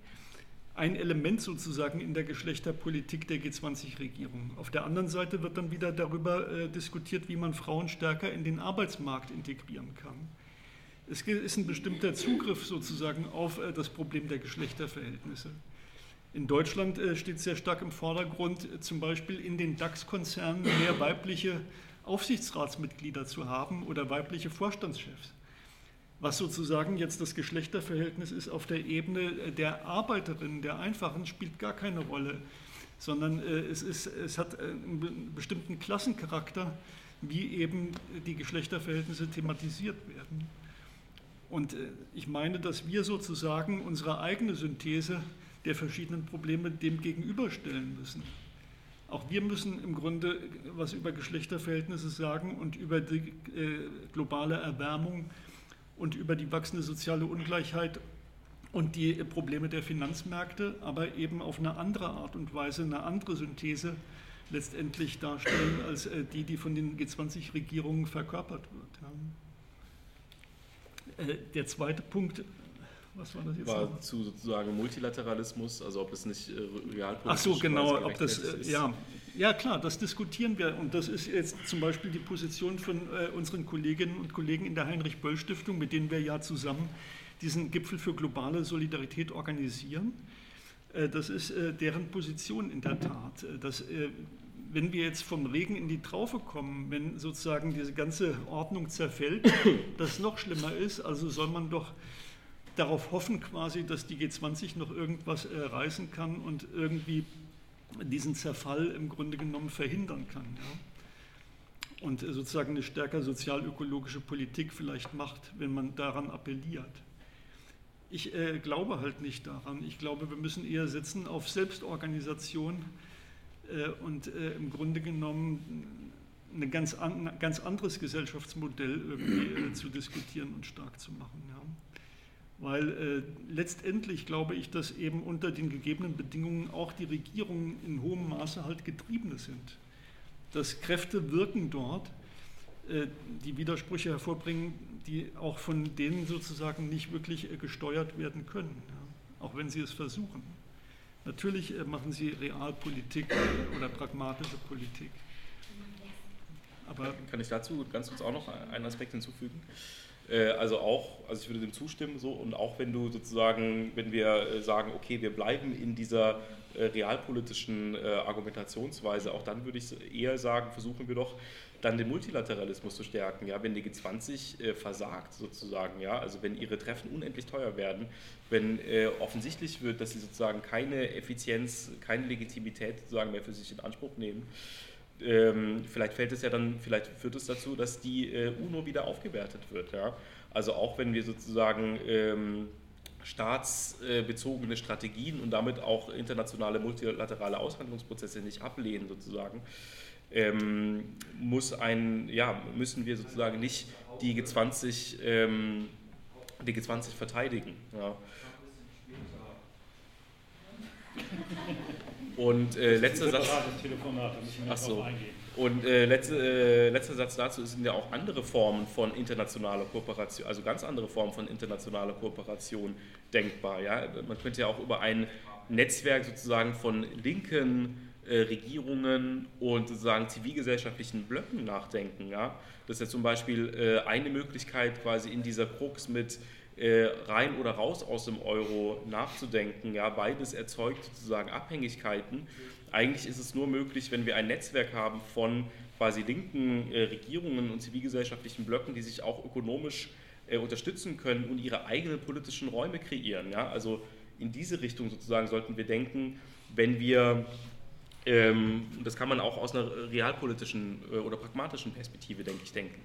ein Element sozusagen in der Geschlechterpolitik der G20-Regierung. Auf der anderen Seite wird dann wieder darüber äh, diskutiert, wie man Frauen stärker in den Arbeitsmarkt integrieren kann. Es ist ein bestimmter Zugriff sozusagen auf äh, das Problem der Geschlechterverhältnisse. In Deutschland äh, steht sehr stark im Vordergrund, äh, zum Beispiel in den DAX-Konzernen mehr weibliche Aufsichtsratsmitglieder zu haben oder weibliche Vorstandschefs was sozusagen jetzt das Geschlechterverhältnis ist auf der Ebene der Arbeiterinnen, der Einfachen, spielt gar keine Rolle, sondern äh, es, ist, es hat einen bestimmten Klassencharakter, wie eben die Geschlechterverhältnisse thematisiert werden. Und äh, ich meine, dass wir sozusagen unsere eigene Synthese der verschiedenen Probleme dem gegenüberstellen müssen. Auch wir müssen im Grunde was über Geschlechterverhältnisse sagen und über die äh, globale Erwärmung und über die wachsende soziale Ungleichheit und die Probleme der Finanzmärkte, aber eben auf eine andere Art und Weise, eine andere Synthese letztendlich darstellen als äh, die, die von den G20-Regierungen verkörpert wird. Äh, der zweite Punkt, was war das jetzt? War noch? zu sozusagen Multilateralismus, also ob es nicht äh, realpolitisch Ach so, genau, ob das, ist. ja, ja klar, das diskutieren wir und das ist jetzt zum Beispiel die Position von äh, unseren Kolleginnen und Kollegen in der Heinrich-Böll-Stiftung, mit denen wir ja zusammen diesen Gipfel für globale Solidarität organisieren. Äh, das ist äh, deren Position in der Tat. Äh, dass, äh, wenn wir jetzt vom Regen in die Traufe kommen, wenn sozusagen diese ganze Ordnung zerfällt, das noch schlimmer ist, also soll man doch darauf hoffen quasi, dass die G20 noch irgendwas äh, reißen kann und irgendwie diesen Zerfall im Grunde genommen verhindern kann. Ja? Und sozusagen eine stärker sozialökologische Politik vielleicht macht, wenn man daran appelliert. Ich äh, glaube halt nicht daran. Ich glaube, wir müssen eher setzen auf Selbstorganisation äh, und äh, im Grunde genommen ein ganz, an, ganz anderes Gesellschaftsmodell irgendwie äh, zu diskutieren und stark zu machen. Ja? Weil äh, letztendlich glaube ich, dass eben unter den gegebenen Bedingungen auch die Regierungen in hohem Maße halt Getriebene sind. Dass Kräfte wirken dort, äh, die Widersprüche hervorbringen, die auch von denen sozusagen nicht wirklich äh, gesteuert werden können, ja? auch wenn sie es versuchen. Natürlich äh, machen sie Realpolitik oder pragmatische Politik. Aber kann ich dazu ganz kurz auch noch einen Aspekt hinzufügen? Äh, also auch, also ich würde dem zustimmen so. Und auch wenn du sozusagen, wenn wir äh, sagen, okay, wir bleiben in dieser äh, realpolitischen Argumentationsweise, auch dann würde ich eher sagen, versuchen wir doch dann den Multilateralismus zu stärken, ja, wenn die G20 versagt sozusagen, ja, also wenn ihre Treffen unendlich teuer werden, wenn offensichtlich wird, dass sie sozusagen keine Effizienz, keine Legitimität sozusagen mehr für sich in Anspruch nehmen, ähm, vielleicht fällt es ja dann, vielleicht führt es dazu, dass die äh, UNO wieder aufgewertet wird. Ja? Also auch wenn wir sozusagen ähm, staatsbezogene Strategien und damit auch internationale multilaterale Aushandlungsprozesse nicht ablehnen sozusagen, ähm, muss ein, ja, müssen wir sozusagen nicht die G20, ähm, die G20 verteidigen. Ja. Und äh, letzter Satz. Ach so. Und äh, letzte, äh, letzter Satz dazu sind ja auch andere Formen von internationaler Kooperation, also ganz andere Formen von internationaler Kooperation denkbar. Ja? Man könnte ja auch über ein Netzwerk sozusagen von linken äh, Regierungen und sozusagen zivilgesellschaftlichen Blöcken nachdenken. Ja? Das ist ja zum Beispiel äh, eine Möglichkeit, quasi in dieser Krux mit äh, rein oder raus aus dem Euro nachzudenken. Ja, beides erzeugt sozusagen Abhängigkeiten. Eigentlich ist es nur möglich, wenn wir ein Netzwerk haben von quasi linken äh, Regierungen und zivilgesellschaftlichen Blöcken, die sich auch ökonomisch äh, unterstützen können und ihre eigenen politischen Räume kreieren. Ja? Also in diese Richtung sozusagen sollten wir denken, wenn wir, ähm, das kann man auch aus einer realpolitischen äh, oder pragmatischen Perspektive, denke ich, denken.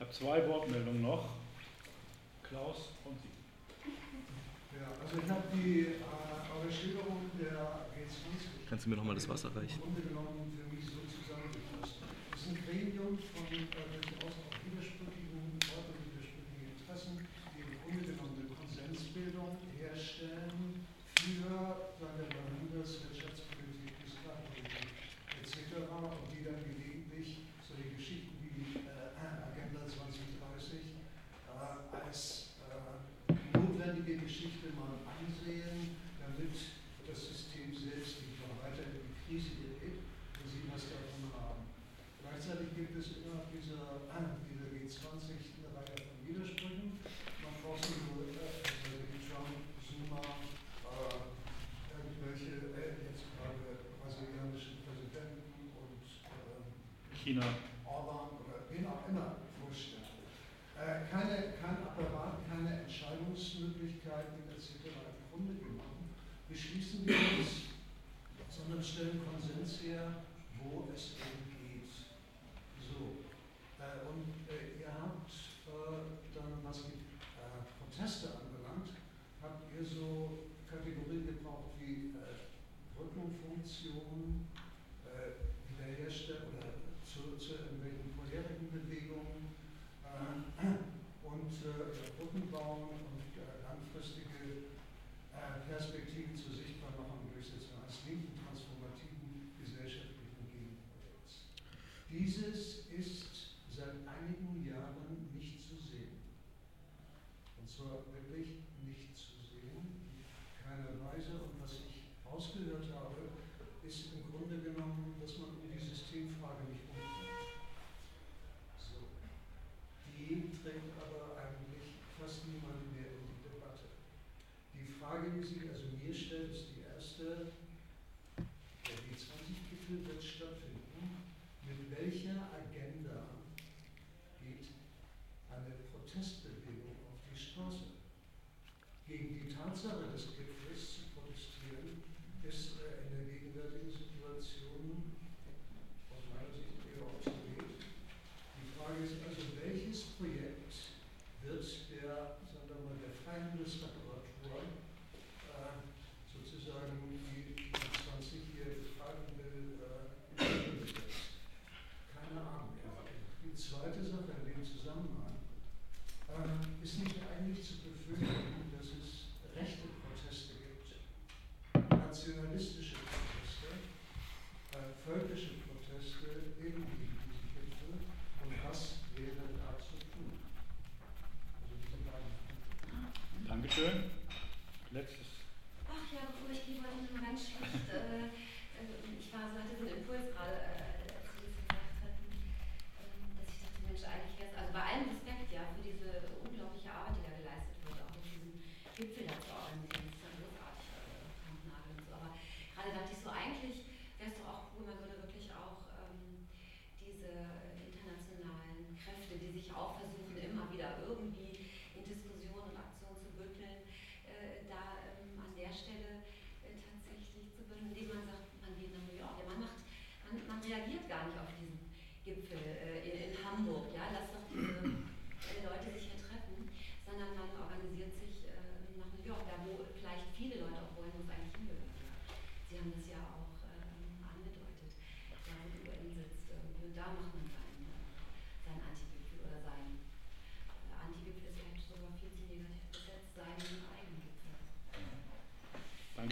Ich habe zwei Wortmeldungen noch. Klaus und Sie. Ja, also ich habe die äh, eure Schilderung der G20. Kannst du mir nochmal das Wasser reichen? Im Grunde genommen für mich so zusammengefasst. Es ist ein Gremium von äh,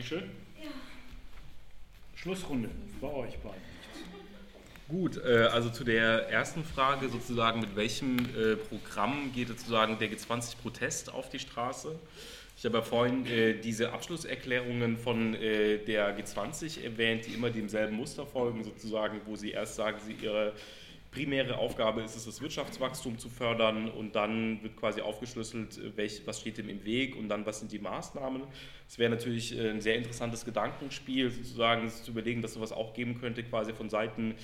Dankeschön. Ja. Schlussrunde bei euch beiden. Gut, äh, also zu der ersten Frage sozusagen, mit welchem äh, Programm geht sozusagen der G20-Protest auf die Straße? Ich habe ja vorhin äh, diese Abschlusserklärungen von der G20 erwähnt, die immer demselben Muster folgen, sozusagen, wo sie erst sagen, sie ihre primäre Aufgabe ist es, das Wirtschaftswachstum zu fördern und dann wird quasi aufgeschlüsselt, welch, was steht dem im Weg und dann was sind die Maßnahmen. Es wäre natürlich äh, ein sehr interessantes Gedankenspiel, sozusagen zu überlegen, dass sowas auch geben könnte, quasi von Seiten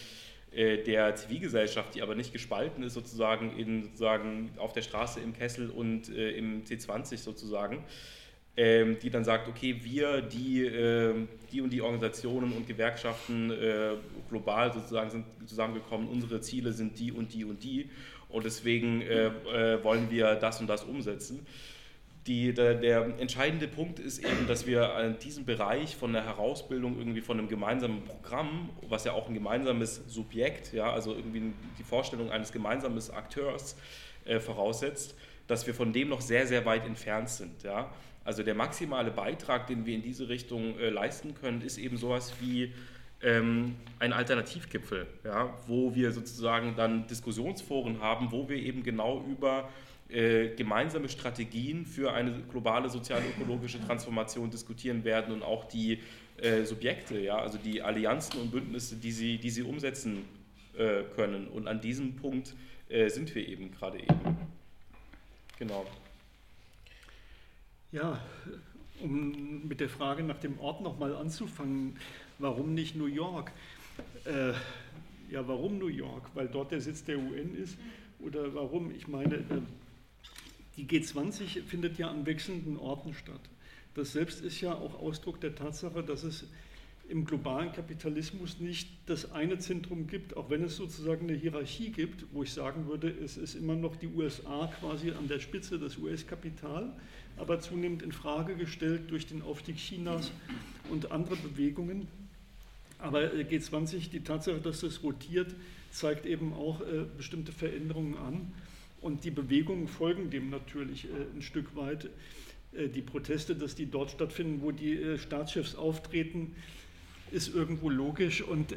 äh, der Zivilgesellschaft, die aber nicht gespalten ist, sozusagen, in, sozusagen auf der Straße im Kessel und äh, im C20 sozusagen, ähm, die dann sagt, okay, wir, die, äh, die und die Organisationen und Gewerkschaften äh, global sozusagen sind zusammengekommen, unsere Ziele sind die und die und die und deswegen äh, äh, wollen wir das und das umsetzen. Die, der, der, entscheidende Punkt ist eben, dass wir an diesem Bereich von der Herausbildung irgendwie von einem gemeinsamen Programm, was ja auch ein gemeinsames Subjekt, ja, also irgendwie die Vorstellung eines gemeinsamen Akteurs äh, voraussetzt, dass wir von dem noch sehr, sehr weit entfernt sind. Ja. Also der maximale Beitrag, den wir in diese Richtung äh, leisten können, ist eben sowas wie ähm, ein Alternativgipfel, ja, wo wir sozusagen dann Diskussionsforen haben, wo wir eben genau über äh, gemeinsame Strategien für eine globale sozial-ökologische Transformation diskutieren werden und auch die äh, Subjekte, ja, also die Allianzen und Bündnisse, die sie, die sie umsetzen äh, können. Und an diesem Punkt äh, sind wir eben gerade eben. Genau. Ja, um mit der Frage nach dem Ort nochmal anzufangen, warum nicht New York? Äh, ja, warum New York? Weil dort der Sitz der UN ist? Oder warum? Ich meine, äh, die G20 findet ja an wechselnden Orten statt. Das selbst ist ja auch Ausdruck der Tatsache, dass es im globalen Kapitalismus nicht das eine Zentrum gibt, auch wenn es sozusagen eine Hierarchie gibt, wo ich sagen würde, es ist immer noch die USA quasi an der Spitze, das US-Kapital, aber zunehmend in Frage gestellt durch den Aufstieg Chinas und andere Bewegungen. Aber äh, G20, die Tatsache, dass das rotiert, zeigt eben auch äh, bestimmte Veränderungen an. Und die Bewegungen folgen dem natürlich äh, ein Stück weit. Äh, die Proteste, dass die dort stattfinden, wo die äh, Staatschefs auftreten, ist irgendwo logisch und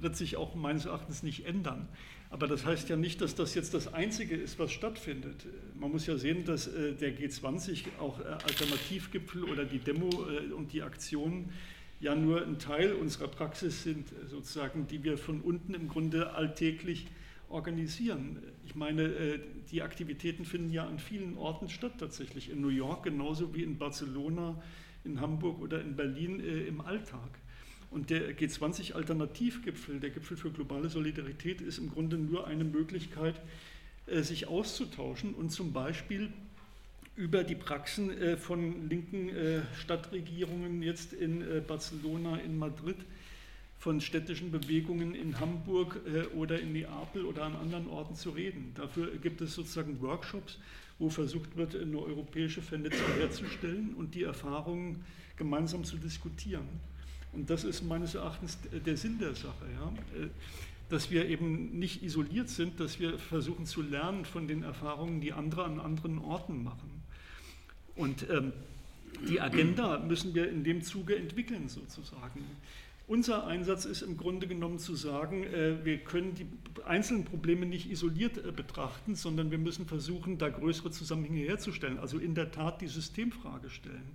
wird sich auch meines Erachtens nicht ändern. Aber das heißt ja nicht, dass das jetzt das Einzige ist, was stattfindet. Man muss ja sehen, dass der G20 auch Alternativgipfel oder die Demo und die Aktionen ja nur ein Teil unserer Praxis sind, sozusagen, die wir von unten im Grunde alltäglich organisieren. Ich meine, äh, die Aktivitäten finden ja an vielen Orten statt tatsächlich. In New York genauso wie in Barcelona, in Hamburg oder in Berlin äh, im Alltag. Und der G20-Alternativgipfel, der Gipfel für globale Solidarität, ist im Grunde nur eine Möglichkeit, äh, sich auszutauschen und zum Beispiel über die Praxen von linken Stadtregierungen jetzt in Barcelona, in Madrid, von städtischen Bewegungen in Hamburg äh, oder in Neapel oder an anderen Orten zu reden. Dafür gibt es sozusagen Workshops, wo versucht wird, eine europäische Vernetzung herzustellen und die Erfahrungen gemeinsam zu diskutieren. Und das ist meines Erachtens der Sinn der Sache, ja? Äh, dass wir eben nicht isoliert sind, dass wir versuchen zu lernen von den Erfahrungen, die andere an anderen Orten machen. Und ähm, die Agenda müssen wir in dem Zuge entwickeln, sozusagen. Unser Einsatz ist im Grunde genommen zu sagen, äh, wir können die einzelnen Probleme nicht isoliert äh, betrachten, sondern wir müssen versuchen, da größere Zusammenhänge herzustellen, also in der Tat die Systemfrage stellen.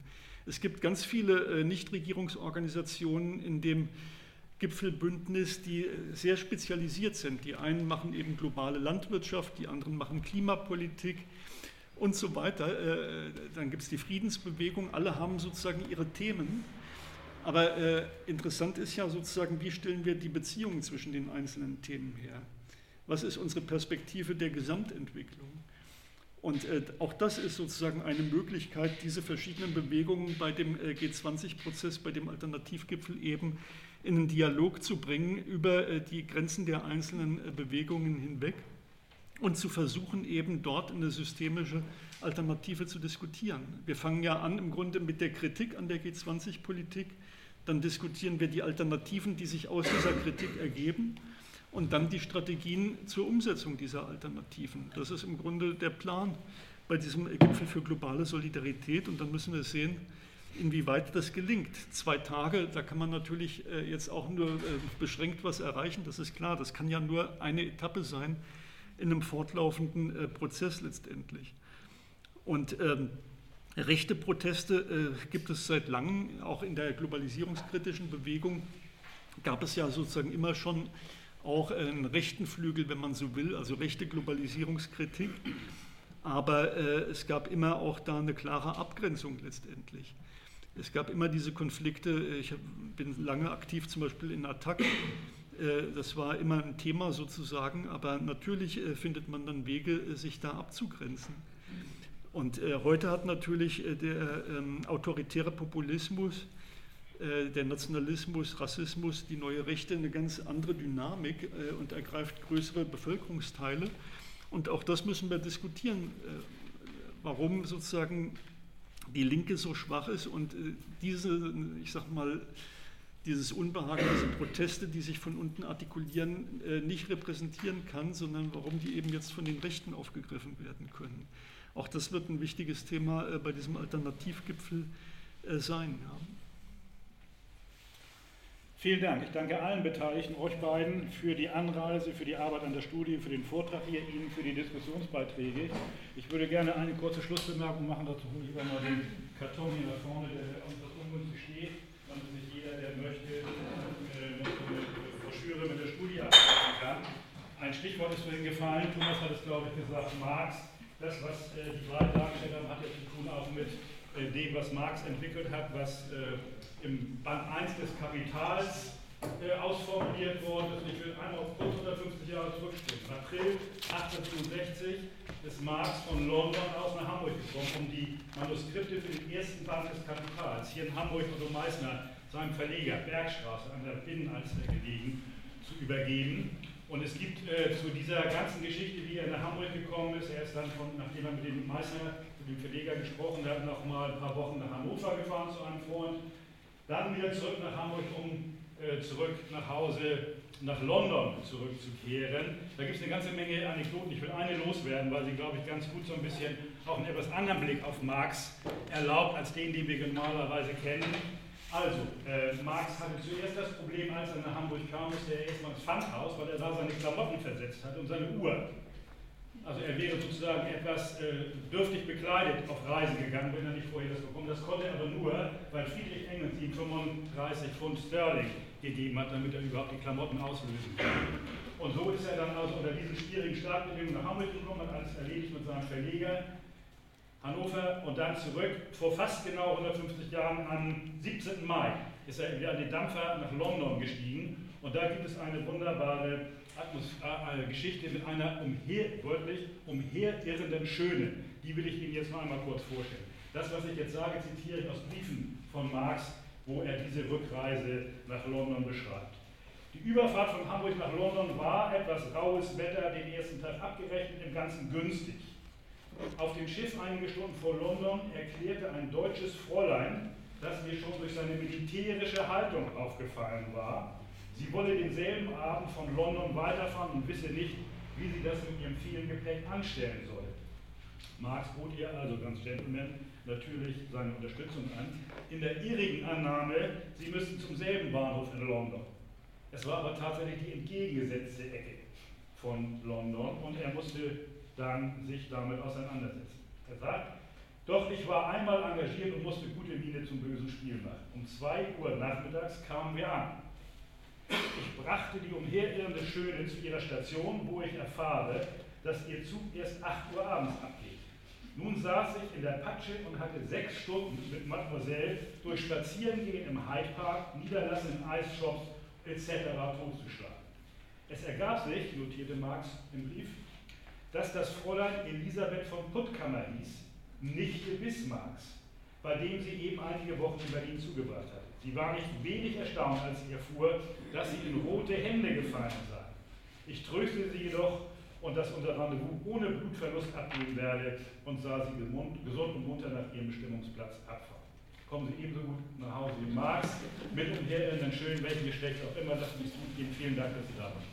Es gibt ganz viele äh, Nichtregierungsorganisationen in dem Gipfelbündnis, die sehr spezialisiert sind. Die einen machen eben globale Landwirtschaft, die anderen machen Klimapolitik und so weiter. Dann gibt es die Friedensbewegung, alle haben sozusagen ihre Themen aber äh, interessant ist ja sozusagen, wie stellen wir die Beziehungen zwischen den einzelnen Themen her? Was ist unsere Perspektive der Gesamtentwicklung? Und äh, auch das ist sozusagen eine Möglichkeit, diese verschiedenen Bewegungen bei dem äh, G20-Prozess, bei dem Alternativgipfel eben in einen Dialog zu bringen über äh, die Grenzen der einzelnen äh, Bewegungen hinweg und zu versuchen, eben dort eine systemische Alternative zu diskutieren. Wir fangen ja an im Grunde mit der Kritik an der G20-Politik dann diskutieren wir die Alternativen, die sich aus dieser Kritik ergeben und dann die Strategien zur Umsetzung dieser Alternativen. Das ist im Grunde der Plan bei diesem Gipfel für globale Solidarität und dann müssen wir sehen, inwieweit das gelingt. Zwei Tage, da kann man natürlich äh, jetzt auch nur äh, beschränkt was erreichen, das ist klar. Das kann ja nur eine Etappe sein in einem fortlaufenden äh, Prozess letztendlich. Und ähm, rechte Proteste äh, gibt es seit langem, auch in der globalisierungskritischen Bewegung gab es ja sozusagen immer schon auch einen rechten Flügel, wenn man so will, also rechte Globalisierungskritik. Aber äh, es gab immer auch da eine klare Abgrenzung letztendlich. Es gab immer diese Konflikte. Ich bin lange aktiv zum Beispiel in Attac. Äh, das war immer ein Thema sozusagen, aber natürlich äh, findet man dann Wege, äh, sich da abzugrenzen. Und heute hat natürlich der ähm, autoritäre Populismus, der Nationalismus, Rassismus, die neue Rechte eine ganz andere Dynamik und ergreift größere Bevölkerungsteile. Und auch das müssen wir diskutieren, warum sozusagen die Linke so schwach ist und diese, ich sag mal, dieses Unbehagen, diese Proteste, die sich von unten artikulieren, nicht repräsentieren kann, sondern warum die eben jetzt von den Rechten aufgegriffen werden können. Auch das wird ein wichtiges Thema bei diesem Alternativgipfel sein. Ja. Vielen Dank. Ich danke allen Beteiligten, euch beiden, für die Anreise, für die Arbeit an der Studie, für den Vortrag hier, Ihnen für die Diskussionsbeiträge. Ich würde gerne eine kurze Schlussbemerkung machen. Dazu hole ich aber mal den Karton hier nach vorne, der etwas ungünstig steht, damit sich jeder, der möchte, äh, noch eine Broschüre mit der Studie abschließen kann. Ein Stichwort ist vorhin gefallen. Thomas hat es, glaube ich, gesagt. Marx. Das, was äh, die beiden dargestellt haben, hat ja zu tun auch mit äh, dem, was Marx entwickelt hat, was im Band 1 des Kapitals äh, ausformuliert worden ist. Ich will einmal auf kurz 150 Jahre zurückspringen. April 1867 ist Marx von London aus nach Hamburg gekommen, um die Manuskripte für den ersten Band des Kapitals hier in Hamburg Otto Meissner, seinem Verleger Bergstraße an der Binnenalster gelegen, zu übergeben. Und es gibt äh, zu dieser ganzen Geschichte, wie er nach Hamburg gekommen ist, er ist dann, von, nachdem er mit dem Meißner, dem Verleger gesprochen hat, noch mal ein paar Wochen nach Hannover gefahren zu einem Freund dann wieder zurück nach Hamburg, um äh, zurück nach Hause nach London zurückzukehren. Da gibt es eine ganze Menge Anekdoten. Ich will eine loswerden, weil sie, glaube ich, ganz gut so ein bisschen auch einen etwas anderen Blick auf Marx erlaubt, als den, den wir normalerweise kennen. Also, äh, Marx hatte zuerst das Problem, als er nach Hamburg kam, musste er erstmal ins Pfandhaus, weil er da seine Klamotten versetzt hat und seine Uhr. Also er wäre sozusagen etwas äh, dürftig bekleidet auf Reisen gegangen, wenn er nicht vorher das bekommen. Das konnte er aber nur, weil Friedrich Engels ihm 35 Pfund Sterling gegeben hat, damit er überhaupt die Klamotten auslösen kann. Und so ist er dann also unter diesen schwierigen Startbedingungen nach Hamburg gekommen, hat alles erledigt mit seinem Verleger Hannover und dann zurück. Vor fast genau 150 Jahren, am 17. Mai, ist er wieder an den Dampfer nach London gestiegen. Und da gibt es eine wunderbare eine Geschichte mit einer umher, wörtlich umherirrenden Schöne. Die will ich Ihnen jetzt noch einmal kurz vorstellen. Das, was ich jetzt sage, zitiere ich aus Briefen von Marx, wo er diese Rückreise nach London beschreibt. Die Überfahrt von Hamburg nach London war etwas raues Wetter, den ersten Tag abgerechnet, im Ganzen günstig. Auf dem Schiff einige Stunden vor London erklärte ein deutsches Fräulein, das mir schon durch seine militärische Haltung aufgefallen war, Sie wolle denselben Abend von London weiterfahren und wisse nicht, wie sie das mit ihrem vielen Gepäck anstellen solle. Marx bot ihr also ganz Gentleman natürlich seine Unterstützung an, in der irrigen Annahme, sie müssten zum selben Bahnhof in London. Es war aber tatsächlich die entgegengesetzte Ecke von London und er musste dann sich damit auseinandersetzen. Er sagt, doch ich war einmal engagiert und musste gute Miene zum bösen Spiel machen. Um 2 Uhr nachmittags kamen wir an. Ich brachte die umherirrende Schöne zu ihrer Station, wo ich erfahre, dass ihr Zug erst 8 Uhr abends abgeht. Nun saß ich in der Patsche und hatte sechs Stunden mit Mademoiselle durch Spazierengehen im Hyde Park, Niederlassen in Eisshops etc. totzuschlagen. Es ergab sich, notierte Marx im Brief, dass das Fräulein Elisabeth von Puttkammer hieß, Nichte Bismarcks, bei dem sie eben einige Wochen in Berlin zugebracht hatte. Sie war nicht wenig erstaunt, als sie erfuhr, dass sie in rote Hände gefallen sei. Ich tröstete sie jedoch und dass unser Rendezvous ohne Blutverlust abgehen werde und sah sie gesund und munter nach ihrem Bestimmungsplatz abfahren. Kommen Sie ebenso gut nach Hause wie Marx, mit und her in den schönen, welchen Geschlecht auch immer, das muss gut gehen. Vielen Dank, dass Sie da waren.